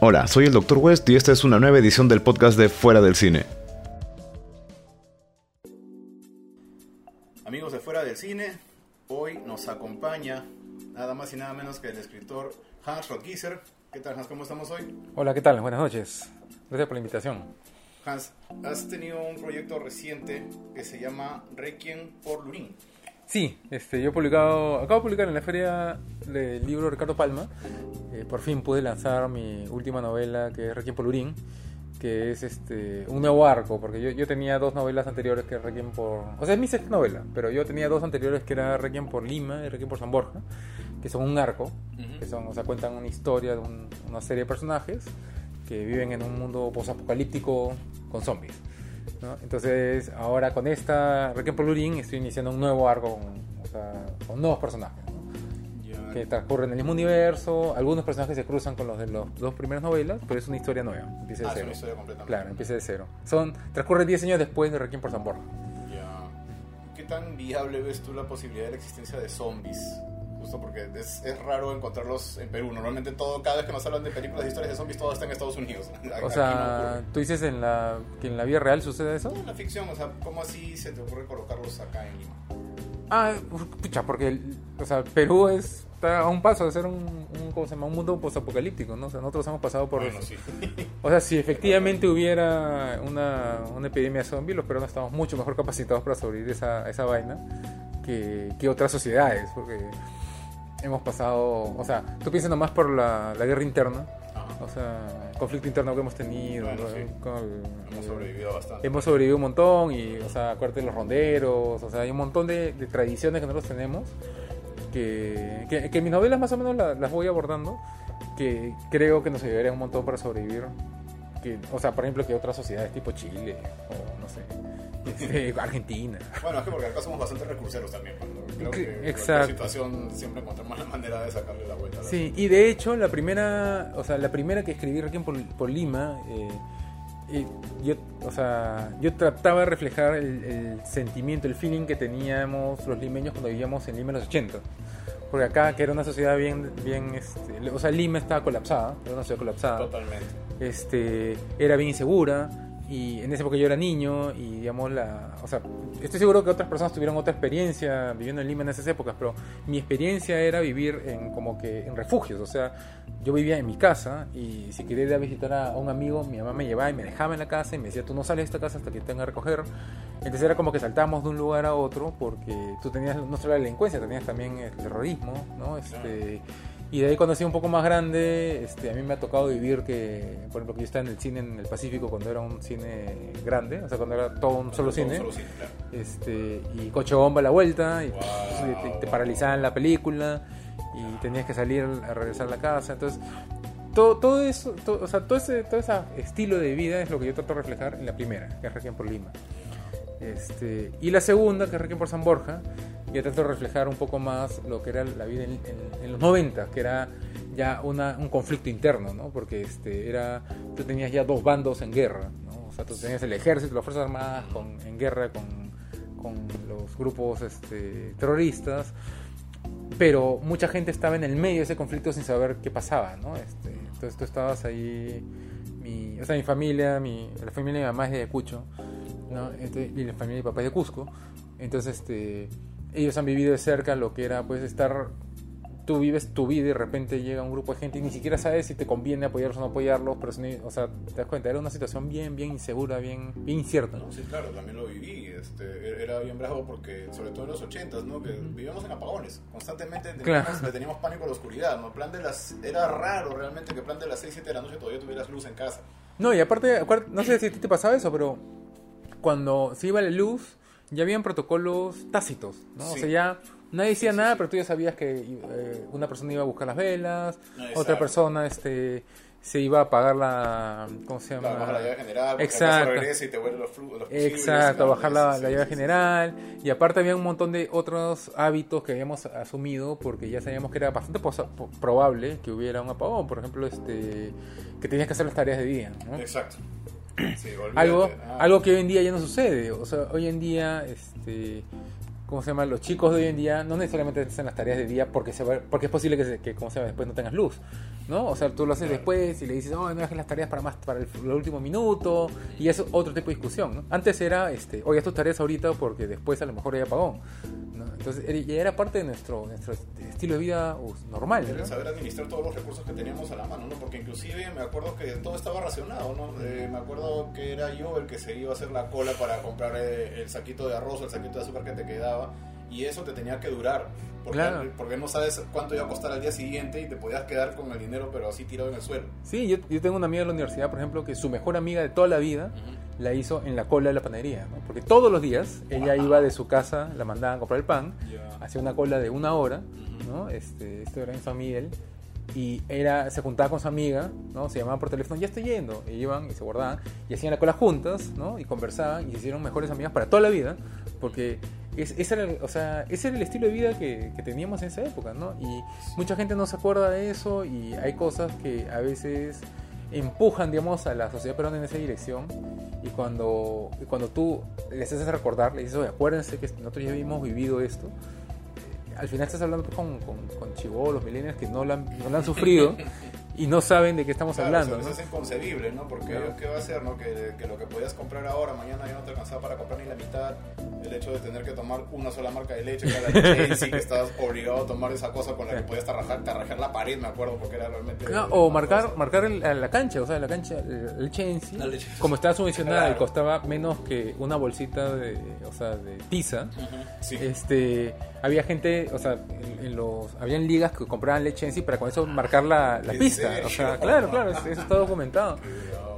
Hola, soy el Dr. West y esta es una nueva edición del podcast de Fuera del Cine. Amigos de Fuera del Cine, hoy nos acompaña nada más y nada menos que el escritor Hans Rothgieser. ¿Qué tal Hans? ¿Cómo estamos hoy? Hola, ¿qué tal? Buenas noches. Gracias por la invitación. Hans, has tenido un proyecto reciente que se llama Requiem por Lurín. Sí, este, yo he publicado, acabo de publicar en la feria del libro Ricardo Palma, eh, por fin pude lanzar mi última novela que es Requiem por Lurín, que es este, un nuevo arco, porque yo, yo tenía dos novelas anteriores que Requiem por... O sea, es mi sexta novela, pero yo tenía dos anteriores que era Requiem por Lima y Requiem por San Borja, que son un arco, que son, o sea, cuentan una historia de un- una serie de personajes que viven en un mundo posapocalíptico con zombies. ¿No? Entonces, ahora con esta Requiem por Lurín estoy iniciando un nuevo arco con, o sea, con nuevos personajes. ¿no? que transcurren en el mismo universo. Algunos personajes se cruzan con los de las dos primeras novelas, pero es una historia nueva. Empieza de Ah, es cero. una historia completamente. Claro, empieza de cero. Son, transcurre 10 años después de Requiem por San Borja. ¿Qué tan viable ves tú la posibilidad de la existencia de zombies? Justo porque es, es raro encontrarlos en Perú. Normalmente todo, cada vez que nos hablan de películas de historias de zombies, todo está en Estados Unidos. O no sea, ocurre. tú dices en la, que en la vida real sucede eso. No, en la ficción, o sea, ¿cómo así se te ocurre colocarlos acá en Lima? Ah, pucha, porque o sea, Perú es, está a un paso de ser un, un, ¿cómo se llama? un mundo posapocalíptico, ¿no? O sea, nosotros hemos pasado por Bueno, sí. O sea, si efectivamente hubiera una, una epidemia de zombies, los peruanos estamos mucho mejor capacitados para sobrevivir esa, esa vaina que, que otras sociedades, porque hemos pasado, o sea, tú piensas nomás por la, la guerra interna, Ajá. o sea, el conflicto interno que hemos tenido, Bueno, ¿no? sí. Con Hemos sobrevivido bastante. hemos sobrevivido un montón y, o sea, acuérdate de los ronderos, o sea, hay un montón de, de tradiciones que nosotros tenemos que, que, que mis novelas más o menos la- las voy abordando, que creo que nos ayudarían un montón para sobrevivir. Que, o sea, por ejemplo, que otras sociedades tipo Chile o no sé, este, Argentina. Bueno, es que porque acá somos bastante recurseros también. Creo que Exacto. situación siempre encontramos la manera de sacarle la vuelta. Sí, y de hecho, la primera, o sea, la primera que escribí Requiem por, por Lima, eh, eh, yo, o sea, yo trataba de reflejar el, el sentimiento, el feeling que teníamos los limeños cuando vivíamos en Lima en los 80. Porque acá, que era una sociedad bien, bien, este, o sea, Lima estaba colapsada, era una ciudad colapsada Totalmente. este, era bien insegura y en esa época yo era niño y digamos la, o sea, estoy seguro que otras personas tuvieron otra experiencia viviendo en Lima en esas épocas, pero mi experiencia era vivir en como que en refugios, o sea, yo vivía en mi casa y si quería ir a visitar a un amigo, mi mamá me llevaba y me dejaba en la casa y me decía, tú no sales de esta casa hasta que te venga a recoger. Entonces era como que saltábamos de un lugar a otro porque tú tenías no solo la delincuencia, tenías también el terrorismo, ¿no? Este, y de ahí cuando sea un poco más grande, este, a mí me ha tocado vivir que, por ejemplo, que yo estaba en el cine en el Pacífico cuando era un cine grande, o sea, cuando era todo un solo Todo cine, Solo cine, claro. este, y coche bomba a la vuelta, y Wow. pues, te, te paralizaban la película, y tenías que salir a regresar a la casa, entonces... Todo, todo eso, todo, o sea, todo ese, todo ese estilo de vida es lo que yo trato de reflejar en la primera, que es Requiem por Lima. Este, y la segunda, que es Requiem por San Borja, ya trato de reflejar un poco más lo que era la vida en, en- en los 90, que era ya una, un conflicto interno, ¿no? Porque este, era, tú tenías ya dos bandos en guerra, ¿no? O sea, tú tenías el ejército, las Fuerzas Armadas con, en guerra con, con los grupos este, terroristas, pero mucha gente estaba en el medio de ese conflicto sin saber qué pasaba, ¿no? Este, entonces tú estabas ahí, mi, o sea, mi familia, mi, la familia de mi mamá es de Ayacucho, ¿no? Entonces, y la familia de mi papá es de Cusco, entonces este, ellos han vivido de cerca lo que era pues estar, tú vives tu vida y de repente llega un grupo de gente y ni siquiera sabes si te conviene apoyarlos o no apoyarlos, pero si- o sea, te das cuenta, era una situación bien, bien insegura, bien, bien incierta. No, sí, claro, también lo viví. Este, era bien bravo porque, sobre todo en los 80 ¿no? Que vivíamos en apagones. Constantemente teníamos, Claro. le teníamos pánico a la oscuridad, ¿no? Plan de las, era raro realmente que plan de las 6, 7 de la noche todavía tuvieras luz en casa. No, y aparte, no sé si a ti te pasaba eso, pero cuando se iba la luz, ya habían protocolos tácitos, ¿no? O sea, ya nadie decía Sí, sí, nada, pero tú ya sabías que eh, una persona iba a buscar las velas, Exacto. otra persona este, se iba a apagar la... ¿Cómo se llama? Claro, la llave general, Exacto. acaso regresa y te vuelve los, flu- los fusibles, Exacto, bajar la, la llave general. Y aparte había un montón de otros hábitos que habíamos asumido porque ya sabíamos que era bastante probable que hubiera un apagón. Por ejemplo, este que tenías que hacer las tareas de día. ¿no? Exacto. Sí, algo, algo que hoy en día ya no sucede. O sea, hoy en día, este, ¿cómo se llama? Los chicos de hoy en día no necesariamente hacen las tareas de día porque se va- porque es posible que, se- que ¿cómo se llama? después no tengas luz, ¿no? O sea, tú lo haces después y le dices, oh, no dejes las tareas para más para el, el último minuto y es otro tipo de discusión, ¿no? Antes era, este, oye, haz tus tareas ahorita porque después a lo mejor hay apagón, ¿no? Entonces, ya era parte de nuestro, nuestro estilo de vida uh, normal, ¿no? saber administrar todos los recursos que teníamos a la mano, ¿no? Porque inclusive me acuerdo que todo estaba racionado, ¿no? Eh, me acuerdo que era yo el que se iba a hacer la cola para comprar eh, el saquito de arroz el saquito de azúcar que te quedaba y eso te tenía que durar. Porque, Claro. porque no sabes cuánto iba a costar al día siguiente y te podías quedar con el dinero pero así tirado en el suelo. Sí, yo, yo tengo una amiga de la universidad, por ejemplo, que su mejor amiga de toda la vida la hizo en la cola de la panadería, ¿no? Porque todos los días ella iba de su casa, la mandaban a comprar el pan, Ya. hacía una cola de una hora, ¿no? Este, esto era en San Miguel, y era, se juntaba con su amiga, ¿no? Se llamaban por teléfono, ya estoy yendo, y iban y se guardaban, y hacían la cola juntas, ¿no? Y conversaban, y se hicieron mejores amigas para toda la vida, porque es, ese, era, o sea, ese era el estilo de vida que, que teníamos en esa época, ¿no? Y mucha gente no se acuerda de eso, y hay cosas que a veces empujan, digamos, a la sociedad peruana en esa dirección. Y cuando, cuando tú les haces recordar, les dices, oye, acuérdense que nosotros ya habíamos vivido esto. Al final estás hablando con, con, con chibolos, millennials que no lo han, no lo han sufrido y no saben de qué estamos Claro, hablando. o sea, ¿no? eso es inconcebible, ¿no? Porque Claro. ¿qué va a hacer, no? Que, que lo que podías comprar ahora, mañana ya no te alcanzaba para comprar ni la mitad. El hecho de tener que tomar una sola marca de leche, que era la leche sí, que estabas obligado a tomar esa cosa con la que podías tarrajar, tarrajar la pared, me acuerdo, porque era realmente... Ah, o marcar, marcar el- la cancha, o sea, la cancha, la leche en sí, La leche. como estaba subvencionada y costaba menos que una bolsita de, o sea, de tiza, Ujú, Sí. este había gente o sea en, en los habían ligas que compraban leche en sí para con eso marcar la, la ¿En pista serio? o sea claro claro eso está documentado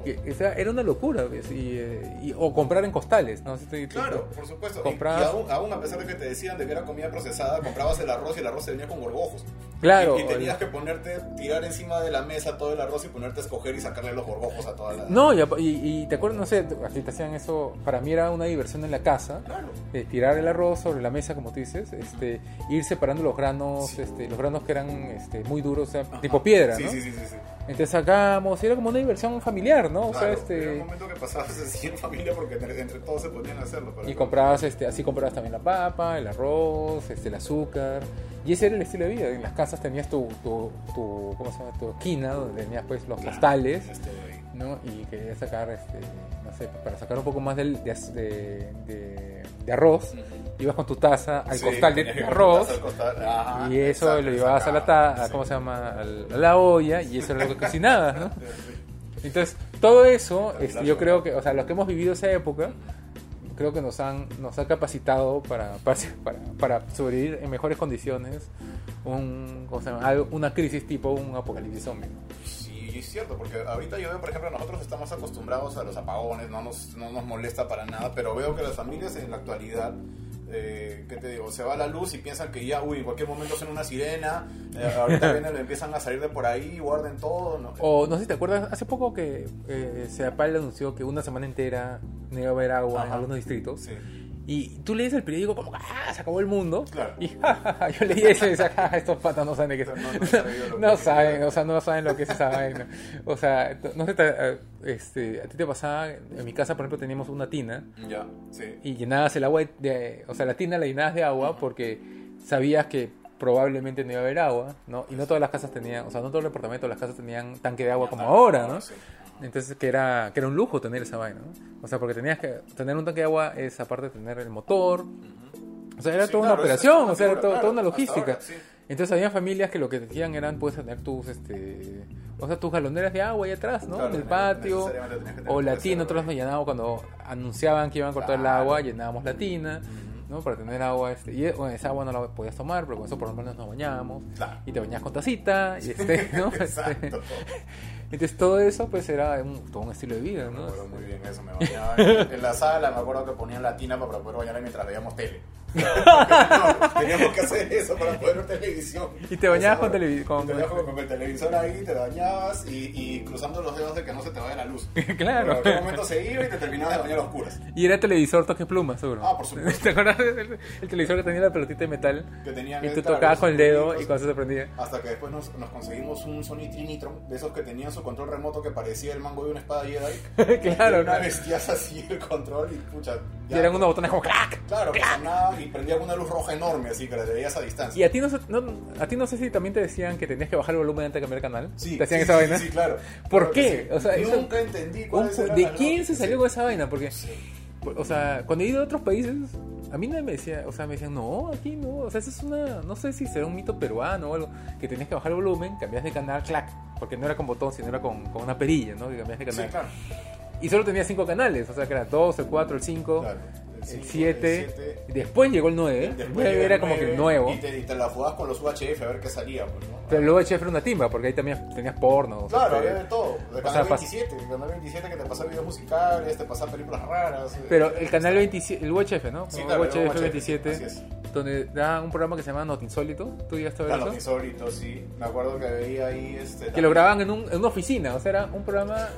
o sea, era una locura ¿ves? y, eh, y- o comprar en costales no si- Claro, por supuesto. Y- Comprabas- Y, aún, aún a pesar de que te decían de que era comida procesada, comprabas el arroz y el arroz se venía con gorgojos. Claro, Y, y tenías que ponerte, tirar encima de la mesa todo el arroz y ponerte a escoger y sacarle los gorgojos a toda la... no y, y- y te acuerdas no sé aquí te hacían eso para mí era una diversión en la casa Claro. eh, tirar el arroz sobre la mesa como tú dices este ir separando los granos este, los granos que eran este, muy duros o sea Ajá. tipo piedra Sí, ¿no? sí, sí, sí, sí. entonces sacábamos y era como una diversión familiar no o sea Claro, este Era un momento que pasabas así en familia porque entre, entre todos se ponían a hacerlo. pero- Y comprabas, este, así comprabas también la papa, el arroz, este, el azúcar. Y ese era el estilo de vida. En las casas tenías tu, tu, tu, ¿cómo se llama? tu esquina donde tenías pues los de ahí. ¿no? Y querías sacar, este, no sé, para sacar un poco más del, de, de, de- de arroz, ibas con tu taza al Sí, costal de, arroz. tu taza al costal. Ajá, Y eso exacto, lo llevabas a la, sacabas, ta, a- sí. ¿cómo se llama? A la olla y eso era lo que cocinabas, ¿no? Entonces, todo eso, este, yo creo que, o sea, los que hemos vivido esa época, creo que nos han nos ha capacitado para, para, para, sobrevivir en mejores condiciones un, ¿cómo se llama? Una crisis tipo un apocalipsis zombie. Sí, es cierto, porque ahorita yo veo, por ejemplo, nosotros estamos acostumbrados a los apagones, no nos, no nos molesta para nada, pero veo que las familias en la actualidad, eh, ¿qué te digo? Se va la luz y piensan que ya, uy, en cualquier momento suena una sirena, eh, ahorita vienen, empiezan a salir de por ahí, guarden todo. ¿no? O no sé si te acuerdas, hace poco que eh, Seapal anunció que una semana entera no iba a haber agua en Ajá. algunos distritos. Sí. Y tú lees el periódico como, ¡ah! Se acabó el mundo. Claro. Y ja, ja, ja, yo leí eso y decía, "Ja, ja, estos patas no saben de qué No, no, no no saben, o sea, no saben lo que es esa vaina. O sea, no sé, te- eh, este, a ti te pasaba, en mi casa, por ejemplo, teníamos una tina Ya, sí. y llenabas el agua, de, de- o sea, la tina la llenabas de agua porque sabías que probablemente no iba a haber agua, ¿no? Y no todas las casas tenían, o sea, no todos los departamentos, las casas tenían tanque de agua como ahora, ¿no? Sí. Entonces que era, que era un lujo tener esa vaina, ¿no? O sea, porque tenías que tener un tanque de agua es aparte de tener el motor. O sea, era Sí, toda claro, una operación, o sea, era claro, toda una logística. ahora, sí. Entonces había familias que lo que decían eran puedes tener tus este o sea, tus galoneras de agua ahí atrás, ¿no? Claro, en el patio. O la tina, nosotros nos llenábamos cuando anunciaban que iban a cortar el agua, llenábamos la tina. ¿No? Para tener agua, este, y bueno, esa agua no la podías tomar, pero con eso por lo menos nos bañábamos. Claro. Y te bañabas con tacita, y este, ¿no? Este, Exacto. entonces todo eso pues era un, todo un estilo de vida, Me ¿no? acuerdo muy bien eso, me bañaba. En, en la sala me acuerdo que ponían la tina para poder bañarme mientras veíamos tele. No, teníamos que hacer eso para poder ver televisión. Y te bañabas con televi- con- Te con, el televisor ahí, te bañabas y, y cruzando los dedos de que no se te vaya la luz. Claro. En cualquier momento se iba y te terminabas de bañar a oscuras. Y era televisor toque pluma, seguro. Ah, por supuesto. ¿Te acuerdas del el televisor que tenía la pelotita de metal? Que tenían y tú tocabas con el dedo y cuando se prendía. Hasta que después nos, nos conseguimos un Sony Trinitron, de esos que tenían su control remoto que parecía el mango de una espada Jedi. Claro, Y una claro. bestiaza así el control y pucha, Y Ya, eran pues. unos botones como clac. Claro, que sonaba y prendía una luz roja enorme, así que la veías a distancia. Y a ti no, no- a ti no sé si también te decían que tenías que bajar el volumen antes de cambiar de canal. Sí, ¿Te hacían sí, esa sí, vaina? Sí, claro. ¿Por Claro qué? sí. O sea, eso- Nunca entendí Un cuáles fu- eran ¿De quién se salió sí. con esa vaina? Porque, Sí. o sea, cuando he ido a otros países, a mí nadie me decía, o sea, me decían, no, aquí no, o sea, eso es una, no sé si será un mito peruano o algo, que tenías que bajar el volumen, cambias de canal, clac, porque no era con botón, sino era con, con una perilla, ¿no? Que cambias de Sí, canal. claro. Y solo tenía cinco canales, o sea, que era 2, el 4, el 5, Claro. El cinco, 7, el siete. después llegó el 9, el Después 9 llega era el como que el nuevo, Y te, y te la jugabas con los UHF a ver qué salía, pues, ¿no? pero el chef era una timba, porque ahí también tenías porno. Claro, este, había de todo. El canal sea, pas- 27, el canal 27 que te pasaba videos musicales, te pasaba películas raras. eh. Pero el canal 27, el UHF, ¿no? Sí, claro, el UHF UHF, 27, así es. donde da un programa que se llama Not Insólito. ¿Tú ya estabas eso? insólito, sí. Me acuerdo que veía ahí este. Que lo grababan en, un- en una oficina, o sea, era un programa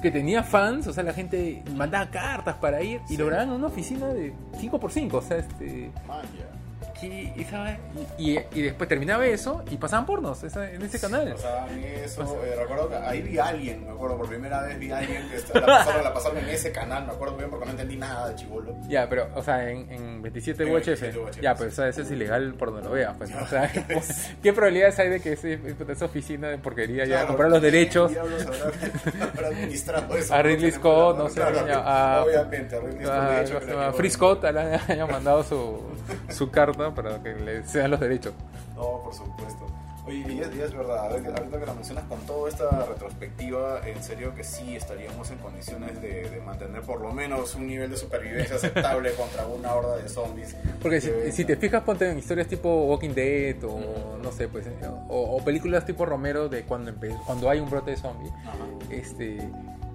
que tenía fans, o sea, la gente mandaba cartas para ir y Sí. lo grababan en una oficina de 5x5, o sea, este... Man. Y, y, ¿sabe? y, y- y después terminaba eso y pasaban pornos esa- en ese canal. Pasaban eso, Pasa- eh, recuerdo que ahí vi a alguien, me acuerdo, por primera vez vi a alguien que la pasaron, la pasaron en ese canal, me acuerdo bien porque no entendí nada de chivolo. Ya, pero, o sea, en, en 27 En UHF, 27 UHF, ya, sí. pues, o sea, eso es ilegal por donde lo veas, pues. O sea, ¿qué probabilidades hay de que ese- esa oficina de porquería ya Claro, comprar los ¿quién derechos habrá, administrado eso? A Ridley Scott, no sé, obviamente, a Ridley Scott. Free Scott le haya mandado su, su carta para que le sean los derechos. No, por supuesto. Oye, y es, y es verdad, ahorita que- lo mencionas con toda esta retrospectiva, en serio que sí estaríamos en condiciones de, de mantener por lo menos un nivel de supervivencia aceptable contra una horda de zombies. Porque si, Que- si te fijas, ponte en historias tipo Walking Dead o no sé, pues, o, o películas tipo Romero de cuando, cuando hay un brote de zombie, Ajá. este,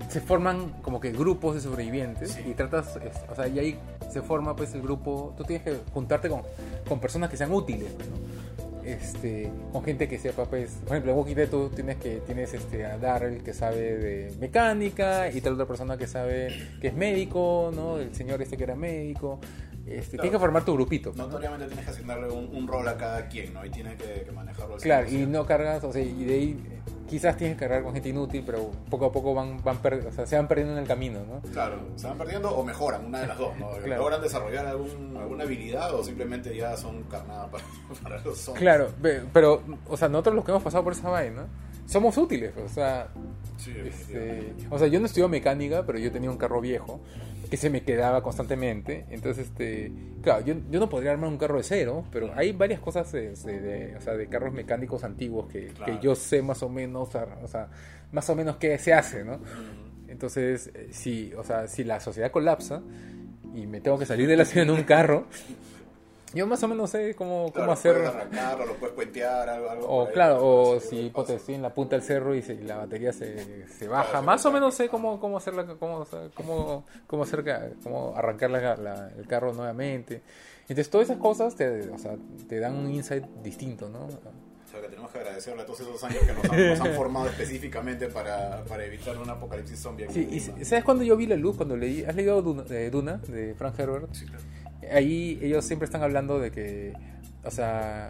se forman como que grupos de sobrevivientes Sí. y tratas, es- o sea, y ahí se forma pues el grupo, tú tienes que juntarte con, con personas que sean útiles, pues, ¿no? Este, con gente que sepa, pues, por ejemplo, en Walking Dead tú tienes que tienes este a Darrell que sabe de mecánica y tal otra persona que sabe que es médico, ¿no? El señor este que era médico. Este, Claro. Tienes que formar tu grupito. pues, ¿no? Notoriamente tienes que asignarle un, un rol a cada quien, ¿no? Y tienes que, que manejarlo al Claro, y 100%. no cargas, o sea, y de ahí quizás tienes que cargar con gente inútil, pero poco a poco van, van o sea, se van perdiendo en el camino, ¿no? Claro, se van perdiendo o mejoran, una de las dos, ¿no? Claro. Logran desarrollar algún, alguna habilidad o simplemente ya son carnada para, para los zombies. Claro, pero, o sea, nosotros los que hemos pasado por esa vaina, somos útiles, o sea, Sí, este, o sea, yo no estudio mecánica, pero yo tenía un carro viejo que se me quedaba constantemente, entonces, este, claro, yo, yo no podría armar un carro de cero, pero hay varias cosas de, de- de- o sea, de carros mecánicos antiguos que, Claro. que yo sé más o menos, o sea, más o menos qué se hace, ¿no? Entonces, eh, si, o sea, si la sociedad colapsa y me tengo que salir de la ciudad en un carro, yo más o menos sé cómo, Claro, cómo hacer. Puedes arrancarlo, lo puedes puentear, algo, algo O ahí, claro, o si cosa. estoy en la punta del cerro y, se- y la batería se, se baja, Claro, más se o menos sé cómo, cómo hacer la, cómo, cómo, cómo hacer cómo arrancar la- la- el carro nuevamente. Entonces todas esas cosas te, o sea, te dan un insight distinto, ¿no? O sea, que tenemos que agradecerle a todos esos años que nos han, nos han formado específicamente para, para evitar un apocalipsis zombie. aquí Sí, en y Lima. ¿sabes cuando yo vi la luz? Cuando leí, ¿has leído Duna, de Duna de Frank Herbert? Sí, claro. Ahí ellos siempre están hablando de que, o sea,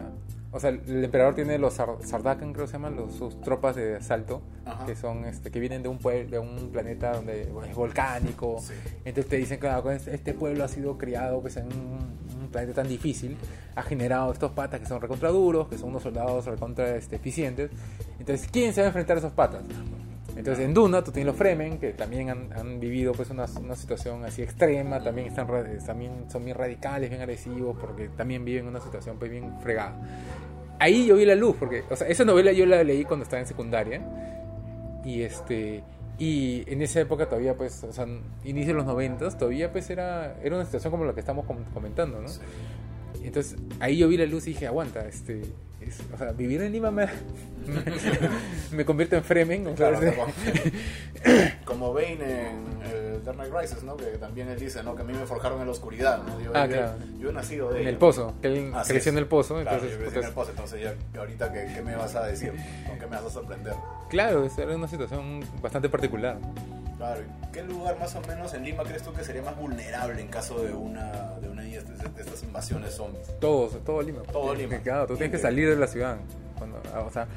o sea, el emperador tiene los Sar- Sardakan, creo que se llaman, los, sus tropas de asalto, Ajá. que son, este, que vienen de un pueblo, de un planeta donde es volcánico. Sí. Entonces te dicen, claro, este este pueblo ha sido criado pues, en un, un planeta tan difícil, ha generado estos patas que son recontra duros, que son unos soldados recontra este, eficientes. Entonces, ¿quién se va a enfrentar a esos patas? Entonces en Duna tú tienes los Fremen que también han, han vivido pues una, una situación así extrema, también están ra- también son bien radicales, bien agresivos porque también viven una situación pues bien fregada. Ahí yo vi la luz porque, o sea, esa novela yo la leí cuando estaba en secundaria y este y en esa época todavía pues, o sea, inicio de los noventas todavía pues era era una situación como la que estamos com- comentando, ¿no? Sí. Entonces ahí yo vi la luz y dije, aguanta, este, es- o sea, vivir en Lima me, me, convierte en Fremen, o Claro, es- como, como Bane en eh, Dark Knight Rises, ¿no? Que también él dice, ¿no? Que a mí me forjaron en la oscuridad, ¿no? Yo, Ah, claro. yo he nacido de en el ello. pozo, que él Así creció es. en el pozo, Claro, entonces, yo crecí puta, en el pozo, entonces ya ahorita ¿qué, qué me vas a decir? ¿Con qué me vas a sorprender? claro, era una situación bastante particular. Claro, ¿y ¿qué lugar más o menos en Lima crees tú que sería más vulnerable en caso de una de una de estas, de estas invasiones zombies? Todo, todo Lima. Todo Lima. Claro, tú tienes que salir de la ciudad. Cuando- ah, o sea,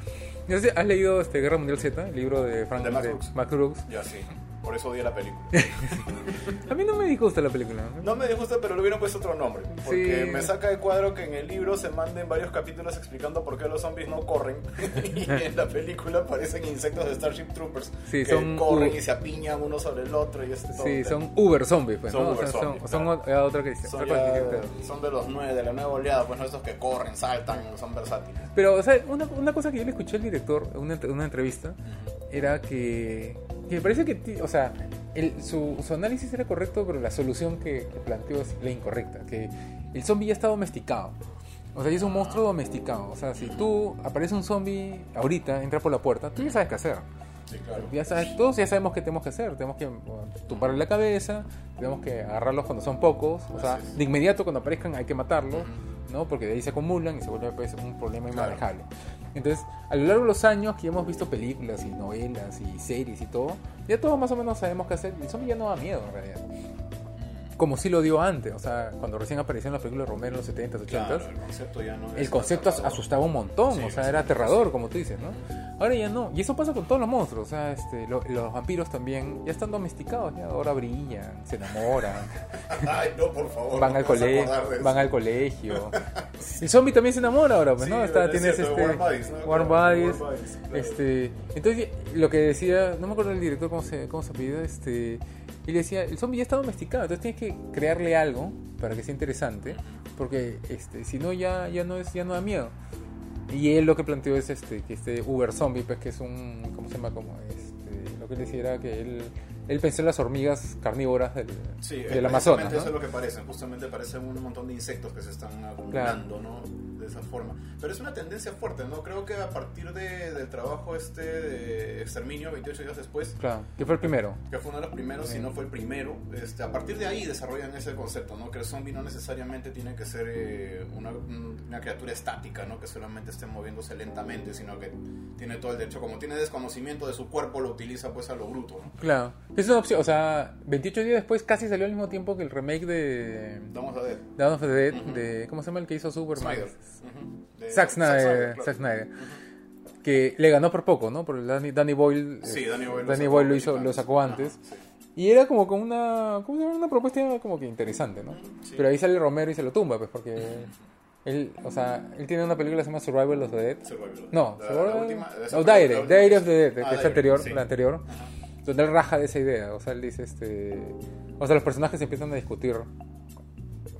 has leído este Guerra Mundial Z, el libro de Frank De Max de Brooks. Max Brooks. Ya sí. Por eso odié la película. A mí no me disgusta la película. No me disgusta, pero le hubieran puesto otro nombre. Porque Sí. me saca de cuadro que en el libro se manden varios capítulos explicando por qué los zombies no corren. y en la película aparecen insectos de Starship Troopers Sí, que son corren y se apiñan uno sobre el otro. Y este todo Sí, son Uber zombies, pues, Son ¿no? O Uber sea, zombies, son, son claro. o- ya otra que Son, ya- son de los nueve, de la nueva oleada, pues no estos que corren, saltan, son versátiles. Pero, o sea, una, una cosa que yo le escuché al director en una, en una entrevista era que, que me parece que, o sea, el- su, su análisis era correcto, pero la solución que, que planteó es la incorrecta, que el zombie ya está domesticado. O sea, ya es un monstruo domesticado. O sea, si tú aparece un zombie ahorita, entra por la puerta, tú ya sabes qué hacer. Sí, claro. Ya sabes, todos ya sabemos qué tenemos que hacer. Tenemos que bueno, tumbarle la cabeza, tenemos que agarrarlos cuando son pocos. O sea, de inmediato cuando aparezcan hay que matarlos, ¿no? Porque de ahí se acumulan y se vuelve pues, un problema Claro. Entonces, a lo largo de los años que hemos visto películas y novelas y series y todo, ya todos más o menos sabemos qué hacer. El zombie ya no da miedo en realidad. Como sí lo dio antes, o sea, cuando recién apareció en la película de Romero en los 70s, 80s. Claro, el concepto ya no El concepto asustaba un montón, Sí, o sea, era aterrador, como tú dices, ¿no? Ahora ya no. Y eso pasa con todos los monstruos, o sea, este, lo- los vampiros también ya están domesticados, ya ahora brillan, se enamoran, Ay, no, por favor. van no al colegio, van al colegio. El zombie también se enamora ahora, pues, Sí, ¿no? Está, es tienes cierto, este Warm Bodies, ¿no? Warm Claro, Bodies, Warm Bodies, claro. este, entonces lo que decía, no me acuerdo el director cómo se cómo se apellida, este, y le decía, el zombie ya está domesticado, entonces tienes que crearle algo para que sea interesante, porque este, si no ya ya no es ya no da miedo. Y él lo que planteó es este que este Uber Zombie, pues que es un ¿cómo se llama? como este, lo que él decía era que él él pensó en las hormigas carnívoras del, Sí, del eh, Amazonas, ¿no? eso es lo que parecen. Justamente parecen un montón de insectos que se están acumulando, ¿no? Esa forma. Pero es una tendencia fuerte, ¿no? Creo que a partir de, del trabajo este de Exterminio, 28 días después, Claro, que fue el primero. que fue uno de los primeros, si Sí. no fue el primero, este, a partir de ahí desarrollan ese concepto, ¿no? Que el zombie no necesariamente tiene que ser eh, una, un- una criatura estática, ¿no? Que solamente esté moviéndose lentamente, sino que tiene todo el derecho, como tiene desconocimiento de su cuerpo, lo utiliza pues a lo bruto, ¿no? Claro, es una opción, o sea, 28 días después casi salió al mismo tiempo que el remake de Vamos a ver. Dawn of the Dead, Ujú. de, ¿cómo se llama el que hizo Superman? Snyder. Ujú. De- Zack Snyder, claro. Zack Snyder. Que le ganó por poco, ¿no? Porque Danny, Danny Boyle, Sí, Danny Boyle lo Danny sacó Boyle lo, antes. hizo, lo sacó antes. Ajá, sí. Y era como con una, ¿cómo se llama? Una propuesta como que interesante, ¿no? Sí. Pero ahí sale Romero y se lo tumba, pues, porque él, o sea, él tiene una película que se llama Survival of the Dead. Survival. No, La- Survival- la última- no, Diary, of the Dead, que Ah, es Diary, anterior, sí. la anterior. Ajá. Donde él raja de esa idea, o sea, él dice, este... O sea, los personajes empiezan a discutir.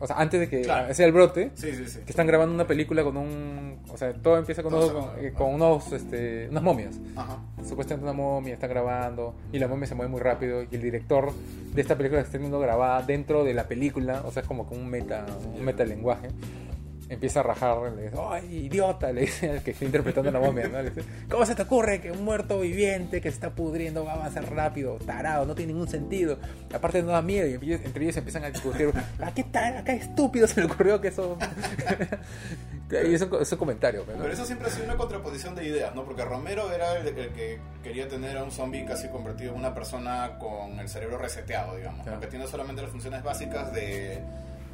O sea, antes de que Claro. sea el brote, Sí, sí, sí. que están grabando una película con un... O sea, todo empieza con, unos, con, eh, con unos, este, unas momias. Ajá. Supuestamente una momia, está grabando y la momia se mueve muy rápido y el director de esta película está siendo grabada dentro de la película, o sea, es como con un meta, un metalenguaje, empieza a rajar, le dice, ¡ay, idiota! Le dice al que está interpretando a la momia, ¿no? Le dice, ¿cómo se te ocurre que un muerto viviente que se está pudriendo va a avanzar rápido? Tarado, no tiene ningún sentido. Aparte no da miedo y entre ellos empiezan a discutir, ¿a qué tal? Acá estúpido se le ocurrió que eso... y es un, es un comentario, ¿no? Pero eso siempre ha sido una contraposición de ideas, ¿no? Porque Romero era el, el que quería tener a un zombie casi convertido en una persona con el cerebro reseteado, digamos, Claro. ¿no? que tiene solamente las funciones básicas de,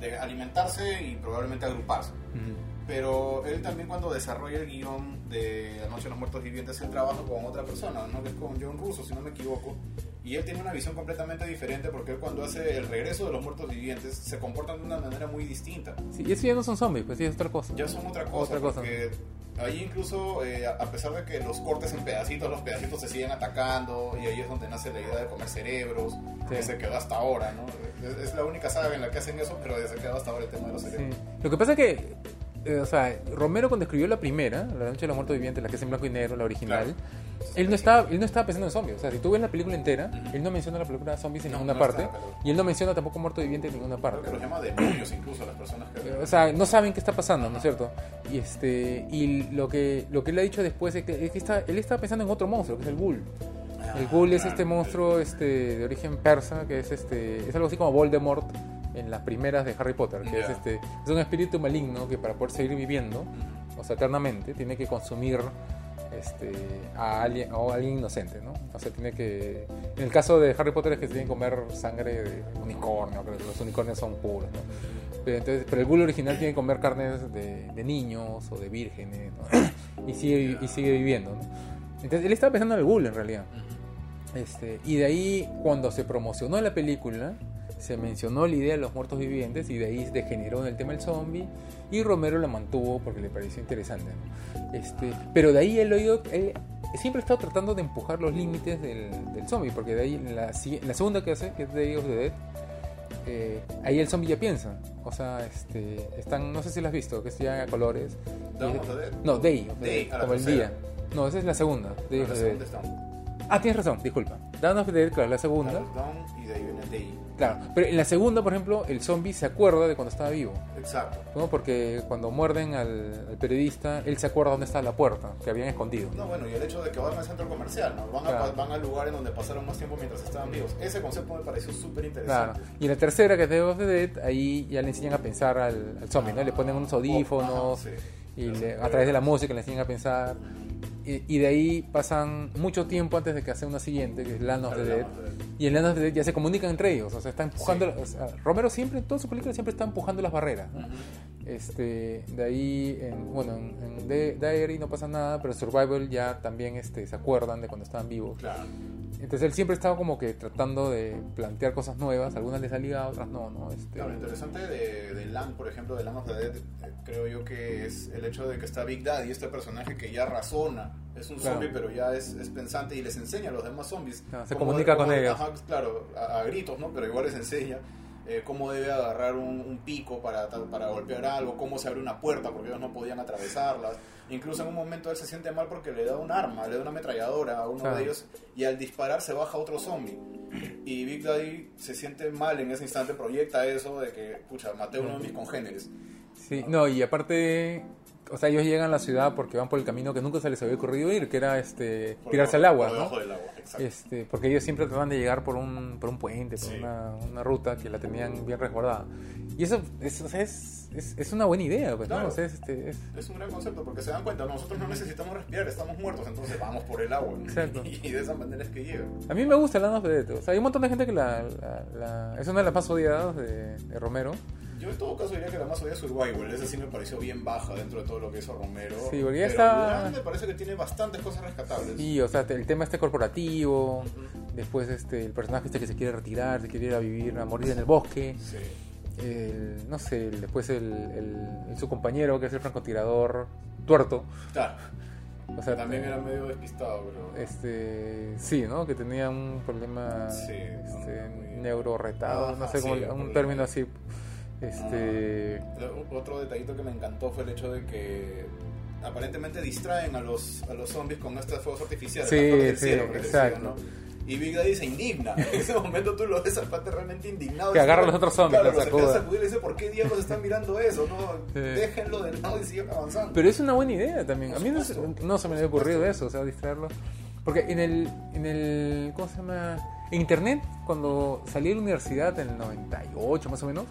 de alimentarse y probablemente agruparse. Ujú. Pero él también cuando desarrolla el guion de La Noche de los Muertos Vivientes, él trabaja con otra persona, ¿no? Que es con John Russo, si no me equivoco. Y él tiene una visión completamente diferente porque él cuando hace el regreso de los muertos vivientes se comportan de una manera muy distinta. Sí, y eso ya no son zombies, pues sí, es otra cosa. Ya son otra cosa. Otra cosa. Porque ahí incluso, eh, a pesar de que los cortes en pedacitos, los pedacitos se siguen atacando y ahí es donde nace la idea de comer cerebros, que se quedó hasta ahora, ¿no? Es, la única saga en la que hacen eso, pero se quedó hasta ahora el tema de los Sí. cerebros. Lo que pasa es que, eh, o sea, Romero cuando escribió la primera, La Noche de los Muertos Vivientes, la que es en blanco y negro, la original, Claro. él, no estaba, él no estaba pensando en zombies. O sea, si tú ves la película entera, él no menciona la película zombies en No, ninguna no parte, está, pero- y él no menciona tampoco muerto viviente en ninguna Creo parte. que los llama demonios incluso a las personas que... O sea, no saben qué está pasando, ¿no es cierto? Y este y lo que lo que él ha dicho después es que, es que está, él está pensando en otro monstruo, que es el ghoul. El ghoul es este monstruo este de origen persa, que es este es algo así como Voldemort en las primeras de Harry Potter, que es Ya. este es un espíritu maligno que para poder seguir viviendo, o sea, eternamente, tiene que consumir este a alguien a alguien inocente, ¿no? O sea, tiene que en el caso de Harry Potter es que se tiene que comer sangre de unicornio, creo que los unicornios son puros, ¿no? Pero, entonces, pero el ghoul original tiene que comer carnes de, de niños o de vírgenes, ¿no? y sigue y sigue viviendo, ¿no? Entonces él estaba pensando en el ghoul en realidad. Este, y de ahí, cuando se promocionó la película, se mencionó la idea de los muertos vivientes y de ahí degeneró en el tema del zombie y Romero la mantuvo porque le pareció interesante. ¿no? Este, pero de ahí él, él siempre ha estado tratando de empujar los límites del, del zombie, porque de ahí la, la segunda que hace, que es Day of the Dead, eh, ahí el zombie ya piensa. O sea, este, están, no sé si lo has visto, que es ya a colores. No, Day, of the Day, Dead, como el día. No, esa es la segunda. Day of the Dead. Ah, tienes razón, disculpa. Dawn of the Dead, claro, la segunda. Dawn y de ahí viene Day. Claro, pero en la segunda, por ejemplo, el zombie se acuerda de cuando estaba vivo. Exacto. ¿no? Porque cuando muerden al, al periodista, él se acuerda dónde está la puerta, que habían escondido. No, bueno, y el hecho de que van al centro comercial, ¿no? Van, a, Claro. van al lugar en donde pasaron más tiempo mientras estaban vivos. Ese concepto me pareció súper Claro. interesante. Y en la tercera, que es Day of the Dead, ahí ya le enseñan a pensar al, al zombie, ¿no? Le ponen unos audífonos Ajá, sí. y le- a través de la música le enseñan a pensar. Y, y de ahí pasan mucho tiempo antes de que hace una siguiente, que es the Land Dead. Y en Land of the Dead ya se comunican entre ellos, o sea, está empujando. Sí. o sea, Romero siempre, en todas sus películas, siempre está empujando las barreras. Este, de ahí, en, bueno, en, en Di- Diary no pasa nada, pero en Survival ya también este, se acuerdan de cuando estaban vivos. Claro. Entonces él siempre estaba como que tratando de plantear cosas nuevas, algunas les salía, otras no, ¿no? Este, Claro, lo interesante de, de Land, por ejemplo, de Land of the Dead, eh, creo yo que es el hecho de que está Big Daddy, este personaje que ya razona, es un Claro. zombie, pero ya es, es pensante y les enseña a los demás zombies. Claro, se comunica de- con ellos. Claro, a, a gritos, ¿no? Pero igual les enseña. eh, cómo debe agarrar un, un pico para, para golpear algo, cómo se abre una puerta porque ellos no podían atravesarlas. Incluso en un momento él se siente mal porque le da un arma, le da una ametralladora a uno Claro. de ellos y al disparar se baja otro zombie. Y Big Daddy se siente mal en ese instante, proyecta eso de que, pucha, maté a uno de mis congéneres. Sí, no, y aparte, o sea, ellos llegan a la ciudad porque van por el camino que nunca se les había ocurrido ir, que era este Por tirarse al debajo- agua, por ¿no? del agua, exacto. Este, porque ellos siempre trataban de llegar por un, por un puente, por Sí. una, una ruta que la tenían bien resguardada. Y eso es, o sea, es, es, es una buena idea, pues, ¿no? Claro. O sea, es, este, es- un gran concepto porque se dan cuenta, nosotros no necesitamos respirar, estamos muertos, entonces vamos por el agua. ¿no? Exacto. Y de esa manera es que llega. A mí me gusta of the Dead. O sea, hay un montón de gente que la, la- la- es una de las más odiadas de, de Romero. Yo en todo caso diría que la más odia es Survival, esa sí me pareció bien baja dentro de todo lo que hizo Romero. Sí, porque ya pero está- me parece que tiene bastantes cosas rescatables. Y, o sea, el tema este corporativo, después este, el personaje este que se quiere retirar, se quiere ir a vivir, a morir en el bosque. Sí. el- no sé, el- después el, el- su compañero que es el francotirador tuerto. Claro, O sea, también era medio despistado, pero... este sí, ¿no? Que tenía un problema Sí, este, no, neuroretado, no sé cómo, sí, le- un término así. Este, Lo- Otro detallito que me encantó fue el hecho de que aparentemente distraen a los, a los zombies con estos fuegos artificiales. Sí, del sí, cielo, exacto. decían, ¿no? Y Big Daddy se indigna. En ese momento tú lo ves al pate realmente indignado. Que agarra a los otros zombies, Claro, los sacudir y dice, ¿por qué diablos están mirando eso? No, Sí. déjenlo de lado y sigan avanzando. Pero es una buena idea también. A mí no, se- no se me había ocurrido eso, o sea, distraerlo. Porque en el, en el, ¿cómo se llama? En internet, cuando salí de la universidad en el 98 más o menos,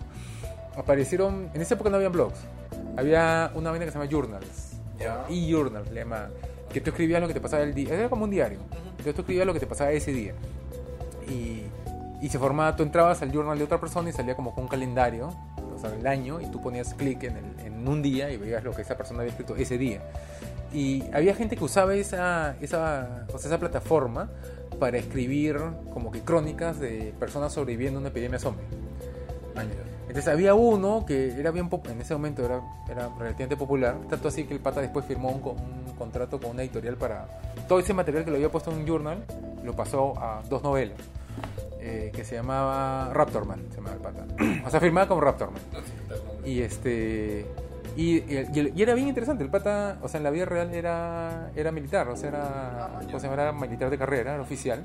aparecieron, en esa época no había blogs, había una vaina que se llama Journals, Ya. e-Journals, le llama, que tú escribías lo que te pasaba el día, era como un diario, entonces tú escribías lo que te pasaba ese día. Y, y se formaba, tú entrabas al journal de otra persona y salía como con un calendario, o sea, el año, y tú ponías clic en, el- en un día y veías lo que esa persona había escrito ese día. Y había gente que usaba esa, esa, o sea, esa plataforma para escribir como que crónicas de personas sobreviviendo a una epidemia zombie. Entonces había uno que era bien en ese momento era, era relativamente popular, tanto así que el pata después firmó un, un contrato con una editorial para todo ese material que lo había puesto en un journal, lo pasó a dos novelas, eh, que se llamaba Raptorman, se llamaba el pata. o sea, firmaba como Raptorman. Y este y, y- y- era bien interesante, el pata, o sea, en la vida real era, era militar, o sea. Era militar de carrera, era oficial.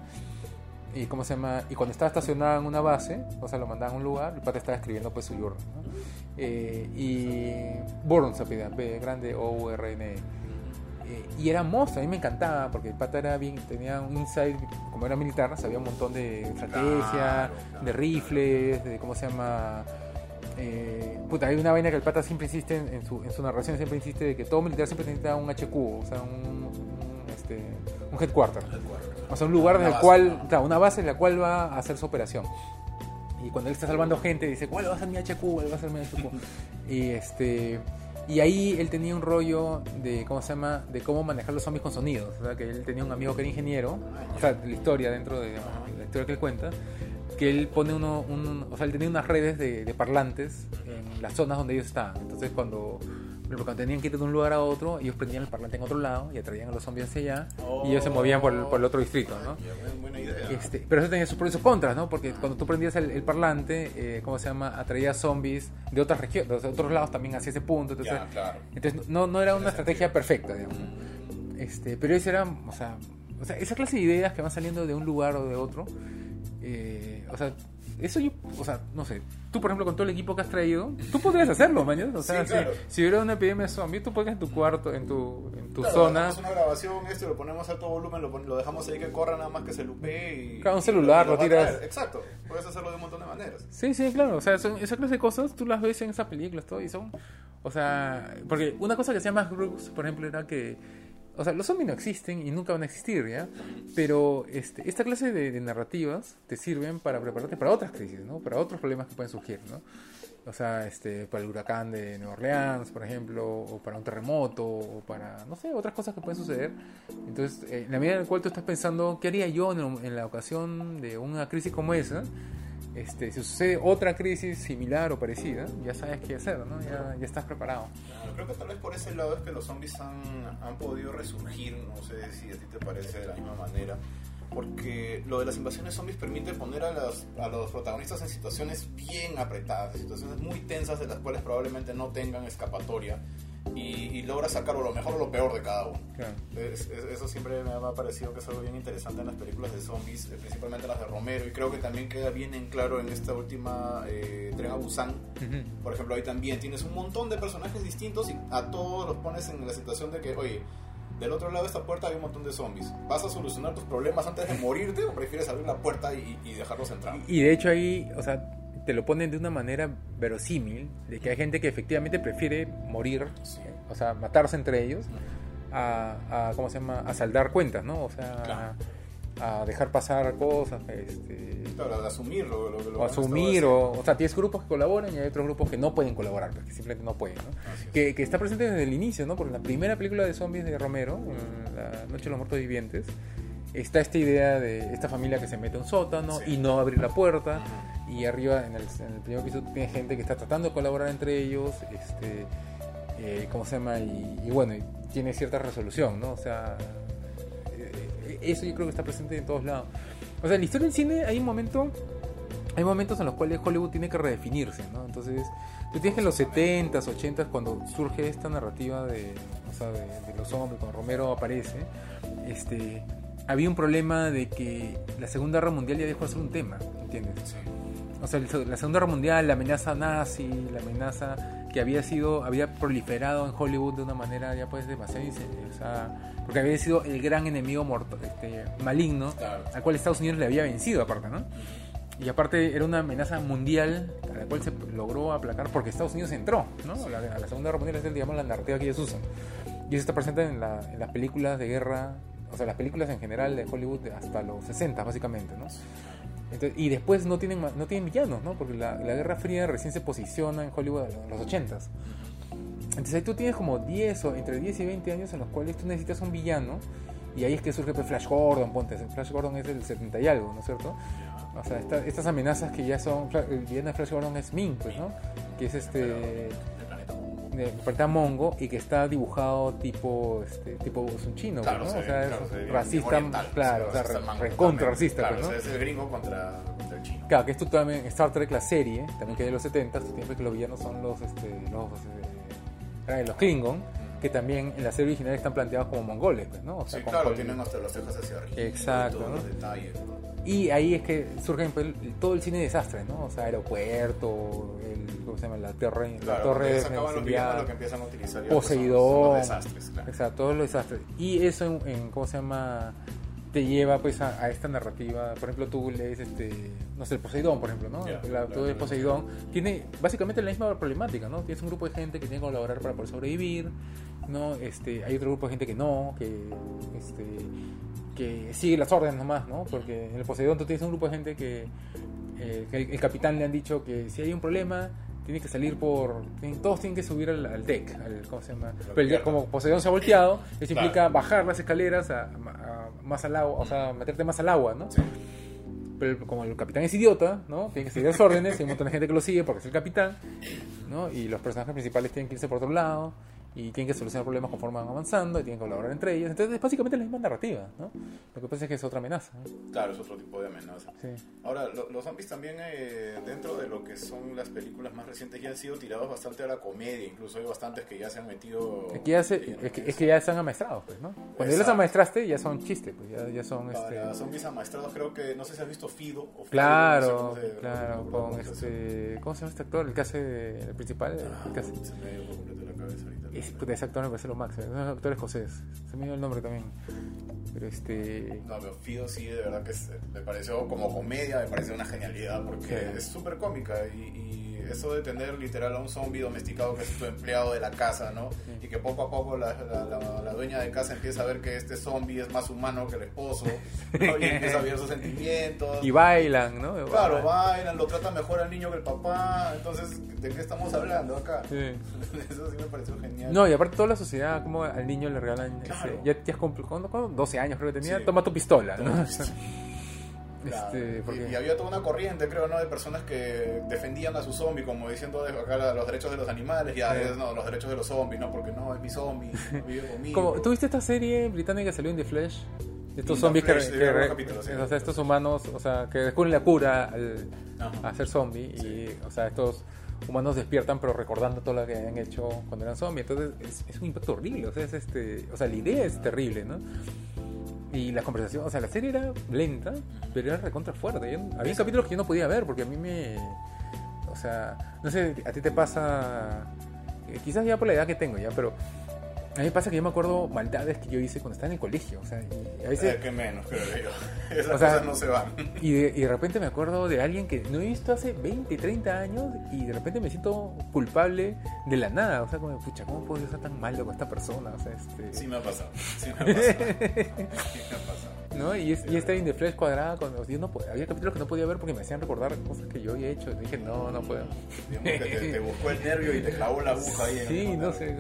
Y cómo se llama, y cuando estaba estacionado en una base, o sea, lo mandaban a un lugar, el pata estaba escribiendo pues su journal, ¿no? Eh, y Burns se B grande O R N E. Eh, y era monstruo, a mí me encantaba porque el pata era bien, tenía un insight, como era militar, sabía un montón de estrategia, Claro, claro, de rifles, de cómo se llama. Eh, puta, hay una vaina que el pata siempre insiste en, en su, en su narración, siempre insiste de que todo militar siempre necesita un HQ, o sea, un, un, este, un headquarter. O sea, un lugar en Una el base, cual, ¿no? claro, una base en la cual va a hacer su operación. Y cuando él está salvando gente, dice, ¿cuál va a ser mi HQ? ¿Cuál va a ser mi HQ? y este. Y ahí él tenía un rollo de, ¿cómo se llama? De cómo manejar los zombies con sonidos. O sea, que él tenía un amigo que era ingeniero, o sea, la historia dentro de la historia que él cuenta, que él pone uno, un, o sea, él tenía unas redes de, de parlantes en las zonas donde ellos estaban. Entonces cuando, ejemplo, cuando tenían que ir de un lugar a otro, ellos prendían el parlante en otro lado y atraían a los zombies hacia allá y ellos se movían por el, por el otro distrito, ¿no? Buena- idea. Este, pero eso tenía sus pros y sus contras, ¿no? Porque cuando tú prendías el, el parlante, eh, ¿cómo se llama? Atraía zombies de otras regiones, de otros lados también hacia ese punto. Entonces, Ya, claro. entonces no, no era una estrategia perfecta, digamos. Este, pero eso era, o sea, o sea, esa clase de ideas que van saliendo de un lugar o de otro, eh, o sea, eso yo, o sea, no sé, tú por ejemplo con todo el equipo que has traído, tú podrías hacerlo, mañana, o sea, Sí, claro. si, si hubiera una epidemia de zombies, tú podrías en tu cuarto, en tu, en tu Claro, zona, hacemos una grabación, esto lo ponemos a alto volumen, lo, pon- lo dejamos ahí que corra nada más que se lupee y. Claro, un celular, y lo tiras. Exacto, puedes hacerlo de un montón de maneras. Sí, sí, claro. O sea, son, esa clase de cosas tú las ves en esas películas, todo, y son. O sea, porque una cosa que hacía Max Brooks, por ejemplo, era que. O sea, los zombies no existen y nunca van a existir, ¿ya? Pero este, esta clase de, de narrativas te sirven para prepararte para otras crisis, ¿no? Para otros problemas que pueden surgir, ¿no? O sea, este, para el huracán de Nueva Orleans, por ejemplo, o para un terremoto, o para, no sé, otras cosas que pueden suceder. Entonces, eh, en la medida en la cual tú estás pensando, ¿qué haría yo en, en la ocasión de una crisis como esa? Este, si sucede otra crisis similar o parecida, ya sabes qué hacer, ¿no? Ya, ya estás preparado. Claro, creo que tal vez por ese lado es que los zombies han, han podido resurgir, no sé si a ti te parece de la misma manera, porque lo de las invasiones zombies permite poner a, las, a los protagonistas en situaciones bien apretadas, situaciones muy tensas de las cuales probablemente no tengan escapatoria y, y logra sacar o lo mejor o lo peor de cada uno. Claro. Es- es- eso siempre me ha parecido que es algo bien interesante en las películas de zombies, eh, principalmente las de Romero, y creo que también queda bien en claro en esta última eh, Tren a Busan, Ujú. por ejemplo, ahí también tienes un montón de personajes distintos y a todos los pones en la situación de que, oye, del otro lado de esta puerta hay un montón de zombies. ¿Vas a solucionar tus problemas antes de morirte o prefieres abrir la puerta y, y dejarlos entrar? Y de hecho ahí, o sea, te lo ponen de una manera verosímil, de que hay gente que efectivamente prefiere morir, Sí. o sea, matarse entre ellos, a, a, ¿cómo se llama? A saldar cuentas, ¿no? O sea, Claro. a, a dejar pasar cosas, este, Claro, asumir lo, lo, o asumir, o, o sea, tienes grupos que colaboran y hay otros grupos que no pueden colaborar, porque simplemente no pueden, ¿no? Así es. Que, que está presente desde el inicio, ¿no? Porque la primera película de zombies de Romero, La Noche de los Muertos Vivientes, está esta idea de esta familia que se mete a un sótano Sí. y no abrir la puerta. Y arriba, en el, en el primer piso, tiene gente que está tratando de colaborar entre ellos, este, eh, ¿cómo se llama? Y, y bueno, y tiene cierta resolución, ¿no? O sea, eh, eso yo creo que está presente en todos lados. O sea, en la historia del cine hay un momento hay momentos en los cuales Hollywood tiene que redefinirse, ¿no? Entonces, tú tienes que en los 70s, 80s, cuando surge esta narrativa de, o sea, de, de los hombres, cuando Romero aparece, este, había un problema de que la Segunda Guerra Mundial ya dejó de ser un tema, ¿entiendes? Sí. O sea, el- la Segunda Guerra Mundial, la amenaza nazi, la amenaza que había sido, había proliferado en Hollywood de una manera ya pues demasiado, o sea, porque había sido el gran enemigo morto, este, maligno, Claro. al cual Estados Unidos le había vencido aparte, ¿no? Y aparte era una amenaza mundial a la cual se logró aplacar porque Estados Unidos entró, ¿no? A la, a la Segunda Guerra Mundial es, digamos, la narrativa que ellos usan. Y eso está presente en, la- en las películas de guerra, o sea, las películas en general de Hollywood hasta los 60, básicamente, ¿no? Entonces, y después no tienen, no tienen villanos, ¿no? Porque la, la Guerra Fría recién se posiciona en Hollywood en los 80s. Entonces ahí tú tienes como 10 o entre 10 y 20 años en los cuales tú necesitas un villano y ahí es que surge pues, Flash Gordon, ponte, Flash Gordon es del 70 y algo, ¿no es cierto? O sea, esta- estas amenazas que ya son, el villano de Flash Gordon es Ming, pues, ¿no? Que es este De planeta Mongo y que está dibujado tipo este tipo es un chino, Claro, ¿no? se o sea, ve, es claro, se bien racista, oriental, claro, o sea, recontra racista, Claro, pues, ¿no? o sea, es el gringo contra, contra el chino. Claro, que esto también Star Trek, la serie, también que de los 70, tú tienes que los villanos son los, este, los, eh, los Klingon, que también en la serie original están planteados como mongoles, pues, ¿no? O sea, Sí, claro, con- tienen hasta las cejas hacia arriba. Exacto, y todos ¿no? los detalles. ¿no? Y ahí es que surge pues, todo el cine de desastre, ¿no? O sea, aeropuerto, el, ¿cómo se llama? La torre, la Claro, torre los incendiada. villanos lo que empiezan a utilizar pues, son- Poseidón. son los desastres, claro. Exacto, todos los desastres. Y eso, en, en- ¿cómo se llama? Te lleva pues a, a esta narrativa. Por ejemplo, tú lees, este, no sé, el Poseidón, por ejemplo, ¿no? La- la- el la- Poseidón tiene básicamente la misma problemática, ¿no? Tienes un grupo de gente que tiene que colaborar para poder sobrevivir, ¿no? Este, hay otro grupo de gente que no, que, este, que sigue las órdenes nomás, ¿no? Porque en el Poseidón tú tienes un grupo de gente que, eh, que el, el capitán le han dicho que si hay un problema tiene que salir por. todos tienen que subir al, al deck, al, ¿cómo se llama? Pero el como Poseidón se ha volteado, eso Claro. implica bajar las escaleras a, a- más al agua, o sea, meterte más al agua, ¿no? Sí. Pero como el capitán es idiota, ¿no? Tiene que seguir las órdenes, hay un montón de gente que lo sigue porque es el capitán, ¿no? Y los personajes principales tienen que irse por otro lado y tienen que solucionar problemas conforme van avanzando y tienen que colaborar entre ellos. Entonces, es básicamente la misma narrativa, ¿no? Lo que pasa es que es otra amenaza. ¿no? Claro, es otro tipo de amenaza. Sí. Ahora, lo- los zombies también, eh, dentro de lo que son las películas más recientes, ya han sido tirados bastante a la comedia. Incluso hay bastantes que ya se han metido. Es que, ya se- es, que, es que ya están amaestrados, pues, ¿no? Cuando ya los Exacto. amaestraste, ya son chistes, pues, ya, ya son este. Para zombies amaestrados, creo que. No sé si has visto Fido. O Fido, Claro, no sé se- claro, con se- este. ¿Cómo se llama este actor? El que hace el principal. Ah, El que hace- se me ha ido por completo la cabeza ahorita. Puta, ese actor me parece lo máximo. Es un actor escocés. Se me dio el nombre también. Pero este. No, pero Fido sí, de verdad que es- me pareció como comedia, me pareció una genialidad porque Sí. es súper cómica y, y eso de tener literal a un zombie domesticado que es tu empleado de la casa, ¿no? Y que poco a poco la, la- la- la dueña de casa empieza a ver que este zombie es más humano que el esposo ¿no? y empieza a ver sus sentimientos. Y bailan, ¿no? Claro, bailan, lo trata mejor al niño que el papá, entonces, ¿de qué estamos hablando acá? Sí. Eso sí me pareció genial. No, y aparte toda la sociedad, como al niño le regalan, Claro. ese- ya, ya has cumplido, ¿cuándo- cuándo? 12 años creo que tenía, Sí. toma tu pistola, ¿no? Claro. este, Y- porque- y, había toda una corriente, creo, ¿no? De personas que defendían a su zombie, como diciendo acá los derechos de los animales, ya Sí. es, no, los derechos de los zombies, ¿no? Porque no, es mi zombie, vive conmigo. Como, ¿Tuviste esta serie británica que salió en The Flash? Estos In zombies que, sí, sí. o sea, estos humanos, o sea, que descubren la cura al, a ser zombie Sí. y, o sea, estos humanos despiertan pero recordando todo lo que habían hecho cuando eran zombies. Entonces es, es un impacto horrible, o sea, es este, o sea, la idea es terrible, ¿no? Y la conversación, o sea, la serie era lenta, pero era recontra fuerte. Yo- había capítulos que yo no podía ver porque a mí me, o sea, no sé, a ti te pasa, eh, quizás ya por la edad que tengo ya, pero a mí me pasa que yo me acuerdo maldades que yo hice cuando estaba en el colegio, o sea, y a veces Eh, que menos, yo. Esas O sea, cosas no se van. y de, y de repente me acuerdo de alguien que no he visto hace 20, 30 años y de repente me siento culpable de la nada. O sea, como, pucha, ¿cómo puedo ser tan malo con esta persona? O sea, este... Sí me ha pasado, sí me ha pasado. Sí me ha pasado. ¿No? Y, es, y esta In the Flesh cuadrada, cuando yo no había capítulos que no podía ver porque me hacían recordar cosas que yo había hecho. Y dije, no, no puedo. Te, te buscó el nervio y te clavó la aguja ahí en el Sí, no sé,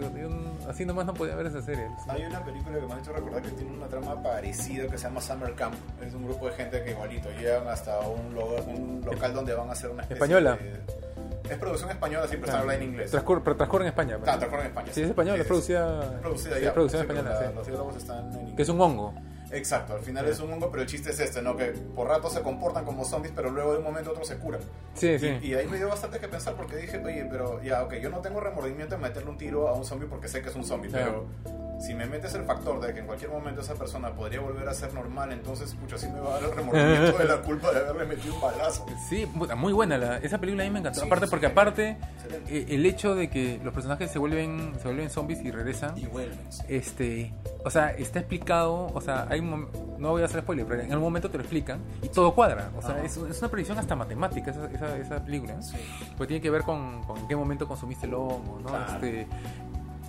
así nomás no podía ver esa serie. Hay una película que me ha hecho recordar que tiene una trama parecida que se llama Summer Camp. Es un grupo de gente que igualito llegan hasta un, lo- un local donde van a hacer una especie ¿Española? de- Es producción española, siempre está hablando en inglés. Transcurre, pero transcurre en España. Ah, transcurre en España. Sí, es española, es Sí, producida, es producida es producción sí, pero española, la- sí. Los están en inglés. Que es un hongo. Exacto, al final es un hongo, pero el chiste es este, ¿no? Que por rato se comportan como zombies, pero luego de un momento a otro se curan. Sí, sí. Y, y ahí me dio bastante que pensar porque dije, oye, pero ya, ok, yo no tengo remordimiento en meterle un tiro a un zombie porque sé que es un zombie, Claro. pero si me metes el factor de que en cualquier momento esa persona podría volver a ser normal, entonces, escucha, sí me va a dar el remordimiento de la culpa de haberle metido un balazo. Sí, muy buena la, esa película a mí me encantó. Sí, aparte sí, porque sí. aparte Excelente. eh, el hecho de que los personajes se vuelven se vuelven zombies y regresan, Y vuelven. sí. este, o sea, está explicado, o sea, hay un mom- no voy a hacer spoiler, pero en algún momento te lo explican y todo cuadra. O sea, es, es una predicción hasta matemática esa, esa, esa película. Sí. Pues tiene que ver con, con en qué momento consumiste el hongo, ¿no? Claro. Este,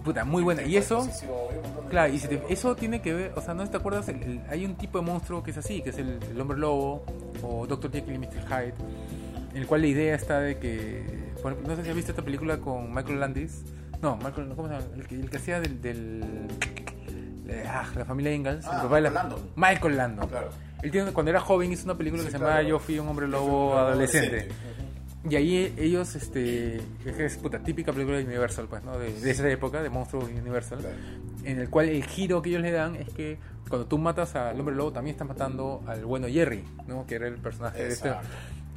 puta, muy buena. Y eso hay un Claro, y si te- eso tiene que ver, o sea, no te acuerdas, el- el- hay un tipo de monstruo que es así, que es el, el hombre lobo o Dr. Jekyll y Mr. Hyde, en el cual la idea está de que, por ejemplo, no sé si has visto esta película con Michael Landis, no, Michael, ¿cómo se llama? El que, que hacía del, del eh, ah, la familia Ingalls, Ah, el papá de la- Michael Landon. Michael Landon. Claro. Él tiene, cuando era joven hizo una película Sí, que se llamaba. Yo fui un hombre lobo adolescente. adolescente. Y ahí ellos, este, es puta, típica película de Universal, pues, ¿no? De, de esa época, de monstruos Universal Claro. en el cual el giro que ellos le dan es que cuando tú matas al hombre lobo también estás matando al bueno Jerry, ¿no? Que era el personaje de este.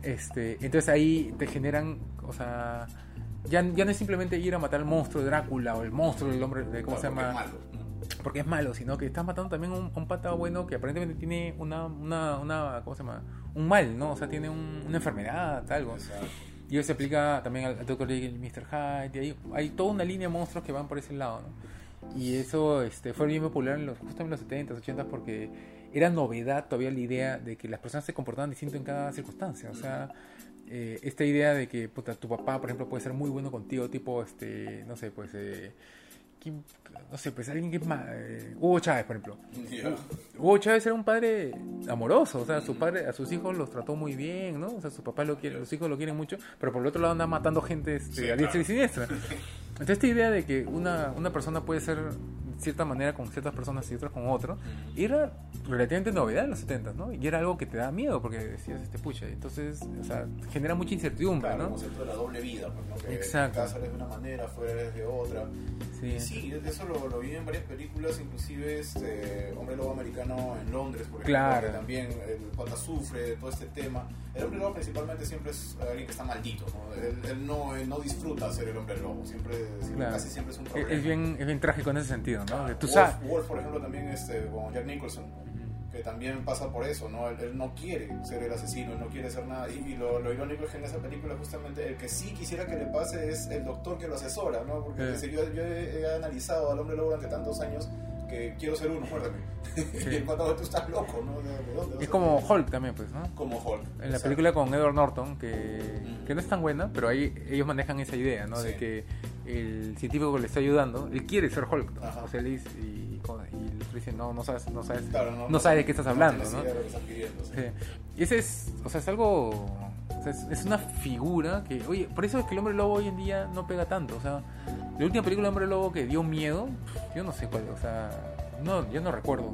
Este. Entonces ahí te generan, o sea, ya, ya no es simplemente ir a matar al monstruo de Drácula o el monstruo del hombre, de, ¿cómo Claro, se llama? Porque es malo, sino que estás matando también a un, un pata bueno que aparentemente tiene una, una, una, ¿cómo se llama? Un mal, ¿no? O sea, tiene un- una enfermedad, algo. Exacto. Y eso se aplica también al, al Dr. Jekyll Mr. Hyde. Y hay, hay toda una línea de monstruos que van por ese lado, ¿no? Y eso este, fue bien popular en los, justo en los 70s, 80s, porque era novedad todavía la idea de que las personas se comportaban distinto en cada circunstancia. O sea, eh, esta idea de que puta, tu papá, por ejemplo, puede ser muy bueno contigo, tipo, este, no sé, pues, eh, quién- no sé, pues alguien que es más... eh, Hugo Chávez, por ejemplo. Hugo Chávez era un padre amoroso, o sea, su padre, a sus hijos los trató muy bien, ¿no? O sea, su papá lo quiere, los hijos lo quieren mucho, pero por el otro lado anda matando gente este, Sí, a diestra y siniestra. Entonces esta idea de que una, una persona puede ser cierta manera con ciertas personas y otras con otro, era relativamente novedad en los 70, ¿no? Y era algo que te da miedo porque decías, este pucha, entonces, o sea, genera mucha incertidumbre, Claro, el ¿no? concepto de la doble vida, pues, Exacto. En casa eres de una manera, afuera eres de otra. Sí. Y sí, eso lo, lo vi en varias películas, inclusive este Hombre Lobo Americano en Londres, por ejemplo, Claro. que también el pata sufre todo este tema. El Hombre Lobo principalmente siempre es alguien que está maldito, ¿no? Él, él no, él no disfruta ser el Hombre Lobo, siempre, siempre- Claro. casi siempre es un problema. es bien, es bien trágico en ese sentido, ¿no? Tú Wolf, sabes... Wolf, por ejemplo, también este, con Jack Nicholson, que también pasa por eso, ¿no? Él, él no quiere ser el asesino, él no quiere ser nada. Y, y lo, lo irónico es que en esa película, justamente, el que sí quisiera que le pase es el doctor que lo asesora, ¿no? Porque dice, yo, yo he, he analizado al hombre lobo durante tantos años que quiero ser uno, muérdeme. y el tú estás loco, ¿no? ¿De, de dónde? Es como? Hulk también, pues, ¿no? Como Hulk. En la película con Edward Norton, que, que no es tan buena, pero ahí ellos manejan esa idea, ¿no? De Sí. que el científico que le está ayudando, él quiere ser Hulk, ¿no? O sea, él dice, y, y el otro dice, no, no sabes, no sabes, Claro, no, sabes de qué estás hablando, ¿no? Sí. Y ese es, o sea, es algo, o sea, es, es una figura que, oye, por eso es que el hombre lobo hoy en día no pega tanto, o sea, la última película de hombre lobo que dio miedo, yo no sé cuál, o sea, no, yo no recuerdo.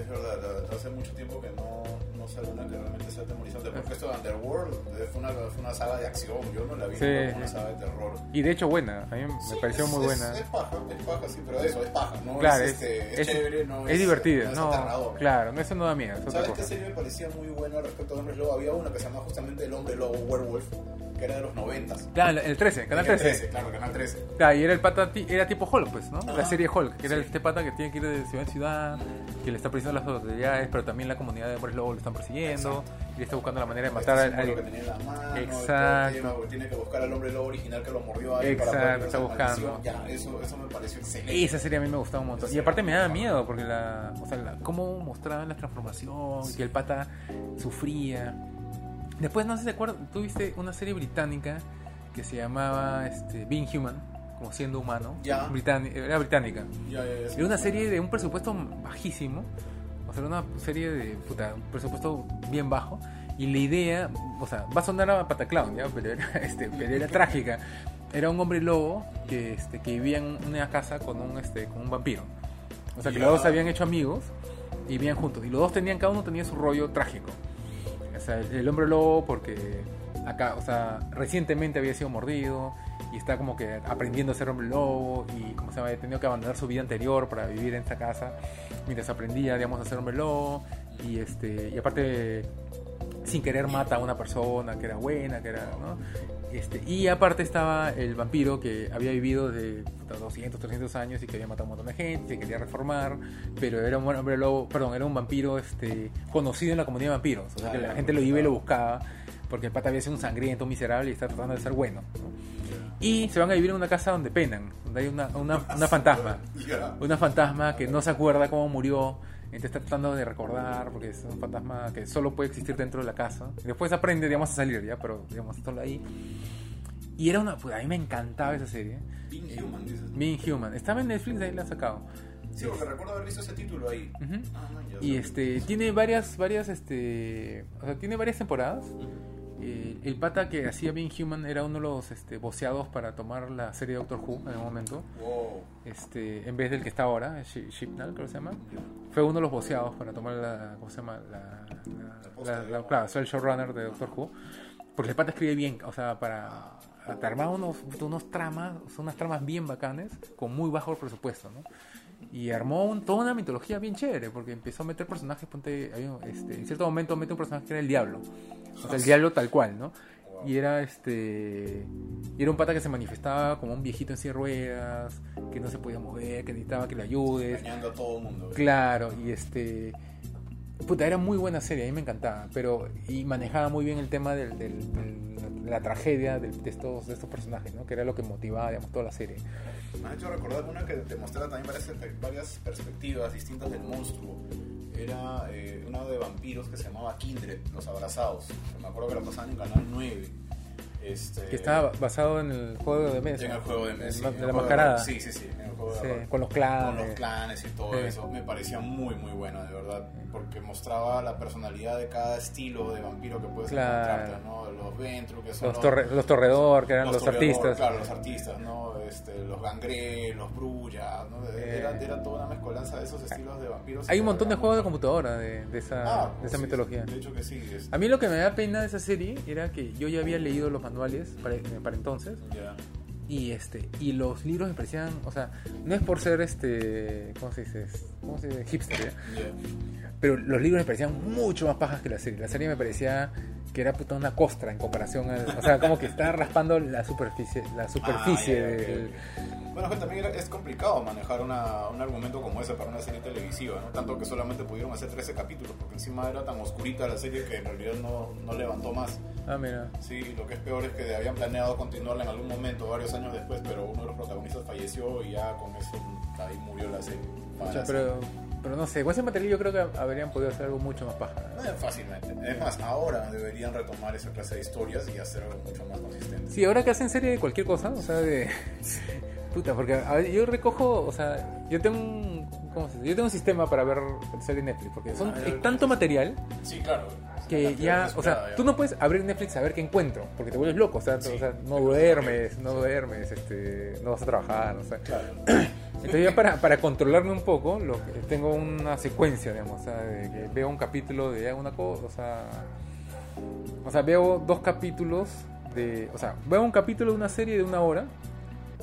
Es, verdad. Hace mucho tiempo que no, no sale una que realmente sea atemorizante. Porque esto de Underworld eh, fue una, fue una saga de acción. Yo no la vi Sí, como una saga de terror. Y de hecho buena, a mí me Sí, pareció es- muy es- buena. Es, paja, es paja, sí, pero eso, es paja. No Claro, es, es, este, es, chévere, no es divertida, no es no, claro, no, eso no da miedo, ¿Sabes qué serie me parecía muy buena respecto a Hombres Lobo? Había una que se llamaba justamente El Hombre Lobo Werewolf, que era de los noventas. Claro, el 13, Canal En el 13. claro, Canal 13. Claro, y era el pata, era tipo Hulk, pues, ¿no? La Ajá. serie Hulk, que era Sí. este pata que tiene que ir de ciudad en ciudad, que le está persiguiendo las autoridades, pero también la comunidad de hombres lobo lo están persiguiendo, y le está buscando la manera de matar Este al... que tenía en la mano, Exacto. tema, tiene que buscar al hombre lobo original que lo mordió ahí Exacto, para poder está buscando. Ya, eso, eso me pareció excelente. Esa serie a mí me gustaba un montón. Y Sí. aparte me daba miedo, porque la, o sea, la- cómo mostraban la transformación, que el pata sufría. Después, no sé si te acuerdas, tú viste una serie británica que se llamaba este, Being Human, como siendo humano. Británi- era británica. Era una serie de un presupuesto bajísimo. O sea, era una serie de puta, un presupuesto bien bajo. Y la idea, o sea, va a sonar a Pataclown, ¿ya? Pero era, este, pero era trágica. Era un hombre lobo que, este, que vivía en una casa con un, este, con un vampiro. O sea, que los dos se habían hecho amigos y vivían juntos. Y los dos tenían, cada uno tenía su rollo trágico. O sea, el hombre lobo porque acá, o sea, recientemente había sido mordido y está como que aprendiendo a ser hombre lobo y como se había tenido que abandonar su vida anterior para vivir en esta casa mientras aprendía, digamos, a ser hombre lobo y este y aparte sin querer mata a una persona que era buena, que era. Este, y aparte estaba el vampiro que había vivido de puta, 200, 300 años y que había matado a un montón de gente, se quería reformar, pero era un hombre lobo, perdón, era un vampiro este, conocido en la comunidad de vampiros, o sea que la gente lo iba y lo buscaba, porque el pata había sido un sangriento, un miserable y está tratando de ser bueno. ¿no? Y se van a vivir en una casa donde penan, donde hay una, una, una fantasma, una fantasma que no se acuerda cómo murió, entonces está tratando de recordar, porque es un fantasma que solo puede existir dentro de la casa. Y después aprende, digamos, a salir, ¿ya? Pero, digamos, solo ahí. Y era una... Pues a mí me encantaba esa serie. Being Human, dices. Being Human. Estaba en Netflix, ahí la han sacado. Sí, porque recuerdo haber visto ese título ahí. Ujú. Ah, man, ya Y este, tiene varias, varias, este... O sea, tiene varias temporadas. Eh, el pata que hacía Being Human era uno de los este, voceados para tomar la serie Doctor Who en el momento. Wow. este, en vez del que está ahora, Shi- Shipnal, creo que se llama, fue uno de los voceados para tomar la, ¿cómo se llama? La, la, la- la- claro, soy el showrunner de Doctor Who, porque el pata escribe bien, o sea, para te armaba unos, unos tramas, son unas tramas bien bacanes, con muy bajo presupuesto, ¿no? Y armó un- toda una mitología bien chévere, porque empezó a meter personajes, ponte, este, en cierto momento mete un personaje que era el diablo, o sea, el diablo tal cual, ¿no? Y era este. Y era un pata que se manifestaba como un viejito en silla de ruedas, que no se podía mover, que necesitaba que le ayudes. A todo el mundo. Claro, y este. Puta, era muy buena serie, a mí me encantaba. Pero. Y manejaba muy bien el tema de la tragedia de, estos, de estos personajes, ¿no? Que era lo que motivaba, toda la serie. Me ha hecho recordar una que te mostraba también varias, varias perspectivas distintas del monstruo. Era eh, una de vampiros que se llamaba Kindred, Los Abrazados. Me acuerdo que la pasaban en Canal 9. Este, Que estaba basado en el juego de mesa. en el juego de Messi. De la mascarada. Sí, sí, sí. en el juego de Sí, rol. con los clanes. Con los clanes y todo Sí. eso. Me parecía muy, muy bueno, de verdad. Porque mostraba la personalidad de cada estilo de vampiro que puedes Claro. encontrarte, ¿no? Los Ventru, que son Los, torre- los Torredor, que eran los, artistas. Claro, los artistas, ¿no? Este, los Gangrel, los Brulla, ¿no? Era, Eh. era toda una mezcolanza de esos estilos de vampiros. Hay un montón de juegos de computadora de, de esa, Ah, de pues esa sí, mitología. De hecho que sí. este, A mí lo que me da pena de esa serie era que yo ya había leído los manuales para, para entonces ya. y este y los libros me parecían, o sea, no es por ser este, ¿cómo se dice? ¿Cómo se dice? Hipster. Ya. pero los libros me parecían mucho más pajas que la serie. La serie me parecía que era puta una costra en comparación al, o sea, como que estaba raspando la superficie, la superficie Ah, ya, del-. Bueno, que también era- es complicado manejar una, un argumento como ese para una serie televisiva, ¿no? Tanto que solamente pudieron hacer 13 capítulos, porque encima era tan oscurita la serie que en realidad no, no levantó más. Ah, mira. Sí, lo que es peor es que habían planeado continuarla en algún momento, varios años después, pero uno de los protagonistas falleció y ya con eso ahí murió la serie. O sea, siempre. pero, pero no sé, con ese material yo creo que habrían podido hacer algo mucho más paja. Fácilmente. Es más, ahora deberían retomar esa clase de historias y hacer algo mucho más consistente. Sí, ahora que hacen serie de cualquier cosa, o sea, de... Puta, porque a ver, yo recojo, o sea, yo tengo un... ¿Cómo se dice? Yo tengo un sistema para ver serie de Netflix, porque son, Ah, es ya, tanto material Sí, claro. que ya, o sea, tú no puedes abrir Netflix a ver qué encuentro, porque te vuelves loco, o sea, Sí. o sea no duermes, no duermes, este, no vas a trabajar, o sea. Claro. Entonces ya para, para controlarme un poco, lo que, tengo una secuencia, digamos, o sea, de que veo un capítulo de una cosa, o sea, o sea, veo dos capítulos de, o sea, veo un capítulo de una serie de una hora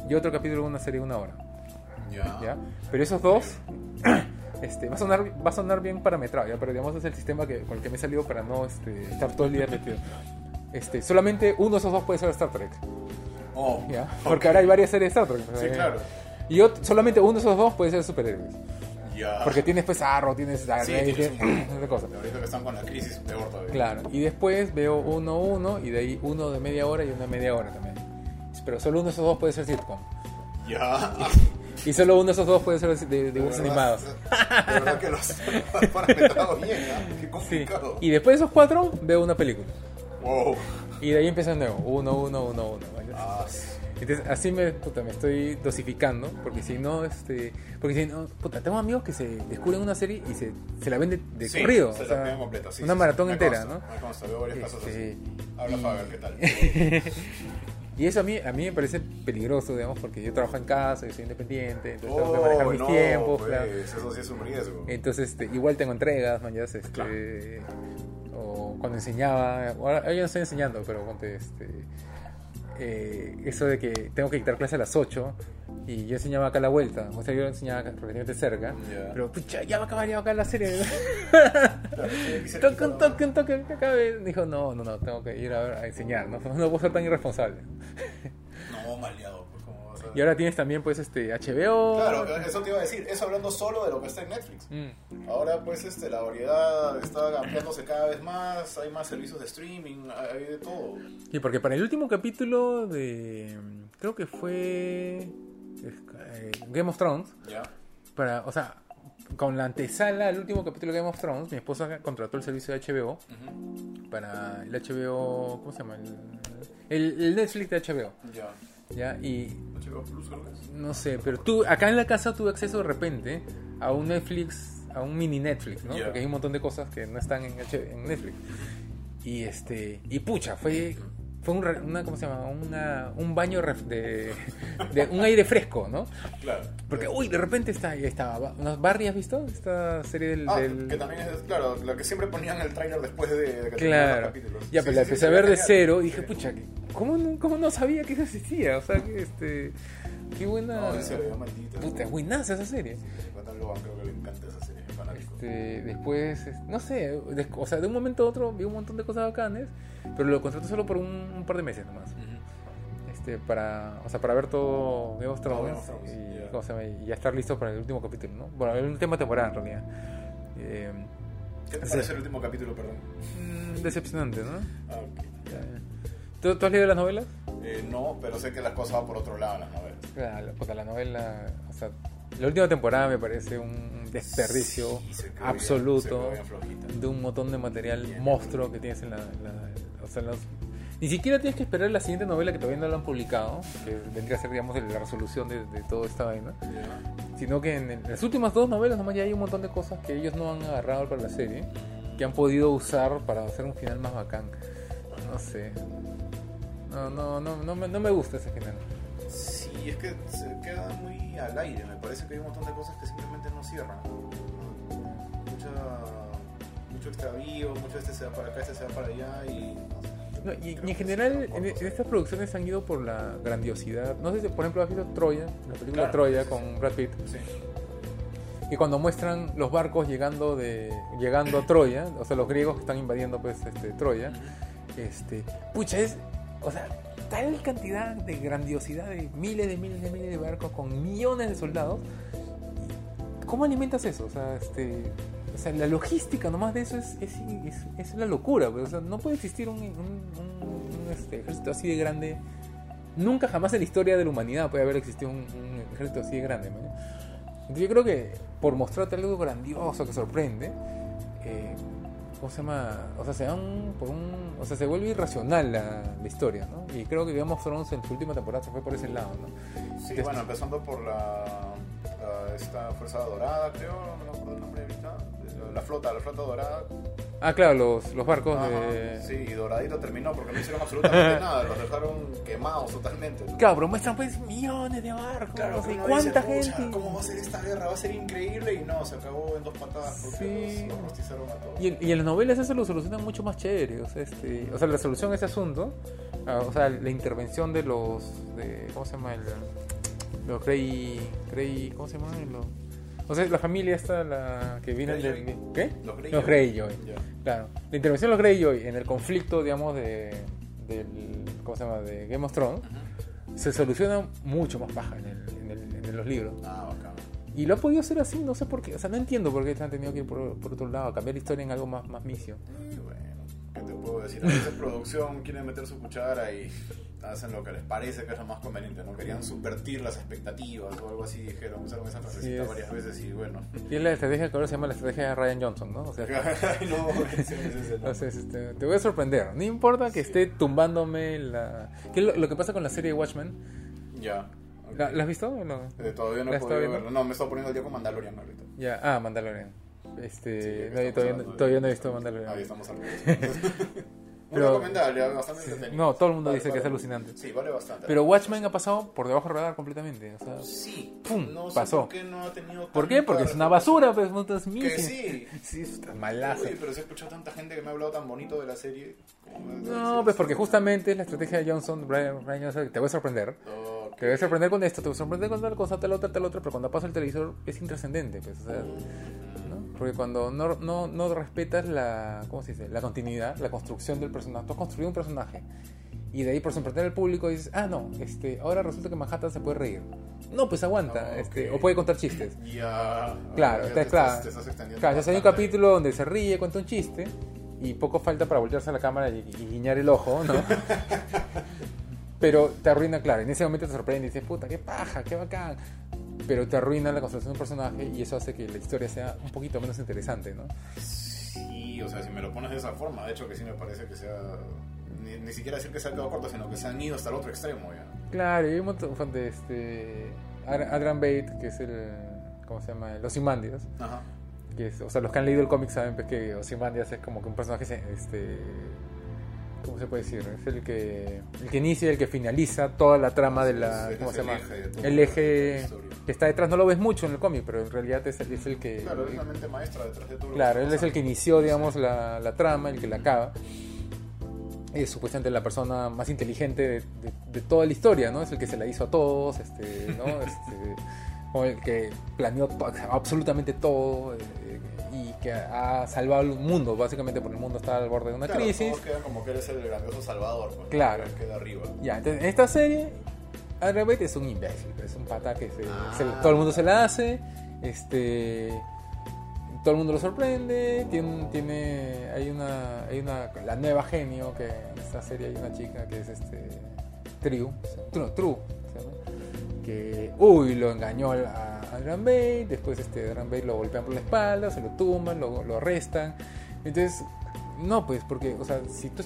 y otro capítulo de una serie de una hora, Ya. ¿ya? Pero esos dos, este, va a sonar, va a sonar bien parametrado, ¿ya? Pero digamos es el sistema que, con el que me he salido para no este, estar todo el día metido. Este, solamente uno de esos dos puede ser Star Trek, Oh, ¿ya? Porque ahora hay varias series de Star Trek. Sí, claro. Y ot- solamente uno de esos dos puede ser superhéroes. Ya. Porque tienes pues Arrow, tienes Dark Sí, tienes un tienes montón. esa cosa. Ahorita que están con la crisis, peor todavía. Claro, y después veo uno, uno, y de ahí uno de media hora y uno de media hora también. Pero solo uno de esos dos puede ser sitcom. Ya. Y solo uno de esos dos puede ser de, dibujos animados. De verdad que los has parametrado bien, ¿ah? Qué Sí. complicado. Y después de esos cuatro, veo una película. Wow. Y de ahí empieza de nuevo. Uno, uno, uno, uno. ¿vale? Ah, Entonces, así me, puta, me estoy dosificando, porque si no, este, porque si no, puta, tengo amigos que se descubren una serie y se, se la venden de sí, corrido, Se o la sea, completa, sí, una sí, maratón me entera, consta, ¿no? Me consta, veo varios casos Este, así. Habla y- Faber, ¿qué tal? Y eso a mí, a mí me parece peligroso, digamos, porque yo trabajo en casa, yo soy independiente, entonces tengo que Oh, manejar mis no, tiempos, pues, claro. Eso sí es un riesgo. Entonces, este, igual tengo entregas, mañana, este, Claro. o cuando enseñaba, ahora ya no estoy enseñando, pero ponte, este, eh, eso de que tengo que quitar clase a las 8 y yo enseñaba acá la vuelta, o sea, yo enseñaba relativamente cerca, pero pucha, ya va a acabar, ya va a acabar la serie. Toque, un toque, un toque, que acabe. Dijo, no, no, no, tengo que ir a, ver- a enseñar, no, no puedo ser tan irresponsable. No, maleado, Y ahora tienes también, pues, este, HBO. Claro, eso te iba a decir. Eso hablando solo de lo que está en Netflix. Mm. Ahora, pues, este, la variedad está ampliándose cada vez más. Hay más servicios de streaming, hay de todo. Sí, porque para el último capítulo de. Creo que fue. eh, Game of Thrones. ¿Ya? Para, o sea, con la antesala al último capítulo de Game of Thrones, mi esposa contrató el servicio de HBO para el HBO. ¿Cómo se llama? El, el- el Netflix de HBO. Ya. ¿Ya? Y no sé, pero tú, acá en la casa tuve acceso de repente a un Netflix, a un mini Netflix, ¿no? Porque hay un montón de cosas que no están en, en Netflix. Y este, y pucha, fue, fue un, una, ¿cómo se llama? Una, un baño ref- de, de un aire fresco, ¿no? Claro. Porque, uy, de repente está, estaba, ¿no? ¿Barry has visto? Esta serie del... Ah, del- que también es, claro, la que siempre ponían el tráiler después de, de que terminaban los Claro. capítulos. Ya, Sí, pero sí, la sí, empecé a ver ve de cero y dije, Sí. pucha, ¿cómo no, ¿cómo no sabía que eso existía? O sea, que este... Qué buena... No, en serio, maldita. Puta, buenaza esa serie. Logan creo que le encanta esa serie. Este, después, es- no sé, des- o sea, de un momento a otro vi un montón de cosas bacanes, pero lo contraté solo por un, un par de meses nomás. Este, para, o sea, para ver todo Game of Thrones y, ya. ¿cómo se llama? y ya estar listo para el último capítulo, ¿no? Bueno, el última temporada en realidad. Eh, ¿Qué te parece el último capítulo, perdón? mm, decepcionante, ¿no? Ah, ok. Ya, ya. ¿Tú, tú has leído las novelas? Eh, no, pero sé que las cosas van por otro lado en las novelas. Claro, porque la novela, o sea, la última temporada me parece un desperdicio Sí, bien- absoluto de un montón de material Bien. monstruo que tienes en la, la- o sea, los- Ni siquiera tienes que esperar la siguiente novela que todavía no la han publicado, que vendría a ser, digamos, la resolución de, de toda esta vaina. Sino que en, en las últimas dos novelas nomás ya hay un montón de cosas que ellos no han agarrado para la serie, que han podido usar para hacer un final más bacán. No sé. No, no, no, no, me, no me gusta ese final. Sí, es que se queda muy al aire. Me parece que hay un montón de cosas que simplemente no cierran. Mucha, mucho extravío, mucho este se va para acá, este se va para allá y... no y, y en general, en, estas producciones han ido por la grandiosidad. No sé si, por ejemplo, has visto Troya, la película Claro, Troya sí, con sí. Brad Pitt. Sí. Y cuando muestran los barcos llegando de llegando a Troya, o sea, los griegos que están invadiendo pues este Troya, este, pucha, es, o sea, tal cantidad de grandiosidad de miles de miles de miles de barcos con millones de soldados. ¿Cómo alimentas eso? O sea, este, o sea, la logística nomás de eso es, es, es, es la locura, o sea, no puede existir un, un- un- un, este, ejército así de grande. Nunca jamás en la historia de la humanidad puede haber existido un, un ejército así de grande. ¿no? Entonces yo creo que por mostrarte algo grandioso que sorprende, eh, ¿cómo se llama? O sea, se dan por un, o sea, se vuelve irracional la, la historia, ¿no? Y creo que of Thrones en su última temporada se fue por ese lado, ¿no? Sí, bueno, empezando por la- esta fuerza dorada, creo, no me acuerdo el nombre ahorita. La flota, la flota dorada. Ah, claro, los, los barcos Ajá, de... Sí, y doradito terminó porque no hicieron absolutamente nada, los dejaron quemados totalmente. ¿no? Claro, pero muestran pues millones de barcos, Claro, cuánta dice, "Pucha, gente. ¿Cómo va a ser esta guerra? Va a ser increíble. Y no, se acabó en dos patadas porque Sí. los, los rostizaron a todos. Y en, y en las novelas eso lo solucionan mucho más chévere. O sea, este, o sea la resolución de ese asunto, ah, o sea, la intervención de los. De, ¿Cómo se llama? El, los Grey. Grey ¿Cómo se llama? Los- o sea, la familia esta, la que viene del. ¿Qué? Los Greyjoy. Los Greyjoy. Ya. Claro. La intervención de los Greyjoy en el conflicto, digamos, de. Del, ¿Cómo se llama? De Game of Thrones. Se soluciona mucho más baja en, el, en, el- en los libros. Ah, bacán. Y lo ha podido hacer así, no sé por qué. O sea, no entiendo por qué han tenido que ir por, por otro lado, a cambiar la historia en algo más, más misio. Y bueno, ¿qué te puedo decir? A veces producción quiere meter su cuchara y hacen lo que les parece que es lo más conveniente, ¿no? Querían subvertir las expectativas o algo así, dijeron, usaron esa frasecita es. varias veces y bueno. Y la estrategia que ahora se llama la estrategia de Ryan Johnson, ¿no? O sea, no, ese, ese es el o sea, es, este, te voy a sorprender. No importa que esté tumbándome la... ¿Qué es lo, lo que pasa con la serie Watchmen? Ya. ok. ¿La, la has visto? o no? Eh, todavía no ¿La he podido verlo. No, me he estado poniendo el día con Mandalorian ahorita. Ya, ah, Mandalorian. Sí, Este, que no, todavía, no- todavía no he visto Mandalorian. Ahí estamos al. Muy Pero- recomendable, bastante entretenido. No, todo el mundo Vale, dice que es vale. alucinante. Sí, vale bastante. Pero Watchmen ha pasado por debajo del radar completamente. O sea, Sí, ¡Pum! no sé pasó. por qué no ha tenido ¿Por qué? Porque es una basura, pues, no estás Que sí. Sí, es malazo. Uy, pero se ha escuchado tanta gente que me ha hablado tan bonito de la serie. No, pues porque justamente es la estrategia de Johnson, Brian, Brian Johnson, te voy a sorprender. Ok. Te voy a sorprender con esto, te voy a sorprender con tal cosa, tal otra, tal otra, pero cuando pasa el televisor es intrascendente, pues, o sea, ¿no? Porque cuando no, no, no respetas la, ¿cómo se dice? La continuidad, la construcción del personaje. Tú has construido un personaje y de ahí por sorprender al público dices, ah, no, este, ahora resulta que Manhattan se puede reír. No, pues aguanta, Ah, este, o puede contar chistes. Ya. Claro, está te estás- claro. te estás extendiendo Claro, ya hay un capítulo donde se ríe, cuenta un chiste y poco falta para voltearse a la cámara y, y guiñar el ojo, ¿no? Pero te arruina, claro, en ese momento te sorprende y dices, puta, qué paja, qué bacán. Pero te arruina la construcción de un personaje y eso hace que la historia sea un poquito menos interesante, ¿no? Sí, o sea, si me lo pones de esa forma, de hecho que sí me parece que sea. Ni, ni siquiera decir que se ha quedado corto, sino que se han ido hasta el otro extremo ya. Claro, y hay un montón de este. Ad- Adrian Bate, que es el. ¿Cómo se llama? Los Imandias. Ajá. Que es- o sea, los que han leído el cómic saben pues, que Ozymandias es como que un personaje, se- este, ¿cómo se puede decir? Es el que, el que inicia, el que finaliza toda la trama de la, Es- ¿cómo es se el llama? eje El eje que está detrás, no lo ves mucho en el cómic, pero en realidad es, es el que, Claro, es la mente maestra detrás de todo claro, él es el que inició, digamos, la, la trama, el que la acaba. Es supuestamente la persona más inteligente de, de- de toda la historia, ¿no? Es el que se la hizo a todos, este, ¿no? Este, como el que planeó to- absolutamente todo eh, y que ha salvado el mundo, básicamente porque el mundo está al borde de una Claro, crisis. todos quedan como que eres el grandioso salvador. pues, Claro. que Queda arriba. Ya, entonces en esta serie, Adrian Bate es un imbécil, es un pata que se- Ah. se- todo el mundo se la hace, este, todo el mundo lo sorprende, tiene, tiene hay una, hay una, la nueva genio que en esta serie hay una chica que es este, True, que, uy, lo engañó a Adrian Bate, después este Adrian Bate lo golpean por la espalda, se lo tumban, lo, lo arrestan, entonces No, pues, porque, o sea, si tú,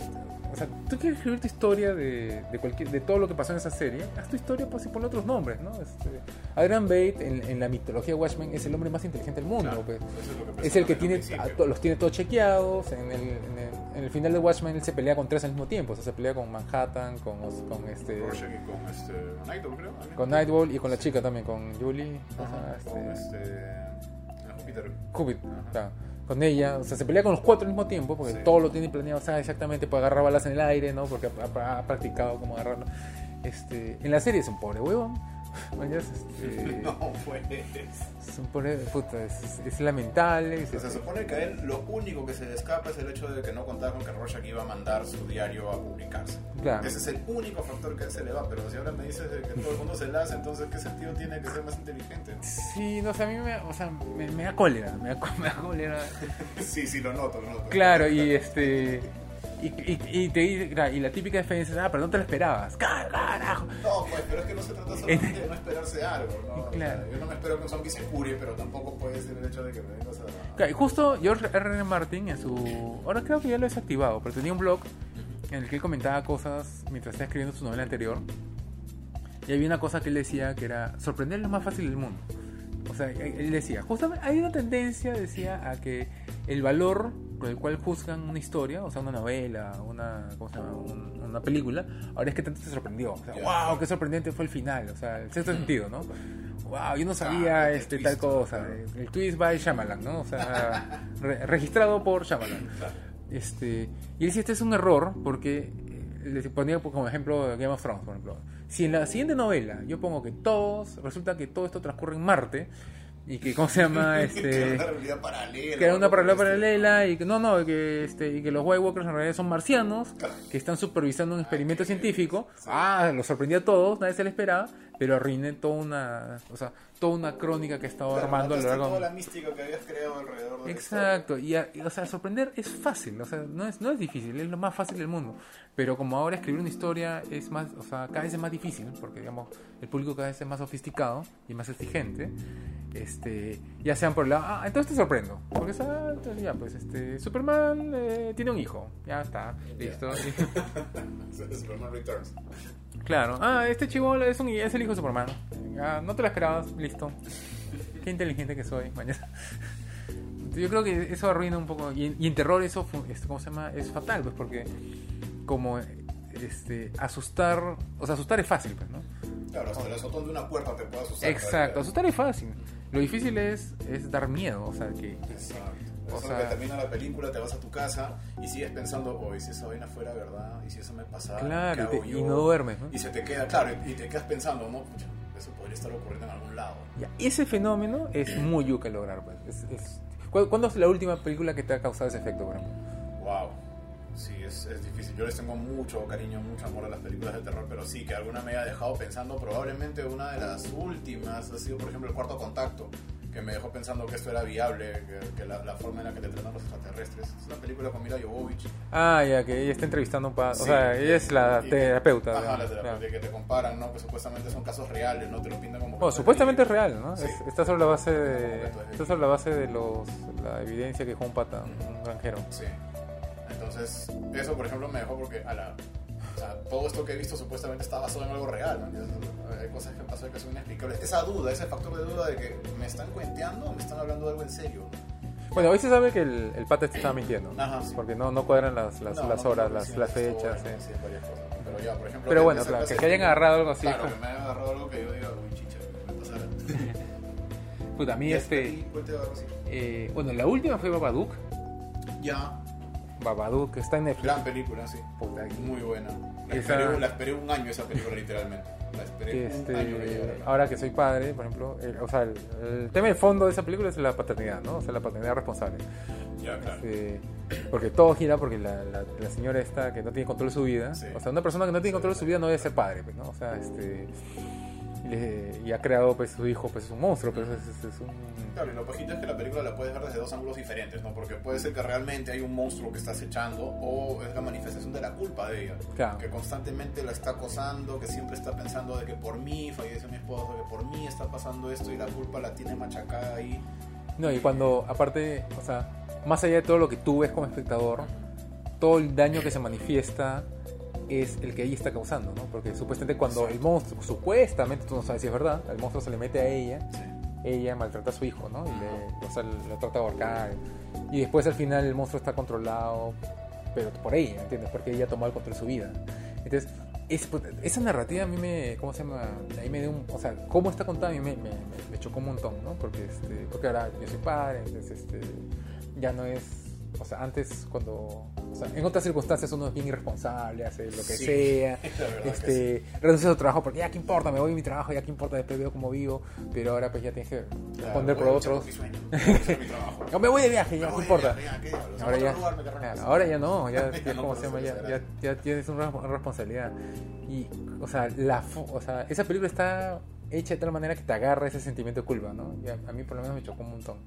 o sea, tú quieres escribir tu historia de, de, cualquier, de todo lo que pasó en esa serie, haz tu historia pues, y ponle otros nombres, ¿no? Este, Adrian Bate, en, en la mitología de Watchmen, es el hombre más inteligente del mundo, Claro, pues. es el que tiene, a los tiene todos chequeados. En el, en, el, en el final de Watchmen él se pelea con tres al mismo tiempo. O sea, se pelea con Manhattan, con, con este. Rorschach y con este Nightwing, creo. también. Con Nightwall y con la chica también, con Julie. o Ajá, sea, con este, este eh, Júpiter. Con ella, o sea, se pelea con los cuatro al mismo tiempo porque Sí. todo lo tiene planeado, exactamente, puede agarrar balas en el aire, ¿no? Porque ha, ha- ha practicado cómo agarrarlo. Este, en la serie es un pobre huevón, mañas, este, No, pues. es un pobre, puta, es, es lamentable. es- O sea, se supone que a él lo único que se le escapa es el hecho de que no contaba con que Rorschach iba a mandar su diario a publicarse. Claro. Ese es el único factor que a él se le va. Pero si ahora me dices que todo el mundo se la hace, entonces ¿qué sentido tiene que ser más inteligente? Sí, no sé, a mí me, o sea, me, me da cólera, me da, me da cólera. Sí, sí, lo noto, lo noto. Claro, y este... Y, y, y te y la típica defensa es, ah, pero no te lo esperabas. ¡Car- ¡Carajo! No, pues, pero es que no se trata solamente de no esperarse algo, ¿no? O sea, Claro. yo no me espero que un zombie se cure, pero tampoco puede ser el hecho de que me vengas a... Claro, y justo George R. R. Martin en su... Ahora creo que ya lo he desactivado, pero tenía un blog en el que él comentaba cosas mientras estaba escribiendo su novela anterior. Y había una cosa que él decía que era sorprender es lo más fácil del mundo. O sea, él decía, justamente hay una tendencia, decía, a que el valor con el cual juzgan una historia, o sea, una novela, una, ¿cómo se llama? Un- una película, ahora es que tanto te sorprendió. O sea, wow, qué sorprendente fue el final. O sea, el sexto sentido, ¿no? Wow, yo no sabía Ah, este, twist, tal cosa. claro. El twist by Shyamalan, ¿no? O sea, re- registrado por Shyamalan. Este, y él decía, este es un error porque eh, le ponía como ejemplo Game of Thrones, por ejemplo. Si en la siguiente novela yo pongo que todos, resulta que todo esto transcurre en Marte y que, ¿cómo se llama? que Este, era una realidad paralela. que era una el paralela y que no, no, que, este, y que los White Walkers en realidad son marcianos que están supervisando un experimento qué científico. sí. Ah, los sorprendió a todos, nadie se lo esperaba, pero arruiné toda una, o sea, toda una crónica que estaba Claro, armando a lo largo. toda la mística que habías creado alrededor de Exacto, y, a- y, o sea, sorprender es fácil, o sea, no es, no es difícil, es lo más fácil del mundo. Pero como ahora escribir una historia es más, o sea, cada vez es más difícil, porque digamos, el público cada vez es más sofisticado y más exigente. Este, ya sean por el lado, ah, entonces te sorprendo, porque ah, entonces ya, pues, este, Superman eh, tiene un hijo, ya está, listo. Superman Returns. Claro, ah, este chivolo es, un, es el hijo de Superman, Ah, no te lo esperabas, listo. Qué inteligente que soy, mañana. Yo creo que eso arruina un poco. Y en, y en terror eso, este, ¿cómo se llama? Es fatal, pues, porque como este, asustar, o sea, asustar es fácil, pues, ¿no? Claro, hasta el azotón de una puerta te puede asustar. Exacto, asustar es fácil. Lo difícil es, es dar miedo, o sea, que... Exacto. O sea- que termina la película, te vas a tu casa y sigues pensando, oh, ¿y si esa vaina fuera verdad? ¿Y si eso me pasara? Claro, ¿Qué y hago te- yo? y no duermes, ¿no? Y se te queda, claro, y te quedas pensando, ¿no? Pucha, eso podría estar ocurriendo en algún lado. Ya, ese fenómeno es muy yuca lograr, pues. Es, es- ¿Cu- ¿Cuándo es la última película que te ha causado ese efecto, por ejemplo? Wow. Sí, es, es difícil. Yo les tengo mucho cariño, mucho amor a las películas de terror, pero sí, que alguna me haya dejado pensando. Probablemente una de las últimas ha sido, por ejemplo, El Cuarto Contacto, que me dejó pensando que esto era viable, que, que la, la forma en la que te tratan los extraterrestres. Es una película con Mila Jovovich. Ah, ya, que ella está entrevistando a un pa... Sí. O sea, ella es la terapeuta. Ajá, digamos, la terapeuta, claro. que te comparan, ¿no? Que supuestamente son casos reales, ¿no? Te lo pintan como... Bueno, supuestamente es real, ¿no? Sí. Es- está sobre la base de... Está sobre la base de los... La evidencia que dejó un pata, un granjero. Sí. Entonces, eso por ejemplo me dejó porque a la, o sea, todo esto que he visto supuestamente está basado en algo real. ¿me entiendes? Hay cosas que pasan que son inexplicables. Esa duda, ese factor de duda de que me están cuenteando o me están hablando de algo en serio. Bueno, hoy se sabe que el, el pata te estaba mintiendo. ¿no? Ajá, sí. Porque no, no cuadran las, las, No, las no, horas, no, las, las fechas. sí. Pero ya, por ejemplo... Pero bueno, claro, que, que hayan agarrado algo así. Claro, como- que me hayan agarrado algo que yo diga, uy, chicha, me. Puta, a mí este... algo así. eh, bueno, la última fue Babadook. Ya, Babadook, que está en Netflix. gran película, sí. Muy buena. La, Esa- esperé, la esperé un año esa película, literalmente. La esperé que, un año que este, llegara. ahora que soy padre, por ejemplo, el- o sea, el, el tema de fondo de esa película es la paternidad, ¿no? O sea, la paternidad responsable. Ya, claro. Este, porque todo gira porque la, la, la señora esta que no tiene control de su vida, Sí. o sea, una persona que no tiene control de su vida no debe ser padre, pues, ¿no? O sea, este le- y ha creado pues su hijo, pues es un monstruo, pues es, es- es un Claro, y lo pajito es que la película la puedes ver desde dos ángulos diferentes, ¿no? Porque puede ser que realmente hay un monstruo que está acechando o es la manifestación de la culpa de ella. Claro. Que constantemente la está acosando, que siempre está pensando de que por mí falleció mi esposo, que por mí está pasando esto y la culpa la tiene machacada ahí. No, y cuando, aparte, o sea, más allá de todo lo que tú ves como espectador, todo el daño que se manifiesta es el que ella está causando, ¿no? Porque supuestamente cuando el monstruo, supuestamente, tú no sabes si es verdad, el monstruo se le mete a ella, Sí. ella maltrata a su hijo, ¿no? Y le, o sea, lo trata de ahorcar. Y después al final el monstruo está controlado, pero por ella, ¿entiendes? Porque ella tomó el control de su vida. Entonces, es- esa narrativa a mí me, ¿cómo se llama? A mí me dio un, o sea, cómo está contada a mí me, me, me- me chocó un montón, ¿no? Porque, este, porque ahora yo soy padre, entonces, este, ya no es, o sea, antes cuando, o sea, en otras circunstancias uno es bien irresponsable, hace lo que Sí, sea, este, renuncia a su trabajo porque ya qué importa, me voy a mi trabajo, ya qué importa, después veo cómo vivo, pero ahora pues ya tienes que Claro, responder por otros. mi sueño, mi. No, me voy de viaje, ya, ¿qué importa? viaje, ya, ¿qué diablos? Ahora ya, lugar claro, ahora no, ya, Ya ya no ¿cómo puedo se llama? Ya, ya, tienes una resp- responsabilidad. Y, o sea, la, o sea, esa película está hecha de tal manera que te agarra ese sentimiento de culpa, ¿no? A, a mí por lo menos me chocó un montón.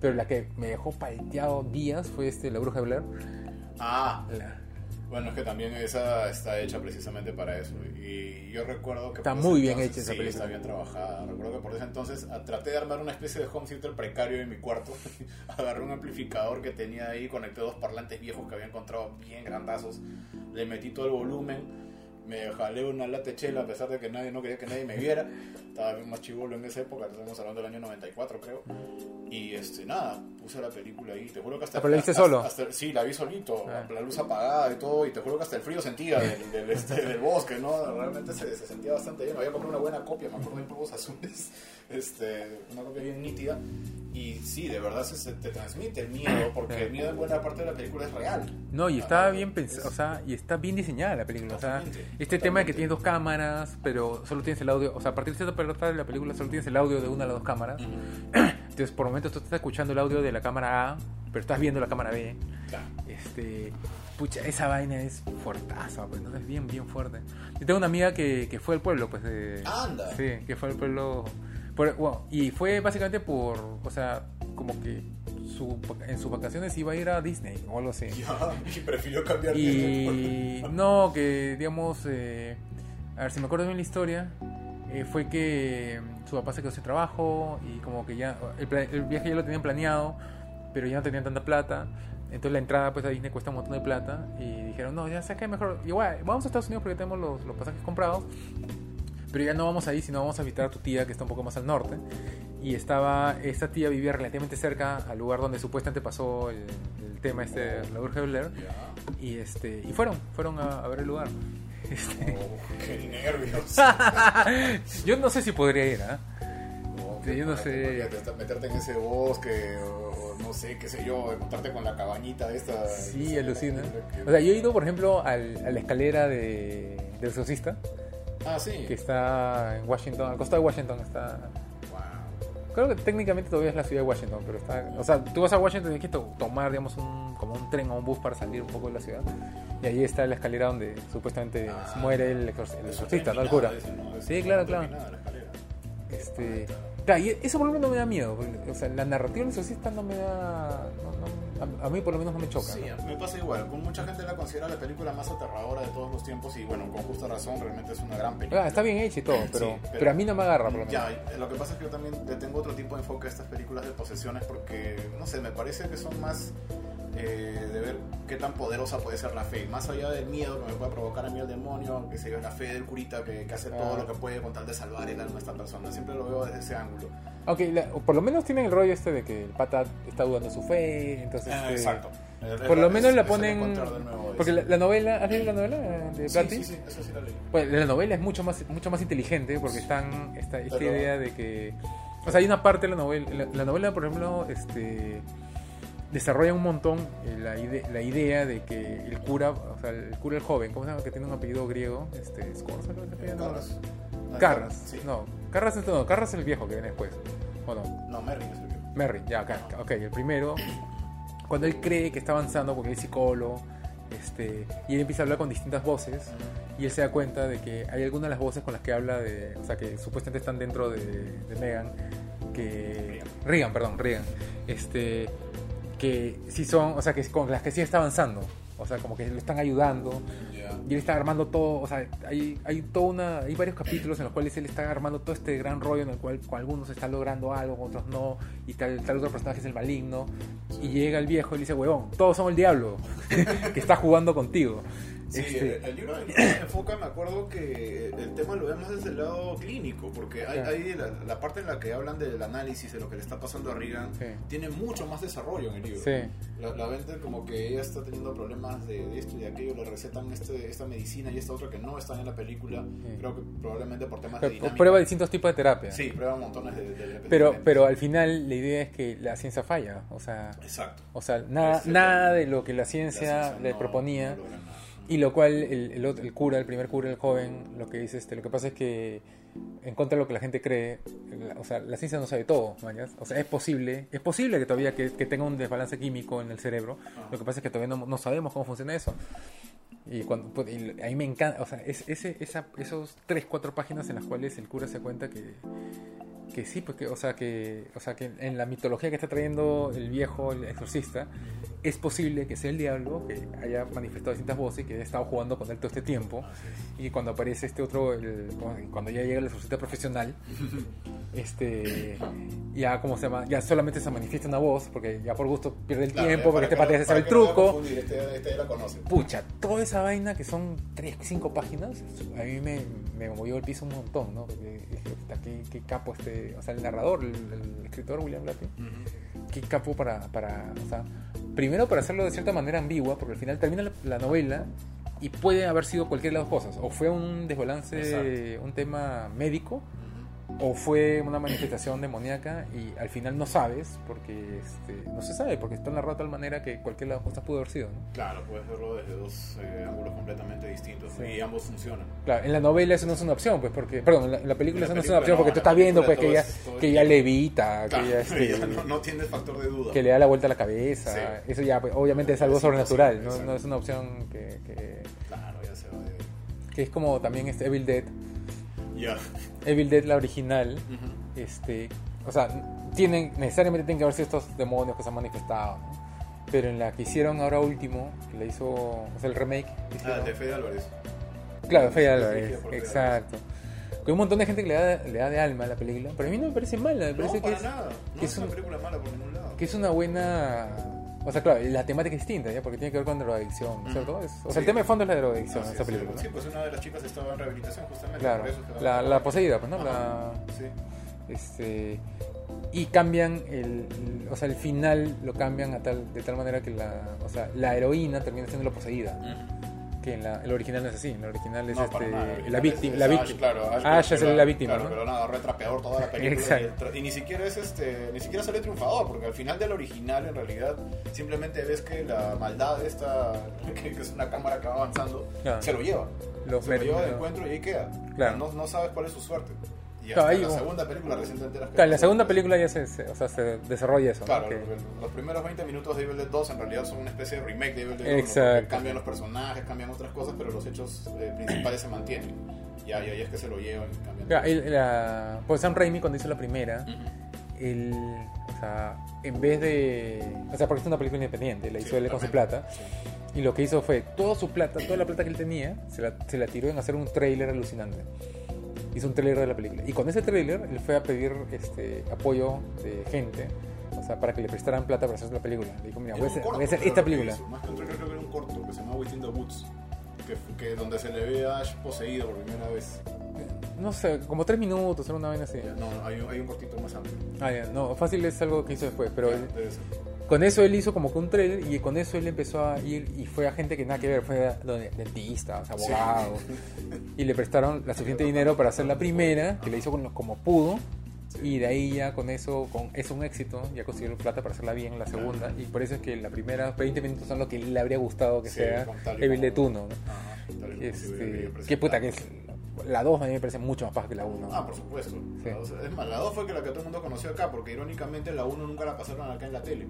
Pero la que me dejó palteado días fue este, La Bruja de Blair. Ah, La- bueno, es que también esa está hecha precisamente para eso. Y yo recuerdo que... Está muy bien entonces- hecha esa sí, película. está bien trabajada. Recuerdo que por ese entonces traté de armar una especie de home theater precario en mi cuarto. Agarré un amplificador que tenía ahí, conecté dos parlantes viejos que había encontrado bien grandazos. Le metí todo el volumen. Me jalé una lata de chela a pesar de que nadie no quería que nadie me viera. Estaba bien más chivolo en esa época, estamos hablando del año 94 creo. Y este, nada, puse la película ahí. Te juro que hasta... ¿Ah, pero la viste solo? hasta- sí, la vi solito, Ah. la luz apagada y todo. Y te juro que hasta el frío sentía del, del, este, del bosque, ¿no? Realmente se, se sentía bastante bien. Había comprado una buena copia, me acuerdo en polvos azules. Este, una copia bien nítida. Y sí, de verdad se, se te transmite el miedo, porque el miedo en buena parte de la película es real. No, y está Ah, bien es- pensado, o sea, y está bien diseñada la película. O sea, Totalmente, este tema de que tienes dos cámaras, pero solo tienes el audio, o sea, a partir de cierta parte de la película solo tienes el audio de una de las dos cámaras. Entonces, por momentos tú estás escuchando el audio de la cámara A, pero estás viendo la cámara B. Claro. Este, pucha, esa vaina es fuertaza, pues, entonces es bien, bien fuerte. Yo tengo una amiga que, que fue al pueblo, pues, de... Anda. Sí, que fue al pueblo... por- bueno, y fue básicamente por, o sea, como que su, en sus vacaciones iba a ir a Disney o algo así. Ya, y prefirió cambiar de Y no, que digamos, eh, a ver si me acuerdo bien la historia, eh, fue que su papá se quedó sin trabajo y como que ya el viaje ya lo tenían planeado, pero ya no tenían tanta plata. Entonces la entrada pues a Disney cuesta un montón de plata y dijeron, no, ya sé que mejor, igual, vamos a Estados Unidos porque tenemos los, los pasajes comprados, pero ya no vamos ahí, sino vamos a visitar a tu tía que está un poco más al norte. Y estaba, esta tía vivía relativamente cerca al lugar donde supuestamente pasó el, el tema este de la Bruja de Blair. Ya. Y este y fueron, fueron a, a ver el lugar. Este, Oh, qué nervios. yo no sé si podría ir, ¿ah? No, Sí, yo no sé. Meterte, en ese bosque, o, no sé, qué sé yo, encontrarte con la cabañita esta. Sí, alucina. Que- O sea, yo he ido, por ejemplo, al- a la escalera de, del exorcista, ah, sí. que está en Washington, al costado de Washington está... Creo que técnicamente todavía es la ciudad de Washington, pero está... O sea, tú vas a Washington y tienes que to- tomar, digamos, un, como un tren o un bus para salir un poco de la ciudad. Y ahí está la escalera donde supuestamente Ah. muere el, exor- el Eso exorcista, ¿no? El cura. ese, ¿no? Sí, claro, claro. Este, claro, y eso por lo menos no me da miedo. porque, O sea, la narrativa del exorcista no me da. no- no- a, a mí por lo menos no me choca. Sí, ¿no? me pasa igual. Con mucha gente la considera la película más aterradora de todos los tiempos y bueno, con justa razón, realmente es una gran película. Ah, está bien hecho y todo, pero, Sí, pero, a mí no me agarra por lo menos. Ya, lo que pasa es que yo también le tengo otro tipo de enfoque a estas películas de posesiones porque, no sé, me parece que son más eh, de ver qué tan poderosa puede ser la fe. Más allá del miedo que me puede provocar a mí el demonio, que se ve la fe del curita que, que hace todo Ah. lo que puede con tal de salvar el alma de esta persona. Siempre lo veo desde ese ángulo. Aunque la- por lo menos tienen el rollo este de que el pata está dudando su fe, entonces... Ah, este, exacto. Por lo menos la es el ponen... nuevo Porque la, la novela... ¿Has leído la novela de Sí, Blatty? sí, sí, eso sí la leí. Pues la novela es mucho más, mucho más inteligente porque están esta, esta Pero- idea de que... O sea, hay una parte de la novela... La, la novela, por ejemplo, este desarrolla un montón eh, la, ide- la idea de que el cura, o sea, el cura el joven, ¿cómo se llama? Que tiene un apellido griego, este, Scorza, apellida, no. Carras. Ah, Carras, Sí. no, Carras es, no, Carras es el viejo que viene después, ¿o no? No, Merrin es el que. Merry, ya, ok, ok, el primero, cuando él cree que está avanzando porque él es psicólogo, este, y él empieza a hablar con distintas voces, y él se da cuenta de que hay algunas de las voces con las que habla de, o sea, que supuestamente están dentro de, de Megan, que Regan, perdón, Regan, este, que sí son, o sea, que con las que sí está avanzando, o sea, como que lo están ayudando, Ya. y él está armando todo, o sea, hay, hay toda una, hay varios capítulos en los cuales él está armando todo este gran rollo en el cual con algunos está logrando algo, con otros no, y tal, tal otro personaje es el maligno, y llega el viejo y le dice, huevón, todos son el diablo. que está jugando contigo. Sí, Este, el, el libro de Lucas enfoca, me acuerdo que el tema lo vemos desde el lado clínico, porque hay, Claro. hay la, la parte en la que hablan del análisis de lo que le está pasando a Regan, Sí. tiene mucho más desarrollo en el libro. Sí. La, la venden como que ella está teniendo problemas de, de esto y de aquello, le recetan este, esta medicina y esta otra que no están en la película, Sí. creo que probablemente por temas de Pero dinámica. prueba distintos tipos de terapia. Sí, prueba montones de, de- de Pero, pero al final la idea es que la ciencia falla. O sea, Exacto. o sea nada, nada de lo que la La ciencia ciencia le no- proponía. no. Y lo cual el, el, el cura, el primer cura, el joven, lo que dice, este, lo que pasa es que en contra de lo que la gente cree, la- o sea, la ciencia no sabe todo, ¿mañas? O sea, es posible, es posible que todavía que, que tenga un desbalance químico en el cerebro. Lo que pasa es que todavía no, no sabemos cómo funciona eso. Y cuando pues, y ahí me encanta, o sea, es, ese, esa, esos tres, cuatro páginas en las cuales el cura se cuenta que que sí, porque, o sea, que, o sea, que en la mitología que está trayendo el viejo, el exorcista, es posible que sea el diablo que haya manifestado distintas voces y que haya estado jugando con él todo este tiempo. Y cuando aparece este otro, el- cuando ya llega el exorcista profesional, este, ya, como se llama? Ya solamente se manifiesta una voz, porque ya por gusto pierde el Claro, tiempo, porque este ya se no- sabe el no truco. confundir, Este, este la conoce. Pucha, toda esa vaina que son 3, 5 páginas, a mí me, me movió el piso un montón, ¿no? Porque dije, "Puta, qué, qué capo este, o sea, el narrador, el, el escritor William Blatty, qué capo para, para, o sea, primero para hacerlo de cierta manera ambigua, porque al final termina la, la novela y puede haber sido cualquier de las dos cosas, o fue un desbalance, Exacto. un tema médico, o fue una manifestación demoníaca y al final no sabes, porque este, no se sabe, porque está narrado de tal manera que cualquier de las cosas pudo haber sido, ¿no? Claro, puedes verlo desde dos eh, ángulos completamente distintos Sí. y ambos funcionan. Claro, en la novela eso no es una opción, pues porque, perdón, en la, en la película En eso no es una opción porque tú estás viendo pues que ella, todo es- que tiempo. levita, Claro, que ella, este, ya no, no tienes factor de duda. que le da la vuelta a la cabeza, Sí. eso ya pues, obviamente es algo sobrenatural, no, es una opción que, que, Claro, ya se va de... que es como también este Evil Dead, Ya. Evil Dead la original, este, o sea, tienen necesariamente tienen que haber sido estos demonios que se han manifestado, ¿no? pero en la que hicieron ahora último, que le hizo, o sea, el remake, que Ah, de Fede Álvarez. Claro, Fede Álvarez, exacto. Con un montón de gente que le da, le da de alma a la película, pero a mí no me parece mala, me No, parece que para es, nada. No que es, es una un- película mala por ningún lado. que es una buena... O sea, claro, la temática es distinta, ¿ya? Porque tiene que ver con drogadicción, Ujú. ¿cierto? Es- o sea, Sí. el tema de fondo es la drogadicción en esa es, película, Sí, ¿no? pues una de las chicas estaba en rehabilitación justamente. Claro, por eso la, no- la poseída, pues, ¿no? Ajá. La, Sí. este, y cambian el, el- o sea, el final lo cambian a tal, de tal manera que la, o sea, la heroína termina siendo la poseída, que en la, el original no es así, en el original es No, este, nada. la víctima, la Ash, víctima. Claro, Ash, Ash es la víctima, Claro, ¿no? pero nada, retrapeador toda la película. Exacto. Y, y ni siquiera es este, ni siquiera sale triunfador, porque al final del original, en realidad, simplemente ves que la maldad esta, que, que es una cámara que va avanzando, Claro. se lo lleva. Los se lo lleva mer- encuentro y ahí queda. Claro. No, no sabes cuál es su suerte. Y Claro, hasta en la como- segunda película recién te enteras que- Claro, la segunda película ya se, o sea, se desarrolla eso, ¿no? Claro, Que- los- primeros 20 minutos de Evil Dead 2 en realidad son una especie de remake de Evil Dead 1. Exacto. Cambian los personajes, cambian otras cosas, pero los hechos eh, principales se mantienen. Y ahí, ahí es que se lo llevan. Claro, el- la, pues Sam Raimi cuando hizo la primera, Ujú. él, o sea, en vez de, o sea, porque es una película independiente, la hizo Sí, él con su plata, Sí. y lo que hizo fue, toda su plata, toda la plata que él tenía, se la, se la tiró en hacer un tráiler alucinante. Hizo un tráiler de la película. Y con ese tráiler, él fue a pedir este, apoyo de gente, o sea, para que le prestaran plata para hacer la película. Le dijo, mira, voy a hacer, corto, voy a hacer esta película. hizo. Más que un trailer, creo que era un corto que se llama Within the Woods. Que, que donde se le ve a Ash poseído por primera vez. No sé, como tres minutos, era una vaina así. No, hay, hay un cortito más amplio. Ah, ya, no, fácil es algo que hizo después, pero Ya. Con eso él hizo como que un trailer y con eso él empezó a ir y fue a gente que nada que ver, fue dentistas, abogados y le prestaron la suficiente dinero para hacer la primera, que le hizo con lo- como pudo. Y de ahí ya con eso, con es un éxito, ya consiguieron plata para hacerla bien la segunda. Y por eso es que la primera 20 minutos son lo que le habría gustado que Sí, sea Evil como- Dead 1, ¿no? Ajá, tal y como se Este, qué puta que es la 2 a mí me parece mucho más paja que la 1. Ah, por supuesto. Sí. La dos- es más, la 2 fue que la que todo el mundo conoció acá, porque irónicamente la 1 nunca la pasaron acá en la tele.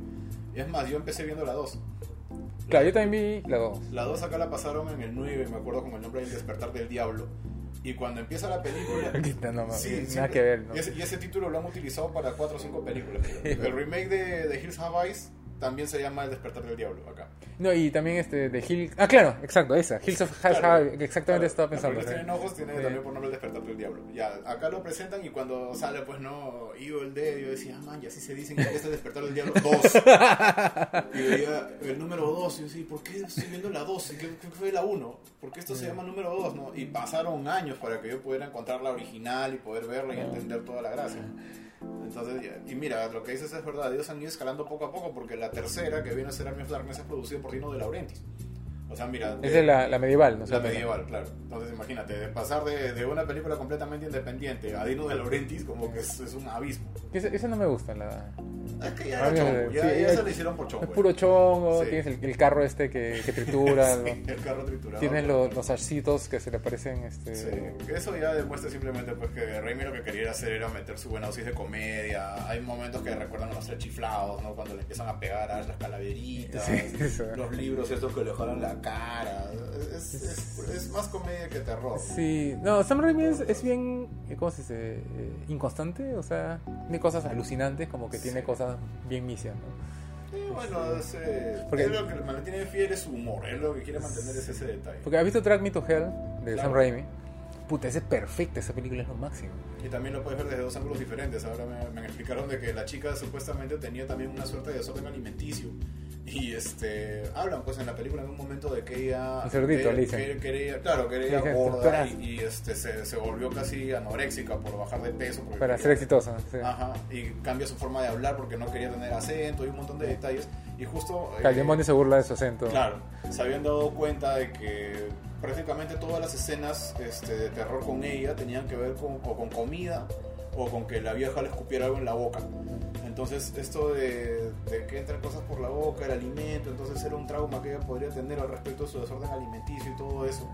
Es más, yo empecé viendo la 2. Claro, yo también vi la 2. La 2 acá la pasaron en el 9, me acuerdo como el nombre del despertar del diablo. Y cuando empieza la película... No, no, Sí, nada siempre- que ver, ¿no? Y ese, y ese título lo han utilizado para 4 o 5 películas. El remake de, de Hills Have Eyes también se llama El despertar del diablo acá. No, y también este de Hill. Ah, claro, exacto, esa. Hills of High Claro, exactamente claro. estaba pensando. Los sí. tienen ojos, tiene Sí. también por nombre El despertar del diablo. Ya, acá lo presentan y cuando sale, pues no, Evil Dead, yo decía, ah, man, y así se dicen que este es el despertar del diablo 2. y veía el número 2, y yo decía, ¿por qué estoy viendo la 2? ¿Qué, qué fue la 1? ¿Por qué esto se llama número 2? ¿no? Y pasaron años para que yo pudiera encontrar la original y poder verla y entender toda la gracia. Entonces, y mira, lo que dices es verdad, ellos han ido escalando poco a poco porque la tercera, que viene a ser Army of Darkness, es producida por Dino de Laurentiis. O sea, mira, Esa es la, la medieval, ¿no? la medieval, claro. Entonces imagínate, de pasar de, de una película completamente independiente a Dino de Laurentiis como que es, es un abismo. Esa, esa no me gusta, la. Es que ya era chongo, ya, sí, ya es- se lo hicieron por chongo. Es puro chongo, Sí. tienes el, el carro este que, que tritura, Sí, ¿no? el carro triturado. tienes los, los arcitos que se le parecen este, Sí, eso ya demuestra simplemente pues que Raimi lo que quería hacer era meter su buena dosis de comedia. Hay momentos que recuerdan a los tres chiflados, ¿no? Cuando le empiezan a pegar a las calaveritas, los libros estos que le jalan la cara. Es, es- es más comedia que terror. Sí, no, Sam Raimi es, es bien, ¿cómo se dice? Eh, inconstante, o sea, tiene cosas alucinantes, como que tiene cosas bien misias, ¿no? Sí, bueno, es, eh, Porque- es lo que le mantiene fiel es su humor, es lo que quiere mantener es ese detalle. Porque has visto Drag Me to Hell de Claro. Sam Raimi. Puta, esa es perfecta, esa película es lo máximo. Y también lo puedes ver desde dos ángulos diferentes. Ahora me, me explicaron de que la chica supuestamente tenía también una suerte de desorden alimenticio. Y este hablan pues en la película en un momento de que ella Un cerdito, que- le dicen. que- quería, claro, que sí, gorda y, y, este se, se volvió casi anoréxica por bajar de peso porque Para quería- ser exitosa, sí. Ajá, y cambia su forma de hablar porque no quería tener acento y un montón de detalles. Y justo. El eh, se burla de su acento. Claro, se habían dado cuenta de que prácticamente todas las escenas este, de terror con ella tenían que ver con, o con comida o con que la vieja le escupiera algo en la boca. Entonces esto de, de que entran cosas por la boca, el alimento, entonces era un trauma que ella podría tener al respecto de su desorden alimenticio y todo eso.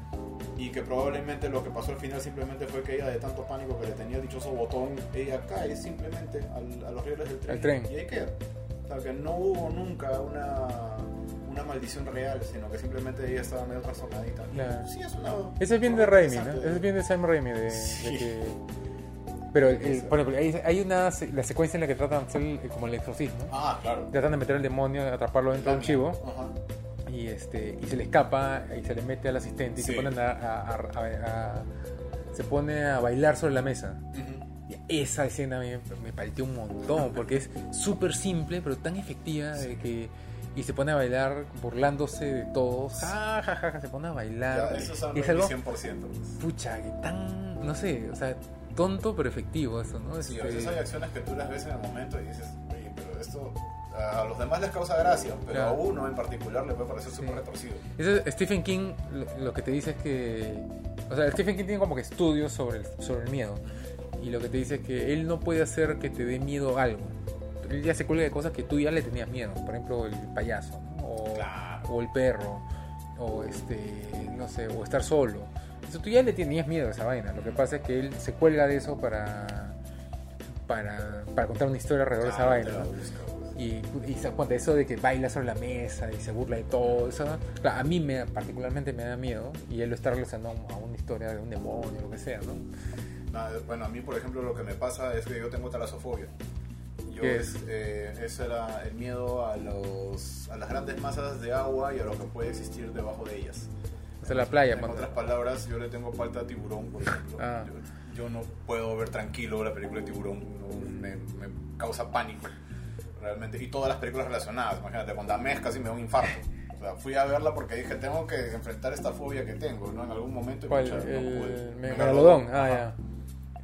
Y que probablemente lo que pasó al final simplemente fue que ella de tanto pánico que le tenía el dichoso botón, ella cae simplemente al- a los rieles del tren. Tren. Y ahí queda. O sea, que no hubo nunca una, una maldición real, sino que simplemente ella estaba medio trastornadita. Sí, es una... Ese es bien de Raimi, ¿no? Ese es bien de Sam Raimi, de, de Sí. que... Pero, el- por ejemplo, hay, hay una se- la secuencia en la que tratan de hacer como el exorcismo. Ah, claro. Tratan de meter al demonio, atraparlo dentro de un chivo. Ajá. y este y se le escapa y se le mete al asistente y se Sí. ponen a, a- a- a- se pone a bailar sobre la mesa Ujú. y esa escena me, me palteó un montón porque es súper simple pero tan efectiva de que y se pone a bailar burlándose de todos ja, ja, ja, ja, se pone a bailar Ya, eso es algo y es algo 100%. pucha que tan no sé o sea tonto pero efectivo eso no Sí, a Este, veces hay acciones que tú las ves en el momento y dices, oye, pero esto a los demás les causa gracia, pero Claro. a uno en particular le puede parecer súper retorcido. Stephen King lo, lo que te dice es que. O sea, Stephen King tiene como que estudios sobre el, sobre el miedo. Y lo que te dice es que él no puede hacer que te dé miedo algo. Él ya se cuelga de cosas que tú ya le tenías miedo. Por ejemplo, el payaso, ¿no? o, Claro. o el perro, o este, no sé, o estar solo. Tú ya le tenías miedo a esa vaina. Lo que pasa es que él se cuelga de eso para. Para, para contar una historia alrededor de esa vaina. ¿no? Y, y se cuenta eso de que baila sobre la mesa y se burla de todo eso. claro, a mí me, particularmente me da miedo y él lo está relacionando a una historia de un demonio o lo que sea, ¿no? Nada, bueno, a mí, por ejemplo, lo que me pasa es que yo tengo talasofobia. Yo ¿Qué es? eh, es era el miedo a, los, a las grandes masas de agua y a lo que puede existir debajo de ellas. Sea, la playa, En cuando- otras palabras, yo le tengo falta a tiburón, por ejemplo. Ah. Yo, yo no puedo ver tranquilo la película de tiburón, no, me, me causa pánico, realmente. Y todas las películas relacionadas, imagínate, con Dames casi me da un infarto. O sea, fui a verla porque dije, tengo que enfrentar esta fobia que tengo, ¿no? En algún momento. ¿Cuál? no el me- megalodón. Ah, ya.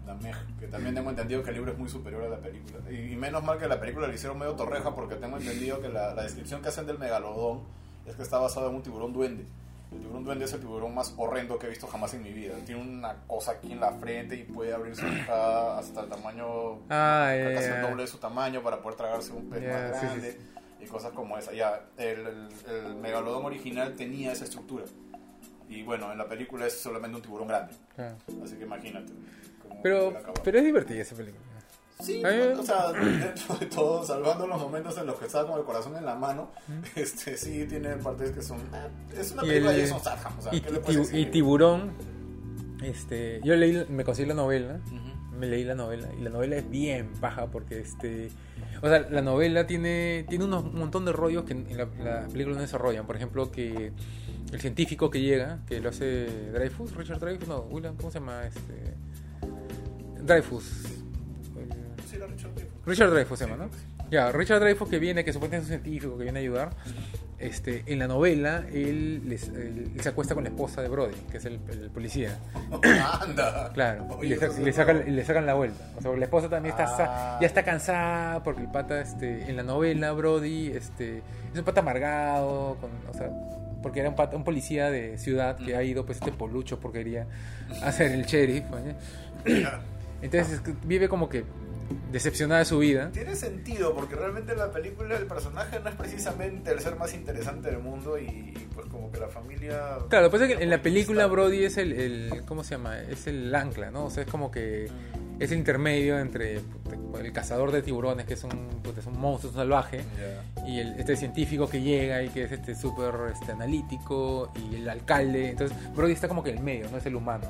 La Meg, que también tengo entendido que el libro es muy superior a la película. Y, y menos mal que la película le hicieron medio torreja porque tengo entendido que la, la descripción que hacen del megalodón es que está basado en un tiburón duende. El tiburón duende es el tiburón más horrendo que he visto jamás en mi vida. Tiene una cosa aquí en la frente y puede abrir su boca hasta el tamaño, Ah, casi el ya. doble de su tamaño para poder tragarse un pez más sí, sí, grande y cosas como esa. Ya, el, el- el megalodón original tenía esa estructura. Y bueno, en la película es solamente un tiburón grande. Ah. Así que imagínate. Pero, pero es divertida esa película. Sí, me- o sea, dentro de todo, salvando los momentos en los que estaba con el corazón en la mano, este sí tiene partes que son... eh, Es una película el- de Jason Statham, o sea, y, ¿qué le y-? Tiburón, este, yo leí, me conseguí la novela, me leí la novela y la novela es bien baja porque este o sea la novela tiene tiene unos, un montón de rollos que en la, la película no desarrollan. Por ejemplo que el científico que llega que lo hace Dreyfus Richard Dreyfus no William cómo se llama este Dreyfus Richard Dreyfuss. Se llama no ya Richard Dreyfus que viene que supuestamente es un científico que viene a ayudar este, en la novela él, les- él- él se acuesta con la esposa de Brody, que es el, el policía. Anda. Claro, y le, sacan, le la vuelta. O sea, la esposa también está Ah. ya está cansada porque el pata, este, en la novela, Brody, este, es un pata amargado, con, o sea, porque era un, pata- un policía de ciudad que ha ido, pues, este polucho porque quería hacer el sheriff. Entonces vive como que decepcionada de su vida. Tiene sentido, porque realmente en la película el personaje no es precisamente el ser más interesante del mundo y, y, pues como que la familia... Claro, lo que pasa es que en la película Brody es el, el- ¿cómo se llama? Es el ancla, ¿no? O sea, es como que es el intermedio entre puta, el cazador de tiburones, que es un, puta, es un monstruo salvaje, y el, este científico que llega y que es este súper este, analítico, y el alcalde. Entonces, Brody está como que en el medio, no es el humano.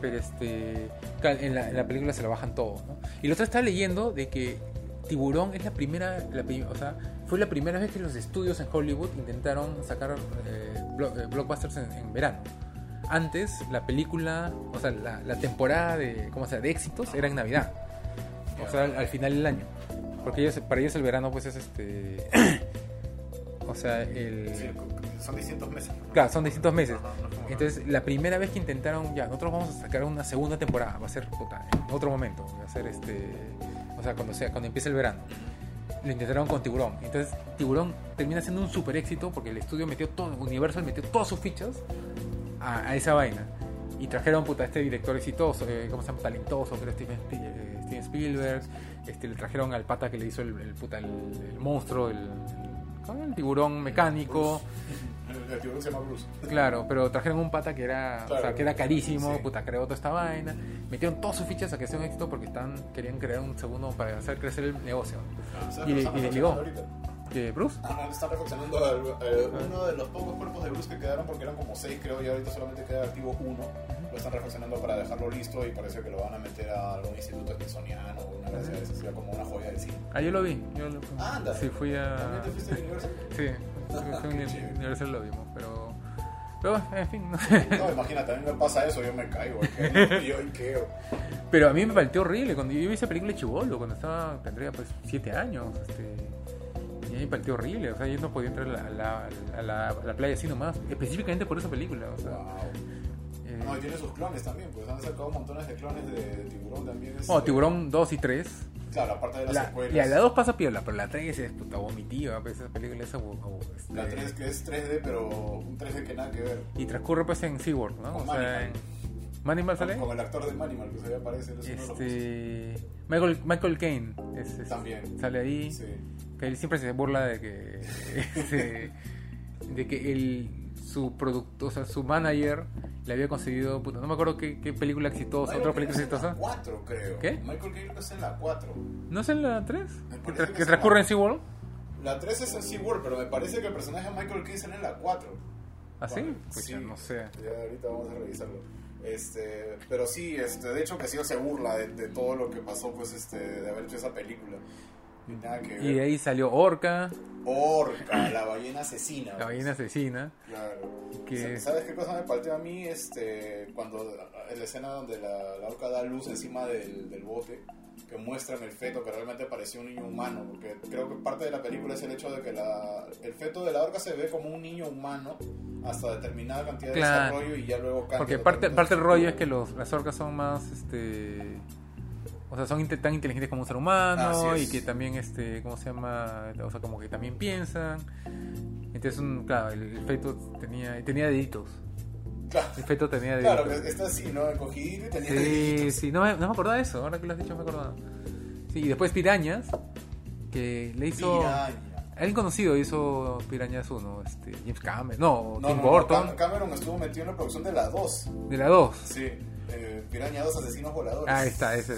Pero este, en la, película se lo bajan todo, ¿no? Y lo otro está leyendo de que Tiburón es la primera, o sea, fue la primera vez que los estudios en Hollywood intentaron sacar eh, eh, blockbusters en, verano. Antes la película, o sea, la, temporada de, ¿cómo se llama? de éxitos era en Navidad. O sea, al, al final del año. Porque ellos, para ellos el verano pues es este... o sea, el... Son distintos meses. Claro, son distintos meses. No Entonces, la primera vez que intentaron, ya, nosotros vamos a sacar una segunda temporada, va a ser puta, en otro momento, va a ser este, o sea, cuando sea, cuando empiece el verano. Lo intentaron con Tiburón. Entonces, Tiburón termina siendo un super éxito porque el estudio metió todo, Universal metió todas sus fichas a, a esa vaina. Y trajeron puta a este director exitoso, eh, ¿cómo se llama? Talentoso, era Steven, eh, Steven Spielberg. Este, le trajeron al pata que le hizo el, el puta, el, el monstruo, el tiburón mecánico. El, tiburón se llama Bruce. Claro, pero trajeron un pata que era, o sea, Claro. que era carísimo, Sí. puta, creó toda esta vaina. Metieron todas sus fichas a que sea un éxito porque están, querían crear un segundo para hacer crecer el negocio. Ah, ¿sabes Y- qué y le llegó. ¿Que Bruce? Ah, Están reflexionando al- al- uno de los pocos cuerpos de Bruce que quedaron porque eran como seis creo y ahorita solamente queda activo uno. Lo están reflexionando para dejarlo listo y parece que lo van a meter a algún instituto smithsoniano o una gracia de como una joya del cine. Ah, yo lo vi. Yo lo, Ah, anda. Sí, fui a... ¿También te fuiste a Universal? Sí, fui a Qué Uni- chévere. Universal lo vimos, pero... Pero, en fin, no sé. No, imagínate, a mí me pasa eso, yo me caigo. yo, ¿y qué? Pero a mí me pareció horrible. Cuando yo vi esa película de Chibolo, cuando estaba, tendría pues 7 años, este, y a mí me pareció horrible. O sea, yo no podía entrar a la, a la, a la- a la playa así nomás, específicamente por esa película. O sea, Wow. Eh, No, y tiene sus clones también, pues han sacado montones de clones de, tiburón también. es- bueno, Tiburón 2 y 3. Claro, aparte de las La, secuelas. ya, la 2 pasa piola, pero la 3 es puta vomitiva. Pues, esa película es este, La 3 que es 3D, pero un 3D que nada que ver. Y transcurre pues en SeaWorld, ¿no? Con o sea, en... ¿Manimal sale? con el actor de Manimal, que se aparece, es Este... Michael, Michael Caine es- es- También. sale ahí. Sí. Que él siempre se burla de que. este, de que él. Su producto, o sea, su manager le había conseguido. Puta, no me acuerdo qué, qué película exitosa, Michael otra película exitosa. la 4, creo. ¿Qué? Michael Caine es en la 4. ¿No es en la 3? Me ¿Que, tra- que que transcurre en SeaWorld? La 3 es en SeaWorld, pero me parece que el personaje de Michael Caine es en la 4. ¿Ah, sí? Pues sí. ya no sé. Ya ahorita vamos a revisarlo. Este, pero sí, este, de hecho que sí se burla de, de todo lo que pasó, pues, este, de haber hecho esa película. Y nada que ver. Y de ahí salió Orca, Orca, la ballena asesina. la pues. ballena asesina. Claro. Que- ¿Sabes qué cosa me partió a mí? Este, cuando en la escena donde la, la orca da luz encima del, del bote, que muestran el feto que realmente parecía un niño humano, porque creo que parte de la película es el hecho de que la, el feto de la orca se ve como un niño humano hasta determinada cantidad de desarrollo y ya luego cambia. Porque parte, parte del rollo es que los, las orcas son más, este... O sea, son tan inteligentes como un ser humano y que también, este, ¿cómo se llama? O sea, como que también piensan. Entonces, un, claro, el, el feto tenía, tenía deditos. Claro, El feto tenía claro, deditos. que está así, ¿no? Encogidito y tenía Sí, deditos. sí, no me, no me acordaba de eso, ahora que lo has dicho me acordaba. Sí, y después Pirañas, que le hizo... Piraña. Alguien conocido hizo Pirañas 1, este, James Cameron, no, No, Tim no, Burton, Cam- Cameron estuvo metido en la producción de la 2. de la 2. Sí, Piraña 2 Asesinos Voladores. Ah, ahí está, ese.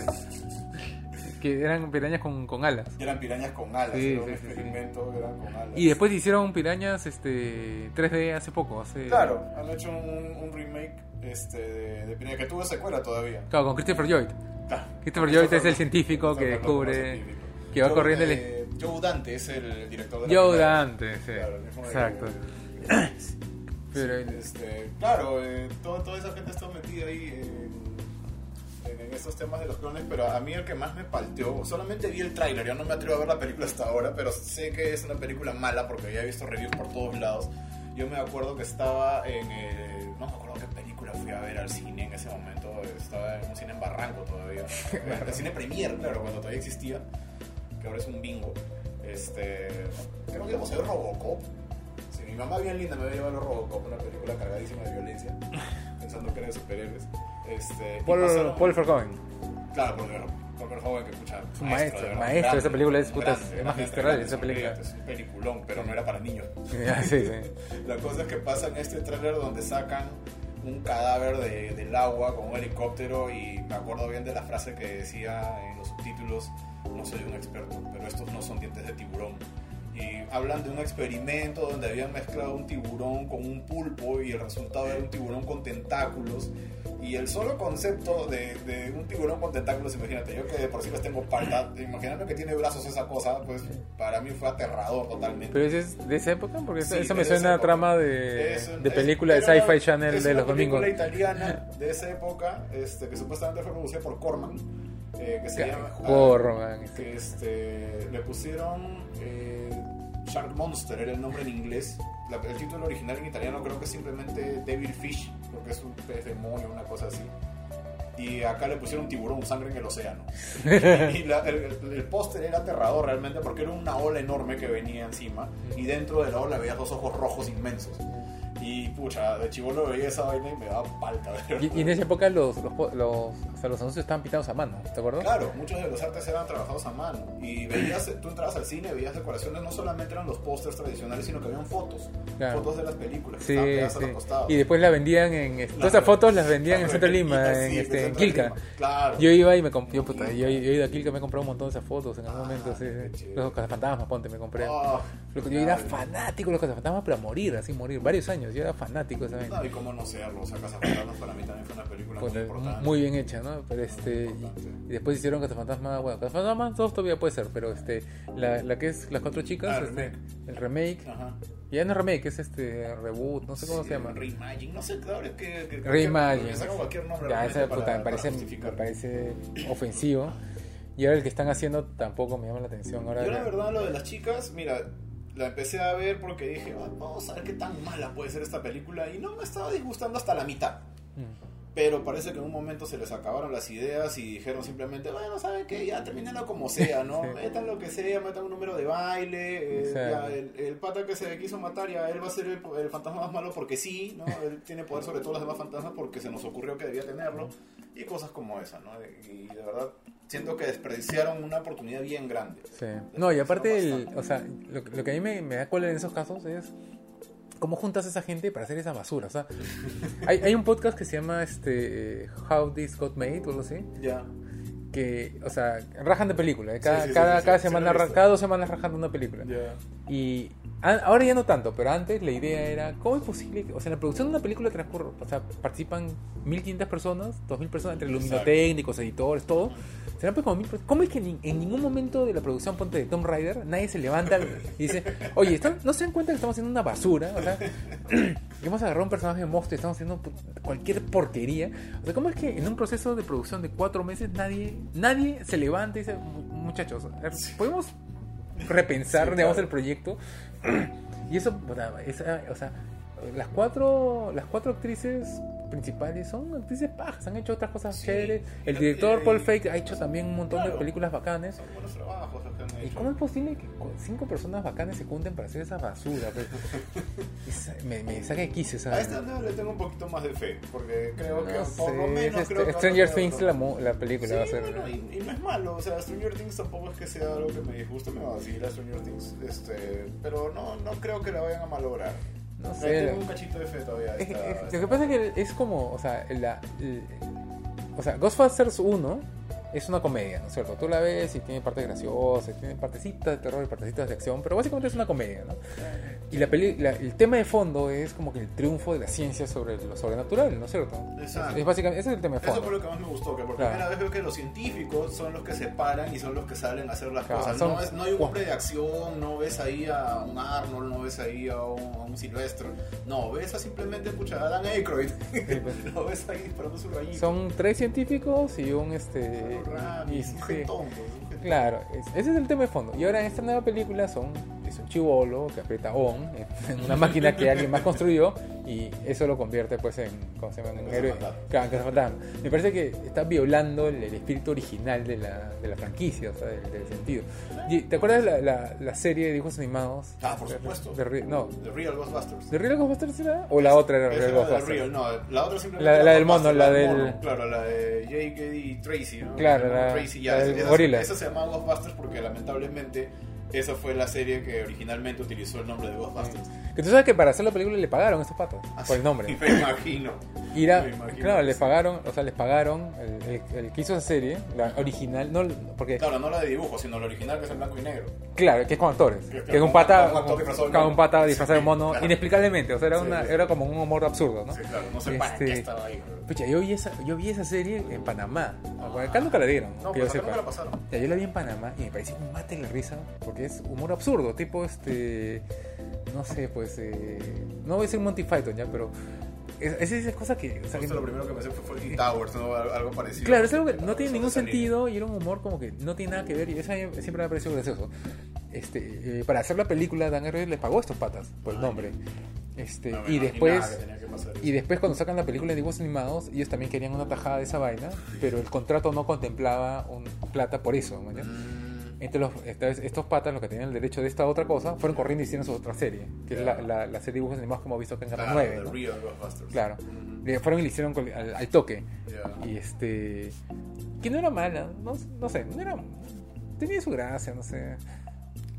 Que eran pirañas con, con alas. Y eran pirañas con alas, Sí, era un sí, experimento, eran con alas. Y después hicieron pirañas este 3D hace poco, hace Claro, han hecho un, un remake este, de, de Piraña que tuvo secuela todavía. Claro, con Christopher Lloyd. Claro. Christopher Lloyd es el científico que descubre que va Joe- corriendo el- eh, Joe Dante es el director de la Joe primera. Dante, sí. Claro, Exacto. Pero Este, claro, eh, todo- toda esa gente está metida ahí en, estos temas de los clones, pero a mí el que más me palteó, solamente vi el tráiler, yo no me atrevo a ver la película hasta ahora, pero sé que es una película mala porque ya he visto reviews por todos lados. Yo me acuerdo que estaba en el, no me acuerdo qué película fui a ver al cine en ese momento, estaba en un cine en Barranco todavía, el cine Premier, claro, cuando todavía existía, que ahora es un bingo. Este, creo que íbamos a ver Robocop. Mi mamá bien linda me había llevado a Robocop, una película cargadísima de violencia, pensando que era de superhéroes. Este, Paul, pasaron- Paul Verhoeven. Claro, Paul Ver- Paul Verhoeven, que escucha. Es un maestro, verdad, maestro, grande, esa película es, puta, grande, es magistral, grande, esa película. Es un peliculón, pero no era para niños. sí, sí. La cosa es que pasa en este tráiler donde sacan un cadáver de- del agua con un helicóptero y me acuerdo bien de la frase que decía en los subtítulos, no soy un experto, pero estos no son dientes de tiburón. Y hablan de un experimento donde habían mezclado un tiburón con un pulpo y el resultado era un tiburón con tentáculos. Y el solo concepto de, de un tiburón con tentáculos, imagínate, yo que de por sí les tengo palta, imaginarme que tiene brazos esa cosa, pues para mí fue aterrador totalmente. Pero ese es de esa época, porque Sí, eso de me suena a trama de, Es un- de es- película de era una- Sci-Fi Channel es de una los domingos. película italiana de esa época, este, que supuestamente fue producida por Corman, eh, que se llama... Corman, ah, que este, le pusieron eh, Shark Monster, era el nombre en inglés. La- el título original en italiano creo que es simplemente Devil Fish, porque es un pez demonio, una cosa así. Y acá le pusieron tiburón, sangre en el océano. y la- el, el- el póster era aterrador realmente porque era una ola enorme que venía encima y dentro de la ola veías dos ojos rojos inmensos. Y pucha, de chivolo veía esa vaina y me daba palta. Y, y en esa época los, los, los, o sea, los anuncios estaban pintados a mano, ¿te acuerdas? Claro, muchos de los artes eran trabajados a mano. Y veías, tú entrabas al cine, veías decoraciones, no solamente eran los pósters tradicionales, sino que habían fotos. Claro. Fotos de las películas. que Sí, estaban pegadas a sí. los. Y después la vendían en... Todas esas Claro. fotos las vendían en Claro, Centro de Lima, sí, en, en este, en Quilca. Claro. Yo iba y me compré, yo, puta, yo, yo he ido a Quilca, me he comprado un montón de esas fotos en algún Ah, momento, sí. Los cazafantasmas, ponte, me compré. Que yo era claro. fanático de los cazafantasmas, pero a morir, así morir, varios años, yo era fanático esa. No, y cómo no serlo, o sea, Cazafantasmas para mí también fue una película Pues, muy importante. muy bien hecha, ¿no? Pero este y, y después hicieron Cazafantasma, bueno, Cazafantasma 2 todavía puede ser, pero este la, la que es las cuatro chicas, Ah, el este, remake. el remake, Ajá. ya no es remake, es este reboot, no sé cómo Sí, se llama. Reimagine, no sé, claro, es que. que Reimagine. cualquier nombre. Ya esa para- puta me parece me parece ofensivo. Y ahora el que están haciendo tampoco me llama la atención. Ahora Yo la verdad lo de las chicas, mira, la empecé a ver porque dije, "Ah, vamos a ver qué tan mala puede ser esta película y no me estaba disgustando hasta la mitad. Mm. Pero parece que en un momento se les acabaron las ideas y dijeron simplemente, bueno, ¿saben qué? Ya terminenlo como sea, ¿no? Sí. Metan lo que sea, metan un número de baile. eh, ya, el, el pata que se quiso matar, ya él va a ser el, el fantasma más malo porque sí, ¿no? Él tiene poder sobre todos los demás fantasmas porque se nos ocurrió que debía tenerlo. Y cosas como esa, ¿no? Y de verdad siento que desperdiciaron una oportunidad bien grande. Sí. No, y aparte, el, o sea, lo, lo que a mí me, me da cólera en esos casos es cómo juntas a esa gente para hacer esa basura. O sea, hay, hay un podcast que se llama este How This Got Made o algo así. Ya. Que, o sea, rajan de película. ¿eh? Cada, Sí, sí, cada, sí, cada semana, cada dos semanas rajando una película. Ya. Y ahora ya no tanto, pero antes la idea era, ¿cómo es posible que, o sea, en la producción de una película transcurre, o sea, participan 1500 personas, 2000 personas entre luminotécnicos, editores, todo. Serán pues como mil personas. ¿Cómo es que ni- en ningún momento de la producción ponte de Tomb Raider nadie se levanta y dice, "Oye, ¿están- no se dan cuenta que estamos haciendo una basura?" O sea, que hemos agarrado un personaje monstruo y estamos haciendo cualquier porquería. O sea, ¿cómo es que en un proceso de producción de cuatro meses nadie nadie se levanta y dice, "Mu- "Muchachos, podemos repensar, Sí, digamos, claro. el proyecto. y eso, esa- o sea, las cuatro, las cuatro actrices principales son actrices pajas, han hecho otras cosas Sí. chéveres. El director y- Paul Fake ha hecho también un montón de películas bacanes. Son buenos trabajos los que han ¿Y cómo es posible que cinco personas bacanes se junten para hacer esa basura? Pues, esa- me, me saca quicio esa A esta no le tengo un poquito más de fe, porque creo que No por lo sé, menos es creo que Stranger va a Things la, película Sí, va a ser. bueno, y, y no es malo, o sea, Stranger Things tampoco es que sea algo que me disguste, me vacila Stranger Things, este, pero no, no creo que la vayan a malograr. No sé. tengo un cachito de fe todavía. Es- esta- es- lo que pasa es que es como, o sea, la, el- o sea, Ghostbusters 1 es una comedia, ¿no es cierto? Tú la ves y tiene partes graciosas, tiene partecitas de terror y partecitas de acción, pero básicamente es una comedia, ¿no? Y la peli, la- el tema de fondo es como que el triunfo de la ciencia sobre lo sobrenatural, ¿no es cierto? Exacto. Es, es básicamente, ese es el tema de Eso fondo. fue lo que más me gustó, que por Claro. primera vez veo que los científicos son los que se paran y son los que salen a hacer las Claro, cosas. son- No, es- no hay un hombre de acción, no ves ahí a un Arnold, no ves ahí a un, a un Silvestre. No, ves a simplemente, pucha, a Dan Aykroyd. pues. lo ves ahí disparando su rayito. Son tres científicos y un este y- es un sí. jetón, pues, un jetón. Claro, es- ese es el tema de fondo. Y ahora en esta nueva película son es un chivolo que aprieta on en- una máquina que alguien más construyó y eso lo convierte pues en ¿cómo se llama? En héroe. Me parece que está violando el, el espíritu original de la, de la franquicia, o sea, del, del sentido. Y, ¿Te acuerdas la, la, la serie de dibujos animados? Ah, por De- supuesto. de Re- no, The Real Ghostbusters. ¿de Real Ghostbusters era? ¿O la otra era Esa Real de Ghostbusters? No, la otra simplemente. La- la del mono, la del mono, Claro, la de Jake y Tracy, ¿no? Claro, la- Tracy, ya, del esa, gorila. esa se llamaba Ghostbusters porque lamentablemente esa fue la serie que originalmente utilizó el nombre de Ghostbusters. Que tú sabes que para hacer la película le pagaron a estos patos Ah, por el nombre. Me imagino. Y era- Me imagino claro, les sí. pagaron, o sea, les pagaron el, el- el que hizo esa serie, la original, no, porque Claro, no la de dibujo, sino la original que es en blanco y negro. claro, que es con actores, Que- que es un pata, un actor disfrazado de con mono. un pata disfrazado de Sí, mono, claro. inexplicablemente, o sea, era Sí, una, sí. era como un humor absurdo, ¿no? Sí, claro, no sé para Este, qué estaba ahí. pero- Pucha, yo vi esa, yo vi esa serie en Panamá, acá nunca la dieron, No, que yo pues acá sepa. nunca la pasaron. Ya, yo la vi en Panamá y me pareció un mate la risa, porque es humor absurdo, tipo este, no sé, pues, eh, no voy a decir Monty Python ya, pero es, es esas cosas que, o sea, que lo primero que pensé fue Fawlty Towers, ¿no? Algo parecido. Claro, es algo que no tiene ningún sentido y era un humor como que no tiene nada que ver y eso siempre me ha parecido gracioso. Este, eh, para hacer la película, Dan Aykroyd les pagó a estos patas por el nombre. Este, No y después y después cuando sacan la película de dibujos animados, ellos también querían una tajada de esa vaina, pero el contrato no contemplaba un plata por eso, ¿me entiendes? Mm, Entonces los- estos patas, los que tenían el derecho de esta otra cosa, fueron corriendo y hicieron su otra serie, que es la, la, la serie de dibujos animados que hemos visto acá en Canal claro, 9. The ¿no? Real Ghostbusters. Claro. Mm, fueron y le hicieron al, al toque. Y este. Que no era mala, no, no sé, no era. Tenía su gracia, no sé.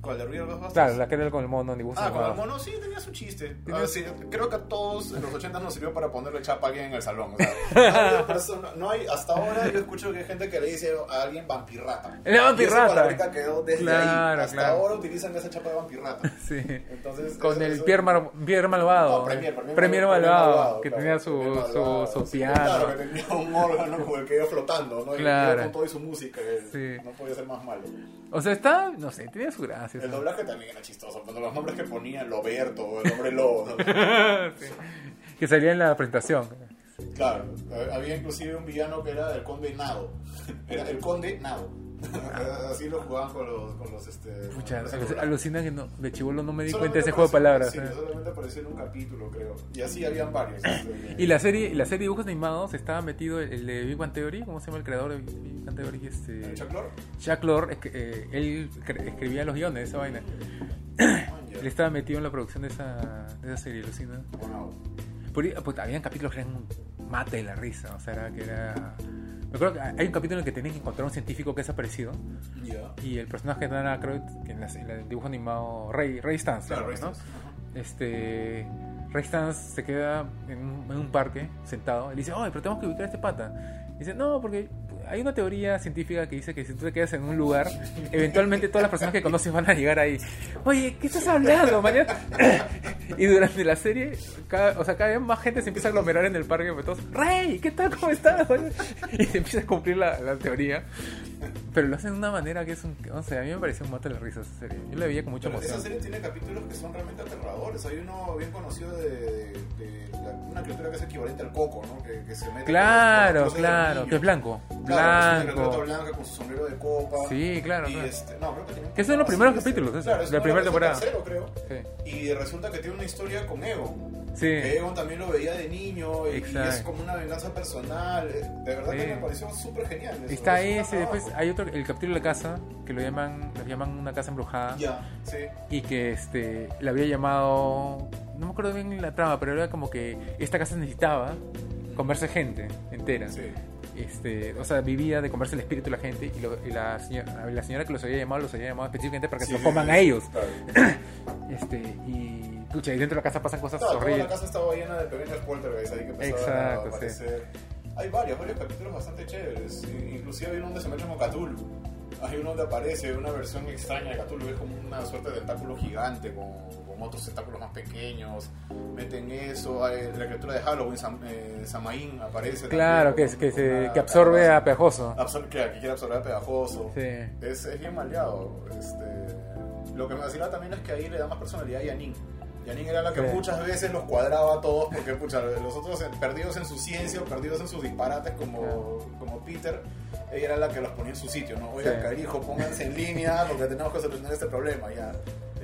¿Cuál? ¿The Real Ghostbusters? Claro, la que era con el mono dibujos Ah, con el mono sí tenía su chiste. Ah, sí, creo que a todos en los 80 nos sirvió para ponerle chapa a alguien en el salón. o sea, no, no hay, hasta ahora yo escucho que hay gente que le dice a alguien vampirrata. Era vampirrata. esa quedó desde Claro, ahí. Hasta claro. ahora utilizan esa chapa de vampirrata. Sí. Entonces, Con eso- el eso- Pierre, Mar- Pierre Malvado. No, Premier, Premier, Premier Premier Malvado, que claro, tenía su, su, su sí, piano. Claro, que tenía un órgano con el que iba flotando, ¿no? Y Claro. con todo y su música. él Sí. No podía ser más malo. O sea, está, no sé, tenía su gracia. El doblaje también era chistoso. Cuando los nombres que ponían, Loberto el hombre lobo. ¿no? Sí. Que salía en la presentación. Claro, eh, había inclusive un villano que era el conde Nado. Era el conde Nado. Así lo jugaban con los. Con los este, Pucha, los alucina que no, de chivolo no me di cuenta de ese juego de palabras. Sí, ¿eh? solamente apareció en un capítulo, creo. Y así habían varios. este, Y la serie, la serie de dibujos animados estaba metido el, el de Big Bang Theory, ¿cómo se llama el creador de Big Bang Theory? Este, Chuck Lorre. Jack Lord, es que, eh, él escribía los guiones de esa vaina. Ah. Él estaba metido en la producción de esa, de esa serie, Lucina. Wow. Por pues, habían capítulos que eran mate de la risa, o sea, era que era... Me acuerdo que hay un capítulo en el que tienen que encontrar un científico que ha desaparecido Ya. y el personaje de Dan Aykroyd, que en, el dibujo animado Ray, Ray Claro, ¿no? Este, Ray Stantz se queda en un, en un parque sentado y le dice, oye, pero tenemos que ubicar a este pata. Y dice, no, porque hay una teoría científica que dice que si tú te quedas en un lugar, eventualmente todas las personas que conoces van a llegar ahí. Oye, ¿qué estás hablando, mañana? y durante la serie, cada, o sea, cada vez más gente se empieza a aglomerar en el parque, pues todos, Rey, ¿qué tal? ¿Cómo estás? y se empieza a cumplir la teoría. Pero lo hacen de una manera que es un... No sé, a mí me pareció un mate de la risa esa serie. Yo la veía con mucha Pero esa emoción. serie tiene capítulos que son realmente aterradores. Hay uno bien conocido de, de- de la- una criatura que es equivalente al coco, ¿no? Que, que se mete Claro, los- claro, que es blanco. Claro, que es una Blanco. blanca con su sombrero de copa. Sí, claro, Y claro. este, no, creo que tiene Que son los primeros capítulos, eso, claro, es de la primera temporada. tercero, creo. Sí. Y resulta que tiene una historia con Egon. Sí. Egon también lo veía de niño y, es como una venganza personal. De verdad que me pareció súper genial. eso, Está es ese, después hay otro, el capítulo de la casa, que lo llaman, lo llaman una casa embrujada. Ya, sí. Y que este le había llamado. No me acuerdo bien la trama, pero era como que esta casa necesitaba comerse gente entera. Sí. Este, o sea, vivía de comerse el espíritu de la gente y, lo- y la, señora, la señora que los había llamado los había llamado específicamente para que Sí, se lo coman a ellos. Este, y pucha, y dentro de la casa pasan cosas Claro, toda la horribles. casa estaba llena de pequeños poltergeists ahí que Exacto, a aparecer. Hay varios, varios capítulos bastante chéveres. Inclusive hay uno donde se mete con Cthulhu. Hay uno donde aparece una versión extraña de Cthulhu, es como una suerte de tentáculo gigante con, con otros tentáculos más pequeños. Meten eso, hay la criatura de Halloween, Sam, eh, Samaín aparece. Claro, que, es- que, se, que absorbe a Pegajoso. Absor- que, que quiere absorber a pegajoso. Sí. Es, es bien maleado. Este, lo que me vacila también es que ahí le da más personalidad a Yanin. Yanin era la que Sí. muchas veces los cuadraba a todos porque pucha, los otros perdidos en su ciencia o perdidos en sus disparates como, como Peter, ella era la que los ponía en su sitio, ¿no? Oiga, Sí. carijo, pónganse en línea porque tenemos que solucionar este problema. Ya,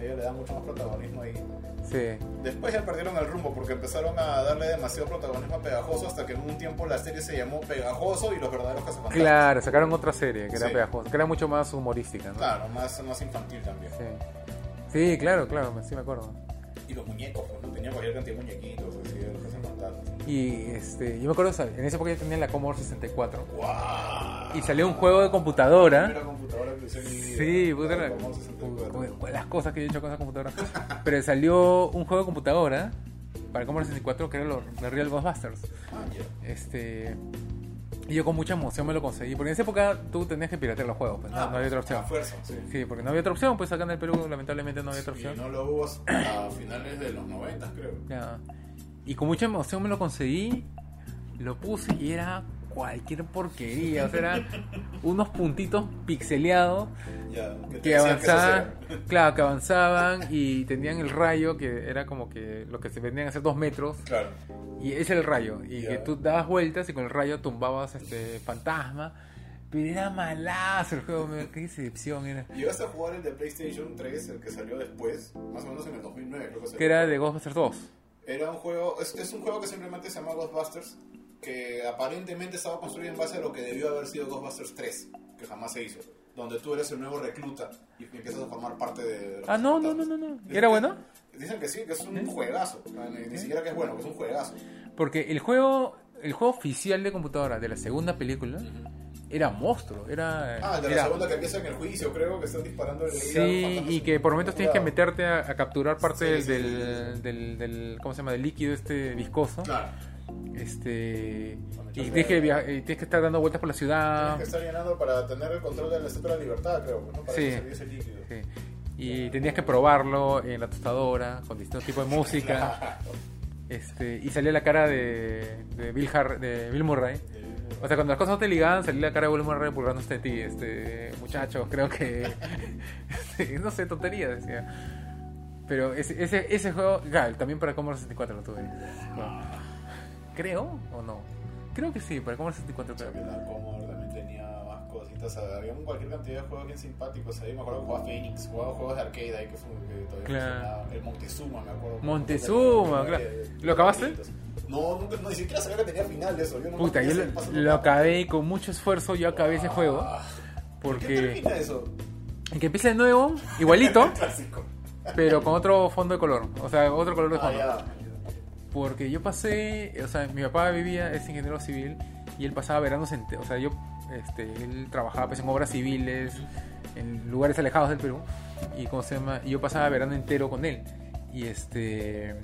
ella le da mucho más protagonismo ahí. Sí. Después ya perdieron el rumbo porque empezaron a darle demasiado protagonismo a Pegajoso hasta que en un tiempo la serie se llamó Pegajoso y los verdaderos cazafantasmas. Claro, sacaron otra serie que era Sí. Pegajoso, que era mucho más humorística, ¿no? Claro, más, más infantil también. Sí. Sí, claro, claro, sí me acuerdo. Y los muñecos, pues, ¿no? Tenía cualquier cantidad de muñequitos, así, de los cazafantasmas. Y este, yo me acuerdo, en esa época yo tenía la Commodore 64 ¡Guau! y salió un juego de computadora. Primera computadora que usé en mi vida. Sí, puta, La era- Commodore 64. Uy, uy, las cosas que yo he hecho con esa computadora. Pero salió un juego de computadora para Commodore 64 que era lo de Real Ghostbusters. Ah, ya. Este, y yo con mucha emoción me lo conseguí. Porque en esa época tú tenías que piratear los juegos, pues, no, Ah, no había otra opción. A fuerza, sí. Sí, porque no había otra opción, pues acá en el Perú lamentablemente no había otra Y opción. no lo hubo hasta finales de los 90, creo. Ya. Y con mucha emoción me lo conseguí, lo puse y era cualquier porquería. O sea, eran unos puntitos pixeleados que avanzaban, era. claro, que avanzaban y tenían el rayo que era como que lo que se vendían a ser dos metros Claro. y ese es el rayo y Ya. que tú dabas vueltas y con el rayo tumbabas este fantasma pero era malazo el juego qué decepción era Llegaste a jugar el de PlayStation 3, el que salió después, más o menos en el 2009, creo que salió. que era de Ghostbusters 2 Era un juego, es, es un juego que simplemente se llama Ghostbusters, que aparentemente estaba construido en base a lo que debió haber sido Ghostbusters 3, que jamás se hizo, donde tú eres el nuevo recluta y empiezas a formar parte de... los ah no no no no no. Era que- bueno Dicen que sí, que es un juegazo, ni, ni siquiera que es bueno, que es un juegazo. porque el juego el juego oficial de computadora de la segunda película era monstruo era Ah, de la era- segunda que empieza en el juicio, creo, que están disparando el Sí, y que por momentos tienes que meterte a, a capturar parte Sí, del, sí, del, sí, del, del- ¿cómo se llama? del líquido este viscoso. Claro, Este y tienes que, y tienes estar dando vueltas por la tienes ciudad. que estar llenando para tener el control de la Estatua de la Libertad, creo, ¿no? Para Sí. que ese líquido. Sí. Y tenías que probarlo en la tostadora con distintos tipos de música. Este, y salía la cara de, de Bill Har- de Bill Murray. O sea, cuando las cosas no te ligaban, salía la cara de Bill Murray burlándose de ti, este, muchachos, creo que este, no sé, tontería decía. Pero ese, ese, ese juego, también para Commodore 64 lo tuve. Bueno, creo o no. Creo que sí, para Commodore 64 O sea, creo. que la Commodore también tenía más cositas. Había cualquier cantidad de juegos bien simpáticos ahí. Me acuerdo que jugaba Phoenix, jugaba juegos de arcade ahí que, fue, que todavía Claro. funcionaba. El Montezuma, me acuerdo. Montezuma, claro. ¿Lo acabaste? No, nunca, no, ni siquiera sabía que tenía final de eso. Yo no Puta, yo lo, lo acabé y con mucho esfuerzo, yo acabé ese juego. ¿Qué Porque termina eso? en que empieza de nuevo, igualito, pero con otro fondo de color. O sea, otro color de Ah, fondo. ya. Porque yo pasé, o sea, mi papá vivía, es ingeniero civil, y él pasaba veranos en, o sea, yo, este, él trabajaba pues, en obras civiles, en lugares alejados del Perú, y cómo se llama, y yo pasaba verano entero con él, y este,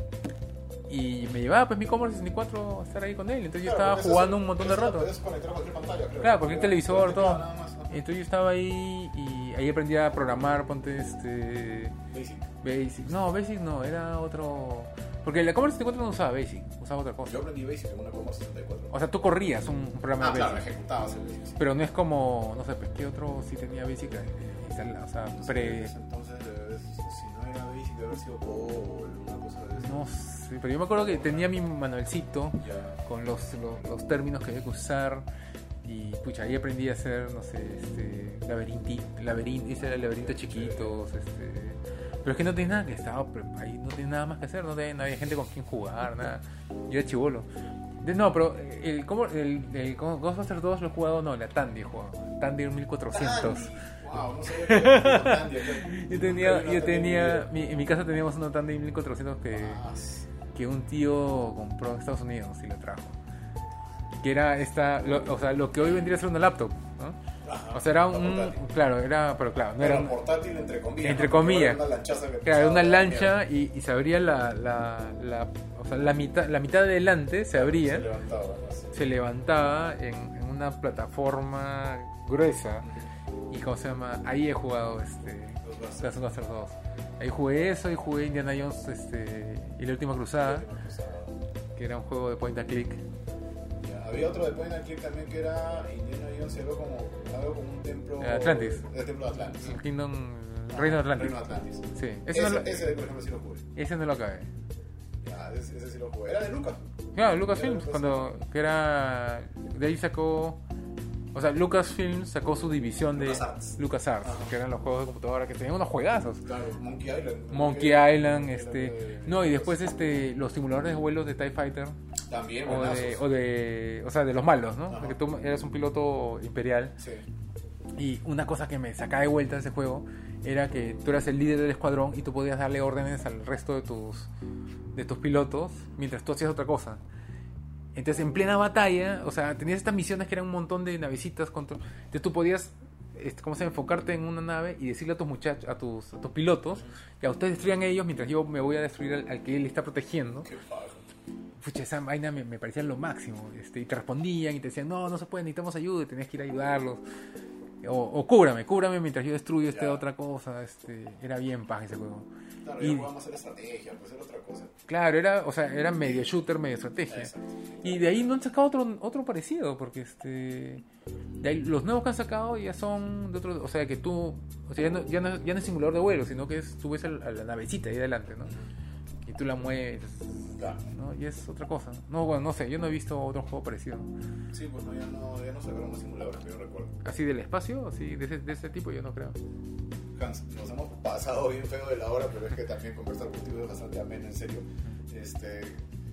y me llevaba pues mi Commodore 64 a estar ahí con él, entonces yo Claro, estaba porque jugando eso- un montón de rato. Conectar a cualquier pantalla, creo. Claro, cualquier televisor, todo. más. Entonces yo estaba ahí y ahí aprendí a programar, ponte este... Basic. Basic. No, Basic no, era otro... Porque la Commodore 64 no usaba Basic, usaba otra cosa. Yo aprendí Basic en una Commodore 64. O sea, tú corrías un programa ah, de claro, Basic. ejecutabas el Basic. Pero no es como, no sé, pues, ¿qué otro sí tenía Basic? instalado? O sea, No sé, pre... Entonces, debe- si no era Basic, debe haber sido COBOL, una cosa de eso. No sé, pero yo me acuerdo que tenía mi manualcito con los, los, los términos que había que usar y pucha, ahí aprendí a hacer, no sé, este, laberinti, laberint, hice laberintos chiquitos, este... Pero es que no tenía nada que estaba, pero ahí no tenía nada más que hacer, no, había gente con quien jugar, nada. Yo era chivolo. No, pero el, ¿cómo, el, el Ghostbusters 2 lo he jugado, no, la Tandy he jugado. Tandy 1400. Wow, no acá. Yo tenía, yo tenía, mi- en mi casa teníamos una Tandy 1400 que, que un tío compró en Estados Unidos y lo trajo. Que era esta, lo- o sea, lo que hoy vendría a ser una laptop, ¿no? Ajá. O sea, era un. portátil. Claro, era. Pero claro, no Era era. un- portátil entre comillas. Entre comillas. Era una lanchaza que Claro, una lancha y, y se abría la, la, la- o sea, la mitad, la mitad de adelante se abría, Se levantaba. así. se levantaba en, en una plataforma gruesa y cómo se llama, ahí he jugado este Us 2. Ahí jugué eso y jugué Indiana Jones este, y la última cruzada, que era un juego de point and click. Ya, Había otro de Point and Click también que era Indiana Jones y algo como, algo como un templo. Atlantis. El templo de Atlantis. El Kingdom Reino de Atlantis. Reino de Atlantis. Sí, ese, Ese, no lo, ese, por ejemplo, sí lo jugué. ese no lo acabé. Ya, ese, ese sí lo jugué. Era de Lucas. Claro, Lucasfilms, Lucas- cuando que era de ahí sacó o sea, Lucasfilms sacó su división de LucasArts. LucasArts, Ajá. que eran los juegos de computadora que tenían unos juegazos. Claro, Monkey Island. Monkey Island, este, no, y después este los simuladores de vuelos de TIE Fighter También, o de, o de, o sea, de los malos, ¿no? Porque tú eras un piloto imperial Sí. y una cosa que me sacaba de vuelta de ese juego era que tú eras el líder del escuadrón y tú podías darle órdenes al resto de tus de tus pilotos mientras tú hacías otra cosa. Entonces, en plena batalla, o sea, tenías estas misiones que eran un montón de navecitas. Contra... Entonces, tú podías, este, ¿cómo se? Enfocarte en una nave y decirle a tus muchachos, a tus, a tus pilotos, que a ustedes destruyan ellos mientras yo me voy a destruir al, al que él está protegiendo. Pucha, esa vaina me, me parecía lo máximo. Este, y te respondían y te decían, no, no se puede, necesitamos ayuda, y tenías que ir a ayudarlos. O, o cúbrame, cúbrame mientras yo destruyo esta otra cosa. Este, era bien paja ese juego. Claro, Y- jugamos hacer estrategia, pues era otra cosa. Claro, era, o sea, era medio shooter, medio estrategia. Exacto. Y de ahí no han sacado otro, otro parecido, porque este. de ahí los nuevos que han sacado ya son de otro. O sea, que tú. O sea, ya no, ya no, ya no es simulador de vuelo, sino que es, tú ves el- a la navecita ahí adelante, ¿no? Y tú la mueves, Claro. ¿no? Y es otra cosa. No, bueno, no sé, yo no he visto otro juego parecido. Sí, pues no, ya no, ya no sacaron más simuladores que yo recuerdo. Así del espacio, así de ese, de ese tipo, yo no creo. Hans, nos hemos pasado bien feo de la hora, pero es que también conversar contigo es bastante ameno, en serio. Este,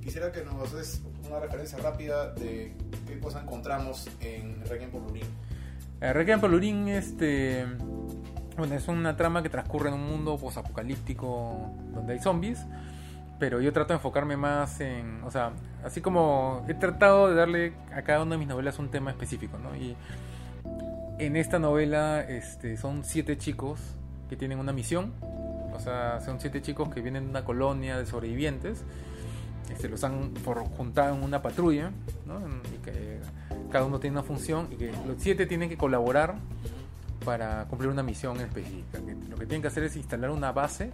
quisiera que nos des una referencia rápida de qué cosa encontramos en Requiem por Lurín. Eh, Requiem por Lurín, este. Bueno, es una trama que transcurre en un mundo posapocalíptico donde hay zombies. Pero yo trato de enfocarme más en. O sea, así como he tratado de darle a cada una de mis novelas un tema específico, ¿no? Y en esta novela este, son siete chicos que tienen una misión. O sea, son siete chicos que vienen de una colonia de sobrevivientes. Este, los han for- juntado en una patrulla, ¿no? Y que cada uno tiene una función y que los siete tienen que colaborar para cumplir una misión específica. Lo que tienen que hacer es instalar una base,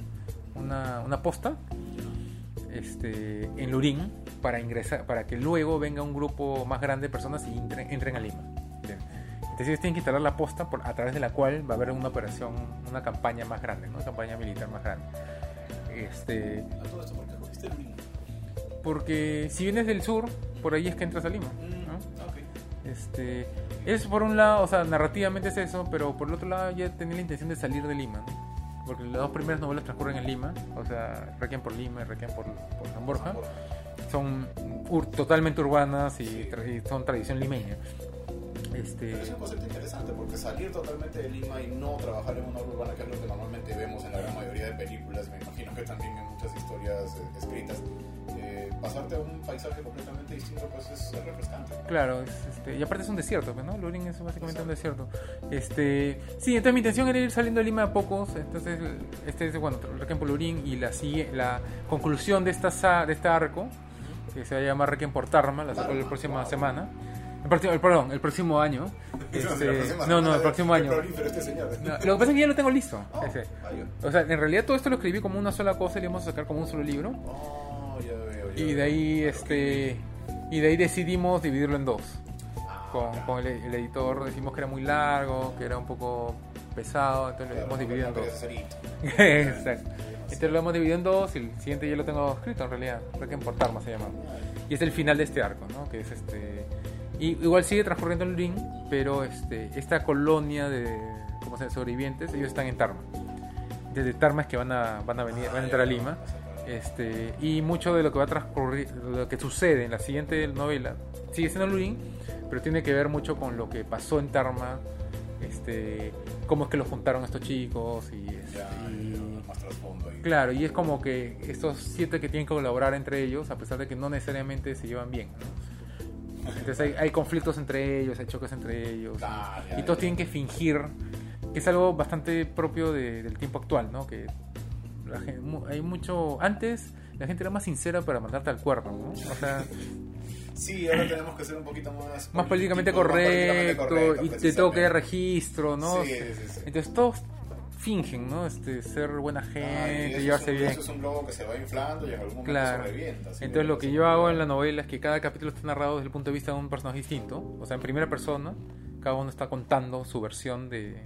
una, una posta, este, en Lurín para ingresar, para que luego venga un grupo más grande de personas y entren, entren a Lima. Bien. Entonces ellos tienen que instalar la posta por, a través de la cual va a haber una operación, una campaña más grande, ¿no? una campaña militar más grande. Este, A todo esto, ¿por qué escogiste Lurín? porque si vienes del sur, por ahí es que entras a Lima. Mm, ¿no? ok. Este, es por un lado, o sea, narrativamente es eso, pero por el otro lado ya tenía la intención de salir de Lima, ¿no? Porque las dos primeras novelas transcurren en Lima, o sea, Requiem por Lima y Requiem por, por San Borja, son ur- totalmente urbanas y, Sí. tra- y son tradición limeña. Este, Pero es un concepto interesante porque salir totalmente de Lima y no trabajar en una urbana, que es lo que normalmente vemos en la gran mayoría de películas, me imagino que también en muchas historias eh, escritas, eh, pasarte a un paisaje completamente distinto pues es es refrescante. Claro, es, este, y aparte es un desierto, pues, ¿no? Lurín es básicamente un desierto. Este, sí, entonces mi intención era ir saliendo de Lima a pocos. Entonces, este es, bueno, Requiem por Lurín y la, la conclusión de, esta, de este arco, que se va a llamar Requiem por Tarma, la saco la próxima wow. semana. El próximo, perdón, el próximo año. Este, no, no, el próximo año. este. No, lo que pasa es que ya lo tengo listo. Oh, ese. O sea, en realidad todo esto lo escribí como una sola cosa y lo íbamos a sacar como un solo libro. Oh, Y de ahí, este, y de ahí decidimos dividirlo en dos. Ah, Con, con el, el editor decimos que era muy largo, que era un poco pesado, entonces lo hemos dividido en dos. Exacto. Entonces lo hemos dividido en dos y el siguiente ya lo tengo escrito en realidad. Requiem por Tarma se llama. Y es el final de este arco, ¿no? Que es este. Y igual sigue transcurriendo en Lurín, pero este, esta colonia de ¿cómo se llama? sobrevivientes, ellos están en Tarma. Desde Tarma es que van a, van a venir, van a entrar a Lima. Este, y mucho de lo que va a transcurrir, lo que sucede en la siguiente novela, sigue siendo Lurín, pero tiene que ver mucho con lo que pasó en Tarma, este, cómo es que los juntaron estos chicos y, Ya, y- más trasfondo ahí. Claro, y es como que estos siete que tienen que colaborar entre ellos, a pesar de que no necesariamente se llevan bien. ¿no? Entonces hay, hay conflictos entre ellos, hay choques entre ellos. Ah, ya, y todos ya. tienen que fingir, que es algo bastante propio de- del tiempo actual, ¿no? Que la gen- mu- hay mucho... Antes la gente era más sincera para mandarte al cuerno, ¿no? O sea, Sí, ahora tenemos que ser un poquito más... más políticamente políticos, más políticamente correcto y te tengo que dar registro, ¿no? Sí, sí, sí. Entonces todos fingen, ¿no? Este, ser buena Ah, gente, llevarse es un, bien. Eso es un globo que se va inflando y en algún momento Claro. se revienta. Entonces lo que yo hago en la novela es que cada capítulo está narrado desde el punto de vista de un personaje distinto, o sea, en primera persona, cada uno está contando su versión de,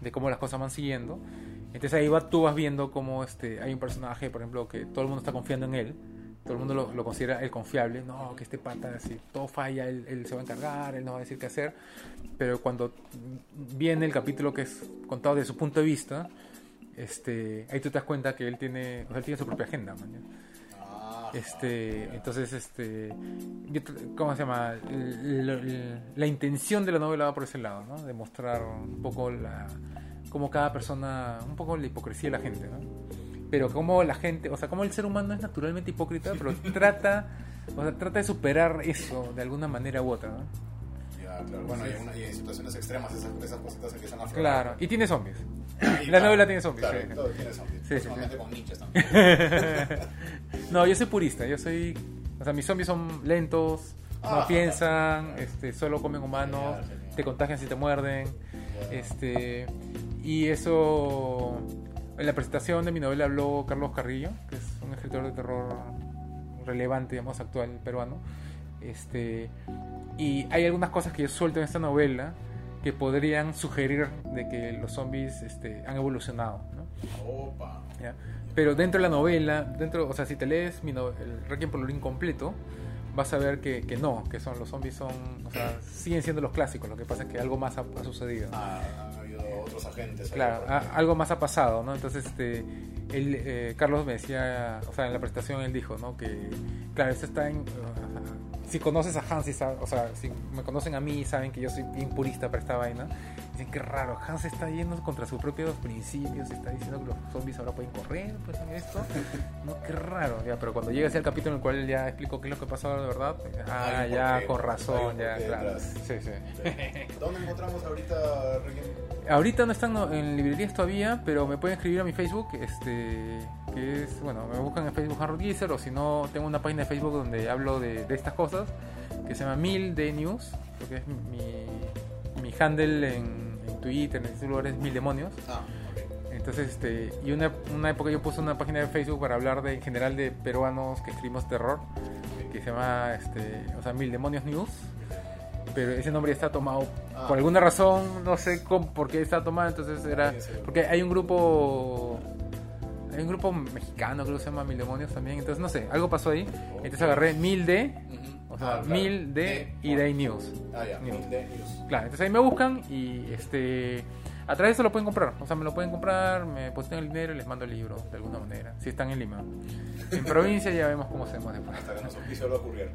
de cómo las cosas van siguiendo. Entonces ahí va, tú vas viendo cómo este, hay un personaje, por ejemplo, que todo el mundo está confiando en él, todo el mundo lo, lo considera el confiable, no, que este pata, si todo falla, él, él se va a encargar, él nos va a decir qué hacer, pero cuando viene el capítulo que es contado desde su punto de vista, este, ahí tú te das cuenta que él tiene, o sea, él tiene su propia agenda, man. Ah, Este, entonces, este, ¿cómo se llama? L- l- La, intención de la novela va por ese lado, ¿no? De mostrar un poco la, como cada persona, un poco la hipocresía de la gente, ¿no? Pero como la gente, o sea, como el ser humano es naturalmente hipócrita, pero trata, o sea, trata de superar eso de alguna manera u otra, ¿no? Ya, claro. Bueno, y, en una- y en situaciones extremas esas, esas cositas empiezan a aflorar. Claro, y tiene zombies. Y la claro, novela tiene zombies, Claro, sí. todo tiene zombies. Sí, sí, sí. con nichas también. no, yo soy purista, yo soy, o sea, mis zombies son lentos, no Ah, piensan, este, solo comen humanos, Genial, genial. te contagian si te muerden. Este, y eso, en la presentación de mi novela habló Carlos Carrillo, que es un escritor de terror relevante, digamos, actual peruano. Este, y hay algunas cosas que yo suelto en esta novela que podrían sugerir de que los zombies este, han evolucionado. ¿no? Opa. ¿ya? Pero dentro de la novela, dentro, o sea, si te lees mi no- el Requiem por Lorín completo, vas a ver que, que no, que son los zombies son, o sea, siguen siendo los clásicos. Lo que pasa es que algo más ha, ha sucedido. Ah, han habido otros agentes. Claro, por a- medio. algo más ha pasado, ¿no? Entonces, este, él, eh, Carlos me decía, o sea, en la presentación él dijo, ¿no? Que, claro, esto está en... uh, si conoces a Hans, y sab- o sea, si me conocen a mí, saben que yo soy bien purista para esta vaina. Dicen que raro, Hans está yendo contra sus propios principios, está diciendo que los zombies ahora pueden correr, pues esto. No, qué raro, ya, pero cuando llega ese el capítulo en el cual ya explicó qué es lo que pasó de verdad, ah, ya, con razón, ya, claro. Sí, sí. ¿Dónde encontramos ahorita? Ahorita no están en librerías todavía, pero me pueden escribir a mi Facebook, este, que es, bueno, me buscan en Facebook Harold Gieser, o si no, tengo una página de Facebook donde hablo de, de estas cosas, que se llama Mil de News, porque es mi, mi handle en, en Twitter, en este lugar es Mil Demonios. Ah. Entonces, este, y una, una época yo puse una página de Facebook para hablar de, en general de peruanos que escribimos terror, que se llama, este, o sea, Mil Demonios News. Pero ese nombre ya está tomado Ah. por alguna razón, no sé cómo, por qué está tomado, entonces era... Porque hay un grupo... Hay un grupo mexicano, creo que se llama Mil Demonios también, entonces no sé, algo pasó ahí. Entonces agarré Mil de. O sea, Ah, claro. Mil de y Day News. Ah, ya, News. Mil de News. Claro, entonces ahí me buscan y este a través de eso lo pueden comprar. O sea, me lo pueden comprar, me depositan el dinero y les mando el libro de alguna manera. Si están en Lima. En provincia ya vemos cómo hacemos después. Hasta que nos va a ocurrir.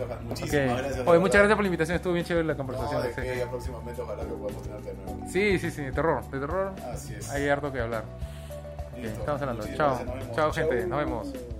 Ok. Muchísimas gracias. Oye, muchas gracias por la invitación, estuvo bien chévere la No, conversación. de que ya próximamente ojalá que podamos tenerte de nuevo. sí, sí, sí, de terror, de terror. Así es. Hay harto que hablar. Ok, Listo. estamos hablando. Muchísimas Chao. gracias. Chao, gente. Chau. Nos vemos.